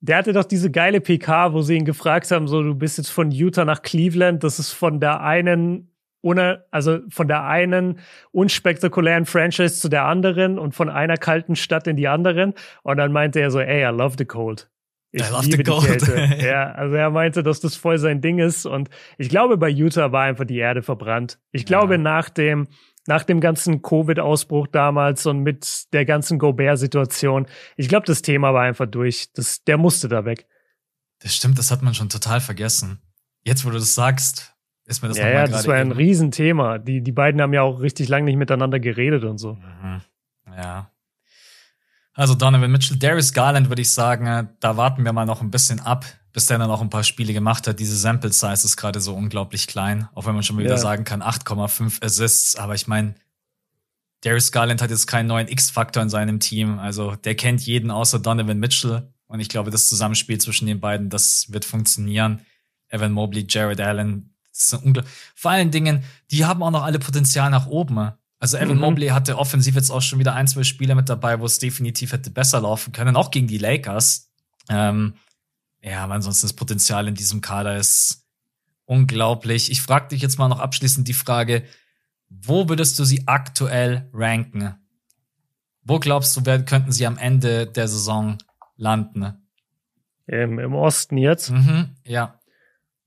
Der hatte doch diese geile PK, wo sie ihn gefragt haben: so, du bist jetzt von Utah nach Cleveland. Das ist von der einen ohne, also von der einen unspektakulären Franchise zu der anderen und von einer kalten Stadt in die anderen. Und dann meinte er so, ey, I love the cold. Ich I love liebe the cold. die Kälte. ja, also er meinte, dass das voll sein Ding ist. Und ich glaube, bei Utah war einfach die Erde verbrannt. Ich glaube, ja. nach dem, nach dem ganzen Covid-Ausbruch damals und mit der ganzen Gobert-Situation. Ich glaube, das Thema war einfach durch. Das, der musste da weg. Das stimmt, das hat man schon total vergessen. Jetzt, wo du das sagst, ist mir das ja, ja, das war ein Riesenthema. Die, die beiden haben ja auch richtig lange nicht miteinander geredet und so. Mhm. Ja. Also Donovan Mitchell, Darius Garland würde ich sagen, da warten wir mal noch ein bisschen ab bis der dann auch ein paar Spiele gemacht hat. Diese Sample Size ist gerade so unglaublich klein, auch wenn man schon wieder ja. sagen kann, 8,5 Assists. Aber ich meine, Darius Garland hat jetzt keinen neuen X-Faktor in seinem Team. Also der kennt jeden außer Donovan Mitchell. Und ich glaube, das Zusammenspiel zwischen den beiden, das wird funktionieren. Evan Mobley, Jared Allen, vor allen Dingen, die haben auch noch alle Potenzial nach oben. Also Evan mhm. Mobley hatte offensiv jetzt auch schon wieder ein, zwei Spiele mit dabei, wo es definitiv hätte besser laufen können, auch gegen die Lakers. Ähm, ja, aber ansonsten das Potenzial in diesem Kader ist unglaublich. Ich frage dich jetzt mal noch abschließend die Frage, Wo würdest du sie aktuell ranken? Wo glaubst du, könnten sie am Ende der Saison landen? Im, im Osten jetzt? Mhm, ja.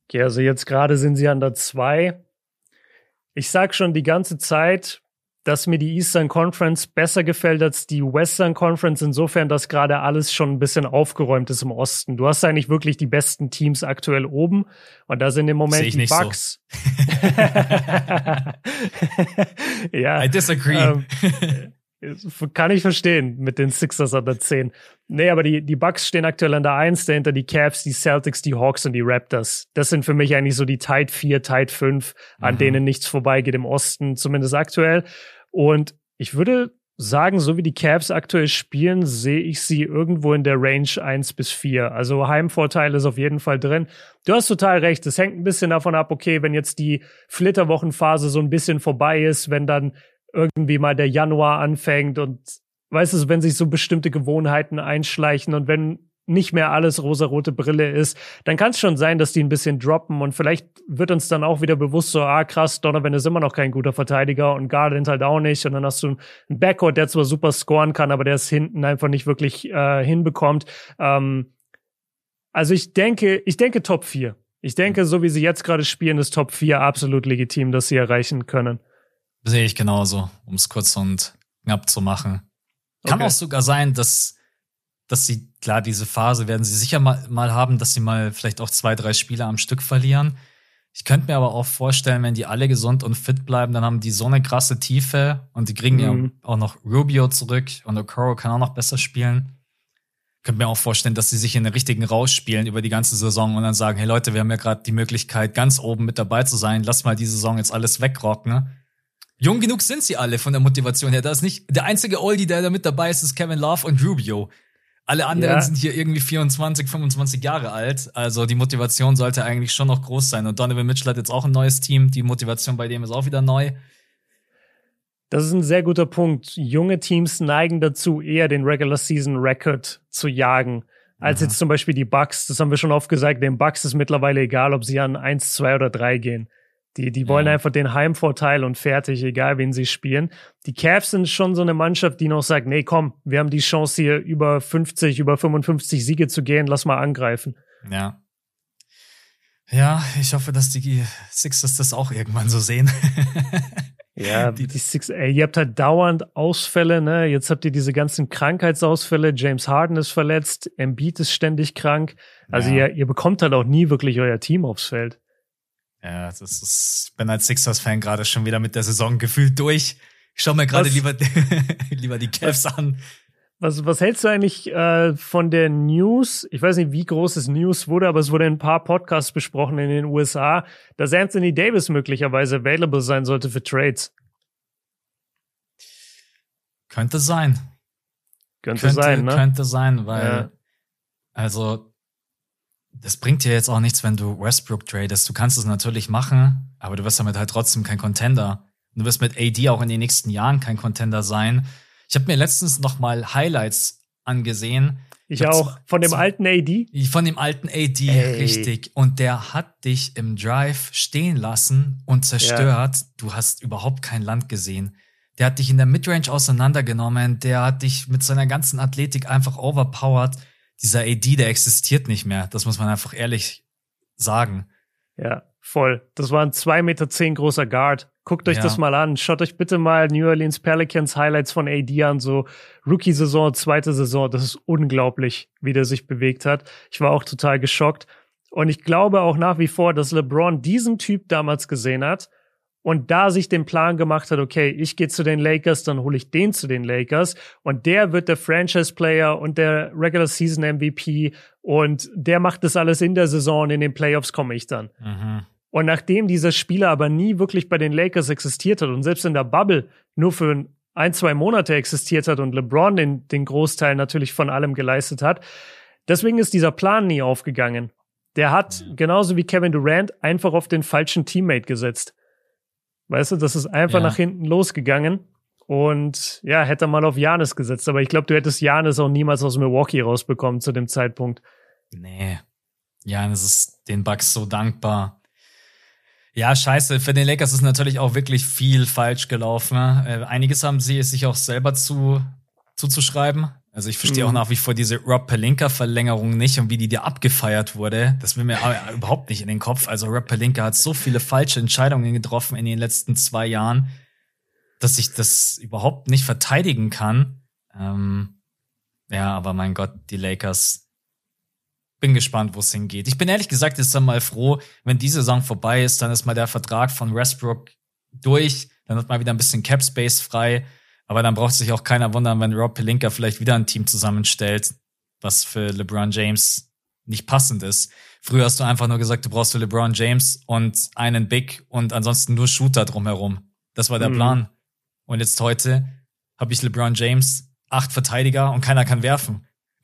Okay, also jetzt gerade sind sie an der 2. Ich sag schon die ganze Zeit, dass mir die Eastern Conference besser gefällt als die Western Conference, insofern, dass gerade alles schon ein bisschen aufgeräumt ist im Osten. Du hast eigentlich wirklich die besten Teams aktuell oben und da sind im Moment die Bucks. So. ja. I disagree. Ähm, kann ich verstehen mit den Sixers an der 10. Nee, aber die, die Bucks stehen aktuell an der 1, dahinter die Cavs, die Celtics, die Hawks und die Raptors. Das sind für mich eigentlich so die Tide 4, Tide 5, an mhm. denen nichts vorbeigeht im Osten, zumindest aktuell. Und ich würde sagen, so wie die Cavs aktuell spielen, sehe ich sie irgendwo in der Range 1 bis 4. Also Heimvorteil ist auf jeden Fall drin. Du hast total recht. Es hängt ein bisschen davon ab, okay, wenn jetzt die Flitterwochenphase so ein bisschen vorbei ist, wenn dann irgendwie mal der Januar anfängt und weißt du, wenn sich so bestimmte Gewohnheiten einschleichen und wenn nicht mehr alles rosarote Brille ist, dann kann es schon sein, dass die ein bisschen droppen und vielleicht wird uns dann auch wieder bewusst so, ah krass, Donovan ist immer noch kein guter Verteidiger und Garland halt auch nicht und dann hast du einen Backcourt, der zwar super scoren kann, aber der es hinten einfach nicht wirklich äh, hinbekommt. Ähm, also ich denke, ich denke Top 4. Ich denke, so wie sie jetzt gerade spielen, ist Top 4 absolut legitim, dass sie erreichen können. Sehe ich genauso, um es kurz und knapp zu machen. Kann okay. auch sogar sein, dass dass sie, klar, diese Phase werden sie sicher mal, mal haben, dass sie mal vielleicht auch zwei, drei Spiele am Stück verlieren. Ich könnte mir aber auch vorstellen, wenn die alle gesund und fit bleiben, dann haben die so eine krasse Tiefe und die kriegen mhm. ja auch noch Rubio zurück und Okoro kann auch noch besser spielen. Ich könnte mir auch vorstellen, dass sie sich in den richtigen rausspielen über die ganze Saison und dann sagen, hey Leute, wir haben ja gerade die Möglichkeit, ganz oben mit dabei zu sein. Lass mal die Saison jetzt alles wegrocken. Jung genug sind sie alle von der Motivation her. Da ist nicht, der einzige Oldie, der da mit dabei ist, ist Kevin Love und Rubio. Alle anderen ja. sind hier irgendwie 24, 25 Jahre alt. Also die Motivation sollte eigentlich schon noch groß sein. Und Donovan Mitchell hat jetzt auch ein neues Team. Die Motivation bei dem ist auch wieder neu. Das ist ein sehr guter Punkt. Junge Teams neigen dazu, eher den Regular Season Record zu jagen, als jetzt zum Beispiel die Bucks. Das haben wir schon oft gesagt. Den Bucks ist mittlerweile egal, ob sie an 1, 2 oder 3 gehen. Die, die wollen ja. einfach den Heimvorteil und fertig, egal wen sie spielen. Die Cavs sind schon so eine Mannschaft, die noch sagt, nee, komm, wir haben die Chance hier über 50, über 55 Siege zu gehen, lass mal angreifen. Ja. Ja, ich hoffe, dass die Sixers das auch irgendwann so sehen. ja, die, die Six, ey, ihr habt halt dauernd Ausfälle, ne? Jetzt habt ihr diese ganzen Krankheitsausfälle. James Harden ist verletzt, Embiid ist ständig krank. Also ja. ihr, ihr bekommt halt auch nie wirklich euer Team aufs Feld. Ja, das ist, ich bin als Sixers-Fan gerade schon wieder mit der Saison gefühlt durch. Ich schau mir gerade lieber, lieber die Cavs an. Was, was hältst du eigentlich äh, von der News? Ich weiß nicht, wie groß es News wurde, aber es wurde in ein paar Podcasts besprochen in den USA, dass Anthony Davis möglicherweise available sein sollte für Trades. Könnte sein. Könnte, könnte sein, ne? Könnte sein, weil, ja. also, das bringt dir jetzt auch nichts, wenn du Westbrook tradest. Du kannst es natürlich machen, aber du wirst damit halt trotzdem kein Contender. Du wirst mit AD auch in den nächsten Jahren kein Contender sein. Ich habe mir letztens noch mal Highlights angesehen. Ich auch. Von dem alten AD? Von dem alten AD, Ey. richtig. Und der hat dich im Drive stehen lassen und zerstört. Ja. Du hast überhaupt kein Land gesehen. Der hat dich in der Midrange auseinandergenommen. Der hat dich mit seiner ganzen Athletik einfach overpowered dieser AD, der existiert nicht mehr. Das muss man einfach ehrlich sagen. Ja, voll. Das war ein zwei Meter zehn großer Guard. Guckt euch ja. das mal an. Schaut euch bitte mal New Orleans Pelicans Highlights von AD an, so Rookie-Saison, zweite Saison. Das ist unglaublich, wie der sich bewegt hat. Ich war auch total geschockt. Und ich glaube auch nach wie vor, dass LeBron diesen Typ damals gesehen hat und da sich den Plan gemacht hat, okay, ich gehe zu den Lakers, dann hole ich den zu den Lakers und der wird der Franchise Player und der Regular Season MVP und der macht das alles in der Saison in den Playoffs komme ich dann. Mhm. Und nachdem dieser Spieler aber nie wirklich bei den Lakers existiert hat und selbst in der Bubble nur für ein, zwei Monate existiert hat und LeBron den, den Großteil natürlich von allem geleistet hat, deswegen ist dieser Plan nie aufgegangen. Der hat, genauso wie Kevin Durant, einfach auf den falschen Teammate gesetzt. Weißt du, das ist einfach ja. nach hinten losgegangen. Und ja, hätte mal auf Janis gesetzt. Aber ich glaube, du hättest Janis auch niemals aus Milwaukee rausbekommen zu dem Zeitpunkt. Nee. Janis ist den Bugs so dankbar. Ja, scheiße. Für den Lakers ist natürlich auch wirklich viel falsch gelaufen. Äh, einiges haben sie sich auch selber zu, zuzuschreiben. Also ich verstehe mhm. auch nach wie vor diese Rob Pelinka-Verlängerung nicht und wie die dir abgefeiert wurde. Das will mir aber überhaupt nicht in den Kopf. Also Rob Pelinka hat so viele falsche Entscheidungen getroffen in den letzten zwei Jahren, dass ich das überhaupt nicht verteidigen kann. Ähm, ja, aber mein Gott, die Lakers bin gespannt, wo es hingeht. Ich bin ehrlich gesagt jetzt dann mal froh, wenn die Saison vorbei ist, dann ist mal der Vertrag von Westbrook durch, dann hat man wieder ein bisschen Cap Space frei. Aber dann braucht sich auch keiner wundern, wenn Rob Pelinka vielleicht wieder ein Team zusammenstellt, was für LeBron James nicht passend ist. Früher hast du einfach nur gesagt, du brauchst für LeBron James und einen Big und ansonsten nur Shooter drumherum. Das war der mhm. Plan. Und jetzt heute habe ich LeBron James, acht Verteidiger und keiner kann werfen.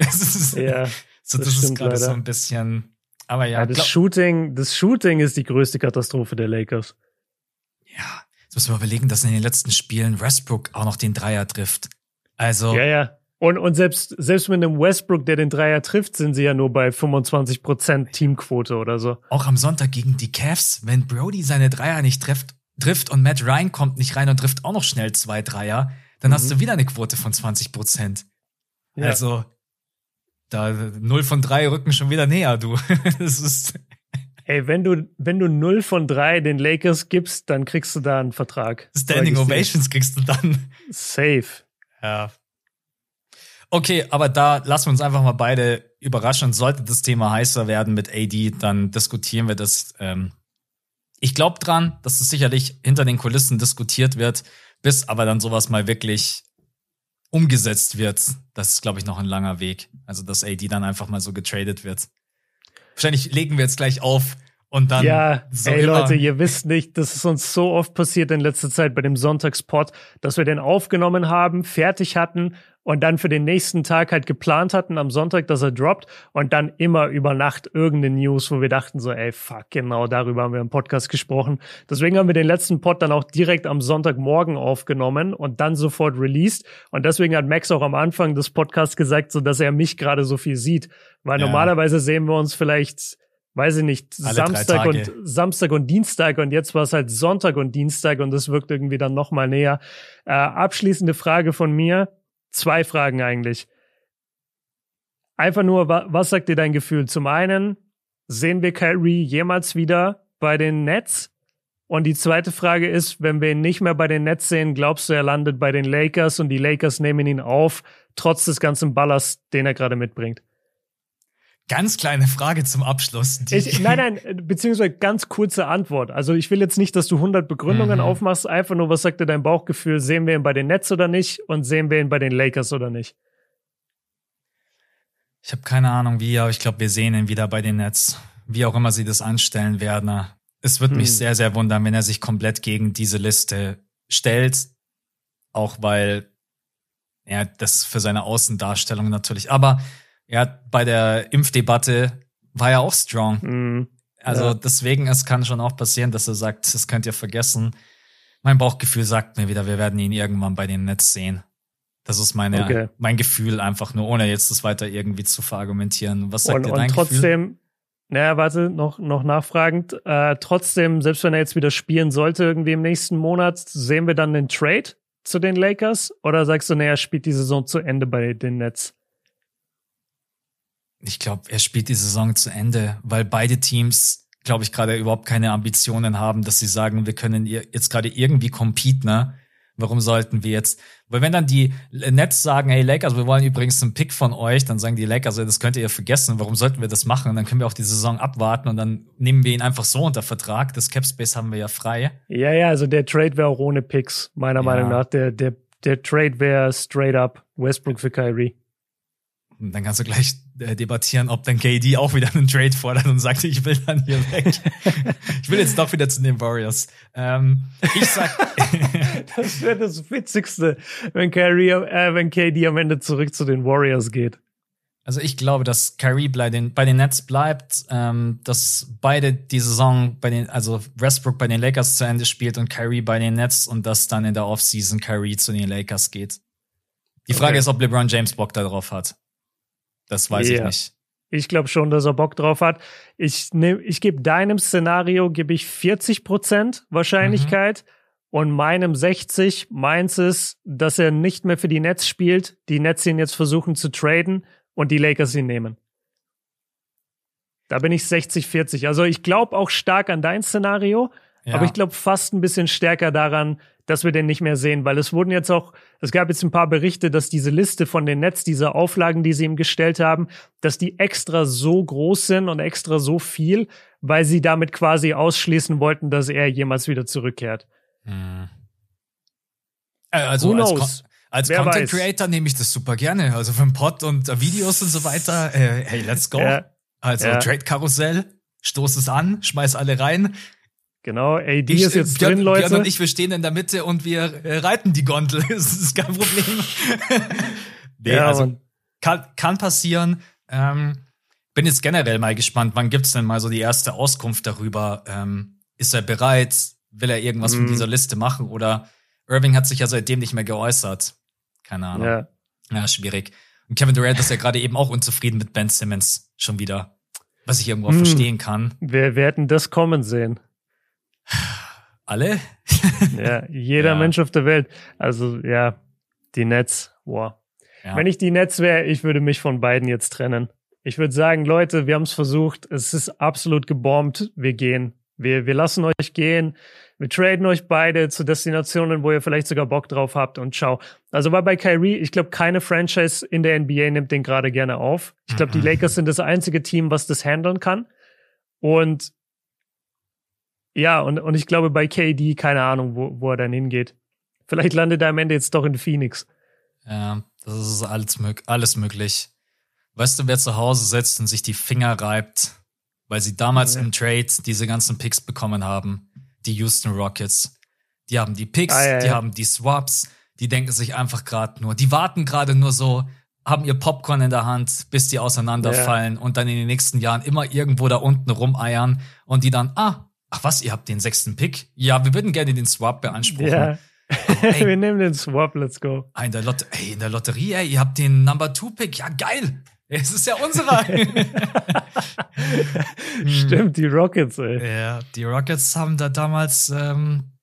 ja. So, das, das ist gerade so ein bisschen. Aber ja. ja das Shooting, das Shooting ist die größte Katastrophe der Lakers. Ja, jetzt müssen wir überlegen, dass in den letzten Spielen Westbrook auch noch den Dreier trifft. Also. Ja, ja. Und, und selbst, selbst mit einem Westbrook, der den Dreier trifft, sind sie ja nur bei 25% Teamquote oder so. Auch am Sonntag gegen die Cavs, wenn Brody seine Dreier nicht trifft, trifft und Matt Ryan kommt nicht rein und trifft auch noch schnell zwei Dreier, dann mhm. hast du wieder eine Quote von 20%. Ja. Also, da 0 von 3 rücken schon wieder näher, du. das ist. Ey, wenn du, wenn du 0 von 3 den Lakers gibst, dann kriegst du da einen Vertrag. Standing Ovations kriegst du dann. Safe. Ja. Okay, aber da lassen wir uns einfach mal beide überraschen. Sollte das Thema heißer werden mit AD, dann diskutieren wir das. Ähm ich glaube dran, dass es sicherlich hinter den Kulissen diskutiert wird, bis aber dann sowas mal wirklich umgesetzt wird, das ist, glaube ich, noch ein langer Weg. Also, dass AD dann einfach mal so getradet wird. Wahrscheinlich legen wir jetzt gleich auf und dann. Ja, so ey Leute, ihr wisst nicht, das ist uns so oft passiert in letzter Zeit bei dem Sonntagspot, dass wir den aufgenommen haben, fertig hatten und dann für den nächsten Tag halt geplant hatten am Sonntag, dass er droppt und dann immer über Nacht irgendeine News, wo wir dachten so, ey, fuck, genau darüber haben wir im Podcast gesprochen. Deswegen haben wir den letzten Pod dann auch direkt am Sonntagmorgen aufgenommen und dann sofort released. Und deswegen hat Max auch am Anfang des Podcasts gesagt, so dass er mich gerade so viel sieht. Weil ja. normalerweise sehen wir uns vielleicht weiß ich nicht, Alle Samstag und Samstag und Dienstag und jetzt war es halt Sonntag und Dienstag und das wirkt irgendwie dann noch mal näher. Äh, abschließende Frage von mir zwei Fragen eigentlich. Einfach nur, was sagt dir dein Gefühl? Zum einen, sehen wir Kyrie jemals wieder bei den Nets? Und die zweite Frage ist, wenn wir ihn nicht mehr bei den Nets sehen, glaubst du, er landet bei den Lakers und die Lakers nehmen ihn auf, trotz des ganzen Ballers, den er gerade mitbringt? Ganz kleine Frage zum Abschluss. Ich, nein, nein, beziehungsweise ganz kurze Antwort. Also ich will jetzt nicht, dass du 100 Begründungen mhm. aufmachst, einfach nur, was sagt dir dein Bauchgefühl? Sehen wir ihn bei den Nets oder nicht? Und sehen wir ihn bei den Lakers oder nicht? Ich habe keine Ahnung wie, aber ich glaube, wir sehen ihn wieder bei den Nets. Wie auch immer sie das anstellen werden. Es wird mhm. mich sehr, sehr wundern, wenn er sich komplett gegen diese Liste stellt. Auch weil er das für seine Außendarstellung natürlich. Aber ja, bei der Impfdebatte war er auch strong. Mhm. Also ja. deswegen, es kann schon auch passieren, dass er sagt, das könnt ihr vergessen. Mein Bauchgefühl sagt mir wieder, wir werden ihn irgendwann bei den Netz sehen. Das ist meine, okay. mein Gefühl einfach nur, ohne jetzt das weiter irgendwie zu verargumentieren. Was sagt und, dir dein und trotzdem, Gefühl? Naja, warte, noch, noch nachfragend. Äh, trotzdem, selbst wenn er jetzt wieder spielen sollte, irgendwie im nächsten Monat, sehen wir dann den Trade zu den Lakers? Oder sagst du, naja, er spielt die Saison zu Ende bei den Nets? Ich glaube, er spielt die Saison zu Ende, weil beide Teams, glaube ich, gerade überhaupt keine Ambitionen haben, dass sie sagen, wir können jetzt gerade irgendwie compete, ne? Warum sollten wir jetzt? Weil wenn dann die Nets sagen, hey Lakers, wir wollen übrigens einen Pick von euch, dann sagen die Lakers, das könnt ihr vergessen, warum sollten wir das machen? Und dann können wir auch die Saison abwarten und dann nehmen wir ihn einfach so unter Vertrag. Das Cap Space haben wir ja frei. Ja, ja, also der Trade wäre auch ohne Picks, meiner ja. Meinung nach. Der, der, der Trade wäre straight up Westbrook für Kyrie. Und dann kannst du gleich äh, debattieren, ob dann KD auch wieder einen Trade fordert und sagt, ich will dann hier weg. ich will jetzt doch wieder zu den Warriors. Ähm, ich sag. das wäre das Witzigste, wenn Kyrie, äh, wenn KD am Ende zurück zu den Warriors geht. Also ich glaube, dass Kyrie bei den, bei den Nets bleibt, ähm, dass beide die Saison bei den, also Westbrook bei den Lakers zu Ende spielt und Kyrie bei den Nets und dass dann in der Offseason Kyrie zu den Lakers geht. Die Frage okay. ist, ob LeBron James Bock darauf hat. Das weiß yeah. ich nicht. Ich glaube schon, dass er Bock drauf hat. Ich, nehm, ich gebe deinem Szenario gebe ich 40 Prozent Wahrscheinlichkeit mhm. und meinem 60. Meins ist, dass er nicht mehr für die Nets spielt, die Nets ihn jetzt versuchen zu traden und die Lakers ihn nehmen. Da bin ich 60-40. Also ich glaube auch stark an dein Szenario, ja. aber ich glaube fast ein bisschen stärker daran, dass wir den nicht mehr sehen, weil es wurden jetzt auch, es gab jetzt ein paar Berichte, dass diese Liste von den Netz, diese Auflagen, die sie ihm gestellt haben, dass die extra so groß sind und extra so viel, weil sie damit quasi ausschließen wollten, dass er jemals wieder zurückkehrt. Hm. Äh, also Who als, als Content Creator nehme ich das super gerne. Also für den Pod und uh, Videos und so weiter. Äh, hey, let's go. Ja. Also ja. Trade Karussell, stoß es an, schmeiß alle rein. Genau, AD ich, ist jetzt Björn, drin, Leute. Björn und ich, wir stehen in der Mitte und wir äh, reiten die Gondel. das ist kein Problem. nee, ja, also kann, kann passieren. Ähm, bin jetzt generell mal gespannt, wann gibt's denn mal so die erste Auskunft darüber? Ähm, ist er bereit? Will er irgendwas mm. von mhm. dieser Liste machen? Oder Irving hat sich ja seitdem nicht mehr geäußert. Keine Ahnung. Ja, ja schwierig. Und Kevin Durant ist ja gerade eben auch unzufrieden mit Ben Simmons schon wieder. Was ich irgendwo mm. verstehen kann. Wir, wir hätten das kommen sehen. Alle? ja, jeder ja. Mensch auf der Welt. Also ja, die Nets, wow. Ja. Wenn ich die Nets wäre, ich würde mich von beiden jetzt trennen. Ich würde sagen, Leute, wir haben es versucht. Es ist absolut gebombt. Wir gehen. Wir, wir lassen euch gehen. Wir traden euch beide zu Destinationen, wo ihr vielleicht sogar Bock drauf habt und ciao. Also war bei Kyrie, ich glaube, keine Franchise in der NBA nimmt den gerade gerne auf. Ich glaube, die mhm. Lakers sind das einzige Team, was das handeln kann. Und ja, und, und ich glaube bei KD, keine Ahnung, wo, wo er dann hingeht. Vielleicht landet er am Ende jetzt doch in Phoenix. Ja, das ist alles, alles möglich. Weißt du, wer zu Hause sitzt und sich die Finger reibt, weil sie damals ja. im Trade diese ganzen Picks bekommen haben? Die Houston Rockets. Die haben die Picks, ah, ja, die haben die Swaps, die denken sich einfach gerade nur, die warten gerade nur so, haben ihr Popcorn in der Hand, bis die auseinanderfallen und dann in den nächsten Jahren immer irgendwo da unten rumeiern und die dann, ah, Ach was, ihr habt den sechsten Pick? Ja, wir würden gerne den Swap beanspruchen. Ja. Ey, wir nehmen den Swap, let's go. In der, Lot ey, in der Lotterie, ey, ihr habt den Number Two Pick. Ja, geil. Es ist ja unserer. Stimmt, die Rockets, ey. Ja, die Rockets haben da damals, ähm,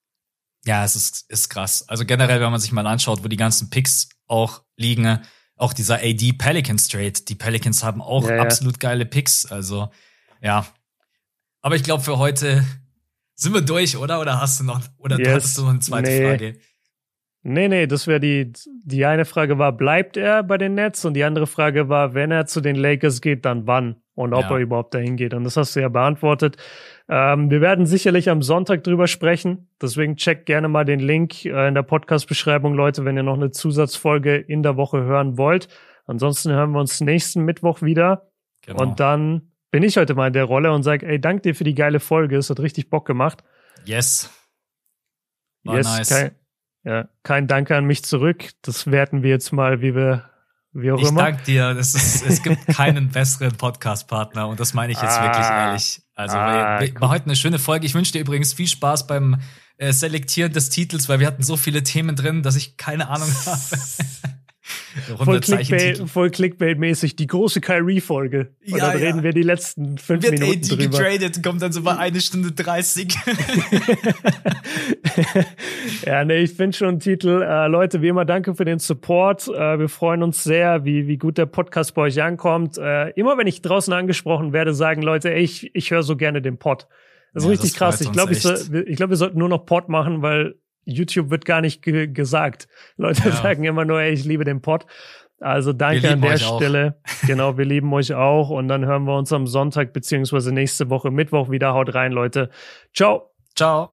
ja, es ist, ist krass. Also generell, wenn man sich mal anschaut, wo die ganzen Picks auch liegen, auch dieser AD Pelicans Trade, die Pelicans haben auch ja, absolut ja. geile Picks. Also, ja. Aber ich glaube, für heute sind wir durch, oder? Oder hast du noch, oder yes. hattest du noch eine zweite nee. Frage? Nee, nee, das wäre die, die eine Frage war, bleibt er bei den Nets? Und die andere Frage war, wenn er zu den Lakers geht, dann wann? Und ob ja. er überhaupt dahin geht. Und das hast du ja beantwortet. Ähm, wir werden sicherlich am Sonntag drüber sprechen. Deswegen checkt gerne mal den Link äh, in der Podcast-Beschreibung, Leute, wenn ihr noch eine Zusatzfolge in der Woche hören wollt. Ansonsten hören wir uns nächsten Mittwoch wieder. Genau. Und dann bin ich heute mal in der Rolle und sage, ey, dank dir für die geile Folge, es hat richtig Bock gemacht. Yes. War yes, nice. Kein, ja, kein Danke an mich zurück. Das werten wir jetzt mal, wie wir, wie auch ich immer. Ich danke dir. Ist, es gibt keinen besseren Podcast-Partner und das meine ich jetzt ah, wirklich ehrlich. Also ah, war, war heute eine schöne Folge. Ich wünsche dir übrigens viel Spaß beim äh, Selektieren des Titels, weil wir hatten so viele Themen drin, dass ich keine Ahnung habe. Voll, Clickbait, voll Clickbait-mäßig, die große Kyrie-Folge. Und ja, dann ja. reden wir die letzten fünf Wird Minuten AD drüber. getradet, kommt dann so bei eine Stunde 30. ja, nee, ich finde schon einen Titel. Äh, Leute, wie immer, danke für den Support. Äh, wir freuen uns sehr, wie, wie gut der Podcast bei euch ankommt. Äh, immer wenn ich draußen angesprochen werde, sagen Leute, ey, ich, ich höre so gerne den Pod. Das ist ja, richtig das krass. Ich glaube, ich, so, ich, glaub, wir sollten nur noch Pod machen, weil YouTube wird gar nicht ge gesagt. Leute ja. sagen immer nur, ey, ich liebe den Pod. Also danke an der Stelle. Genau, wir lieben euch auch. Und dann hören wir uns am Sonntag beziehungsweise nächste Woche Mittwoch wieder. Haut rein, Leute. Ciao. Ciao.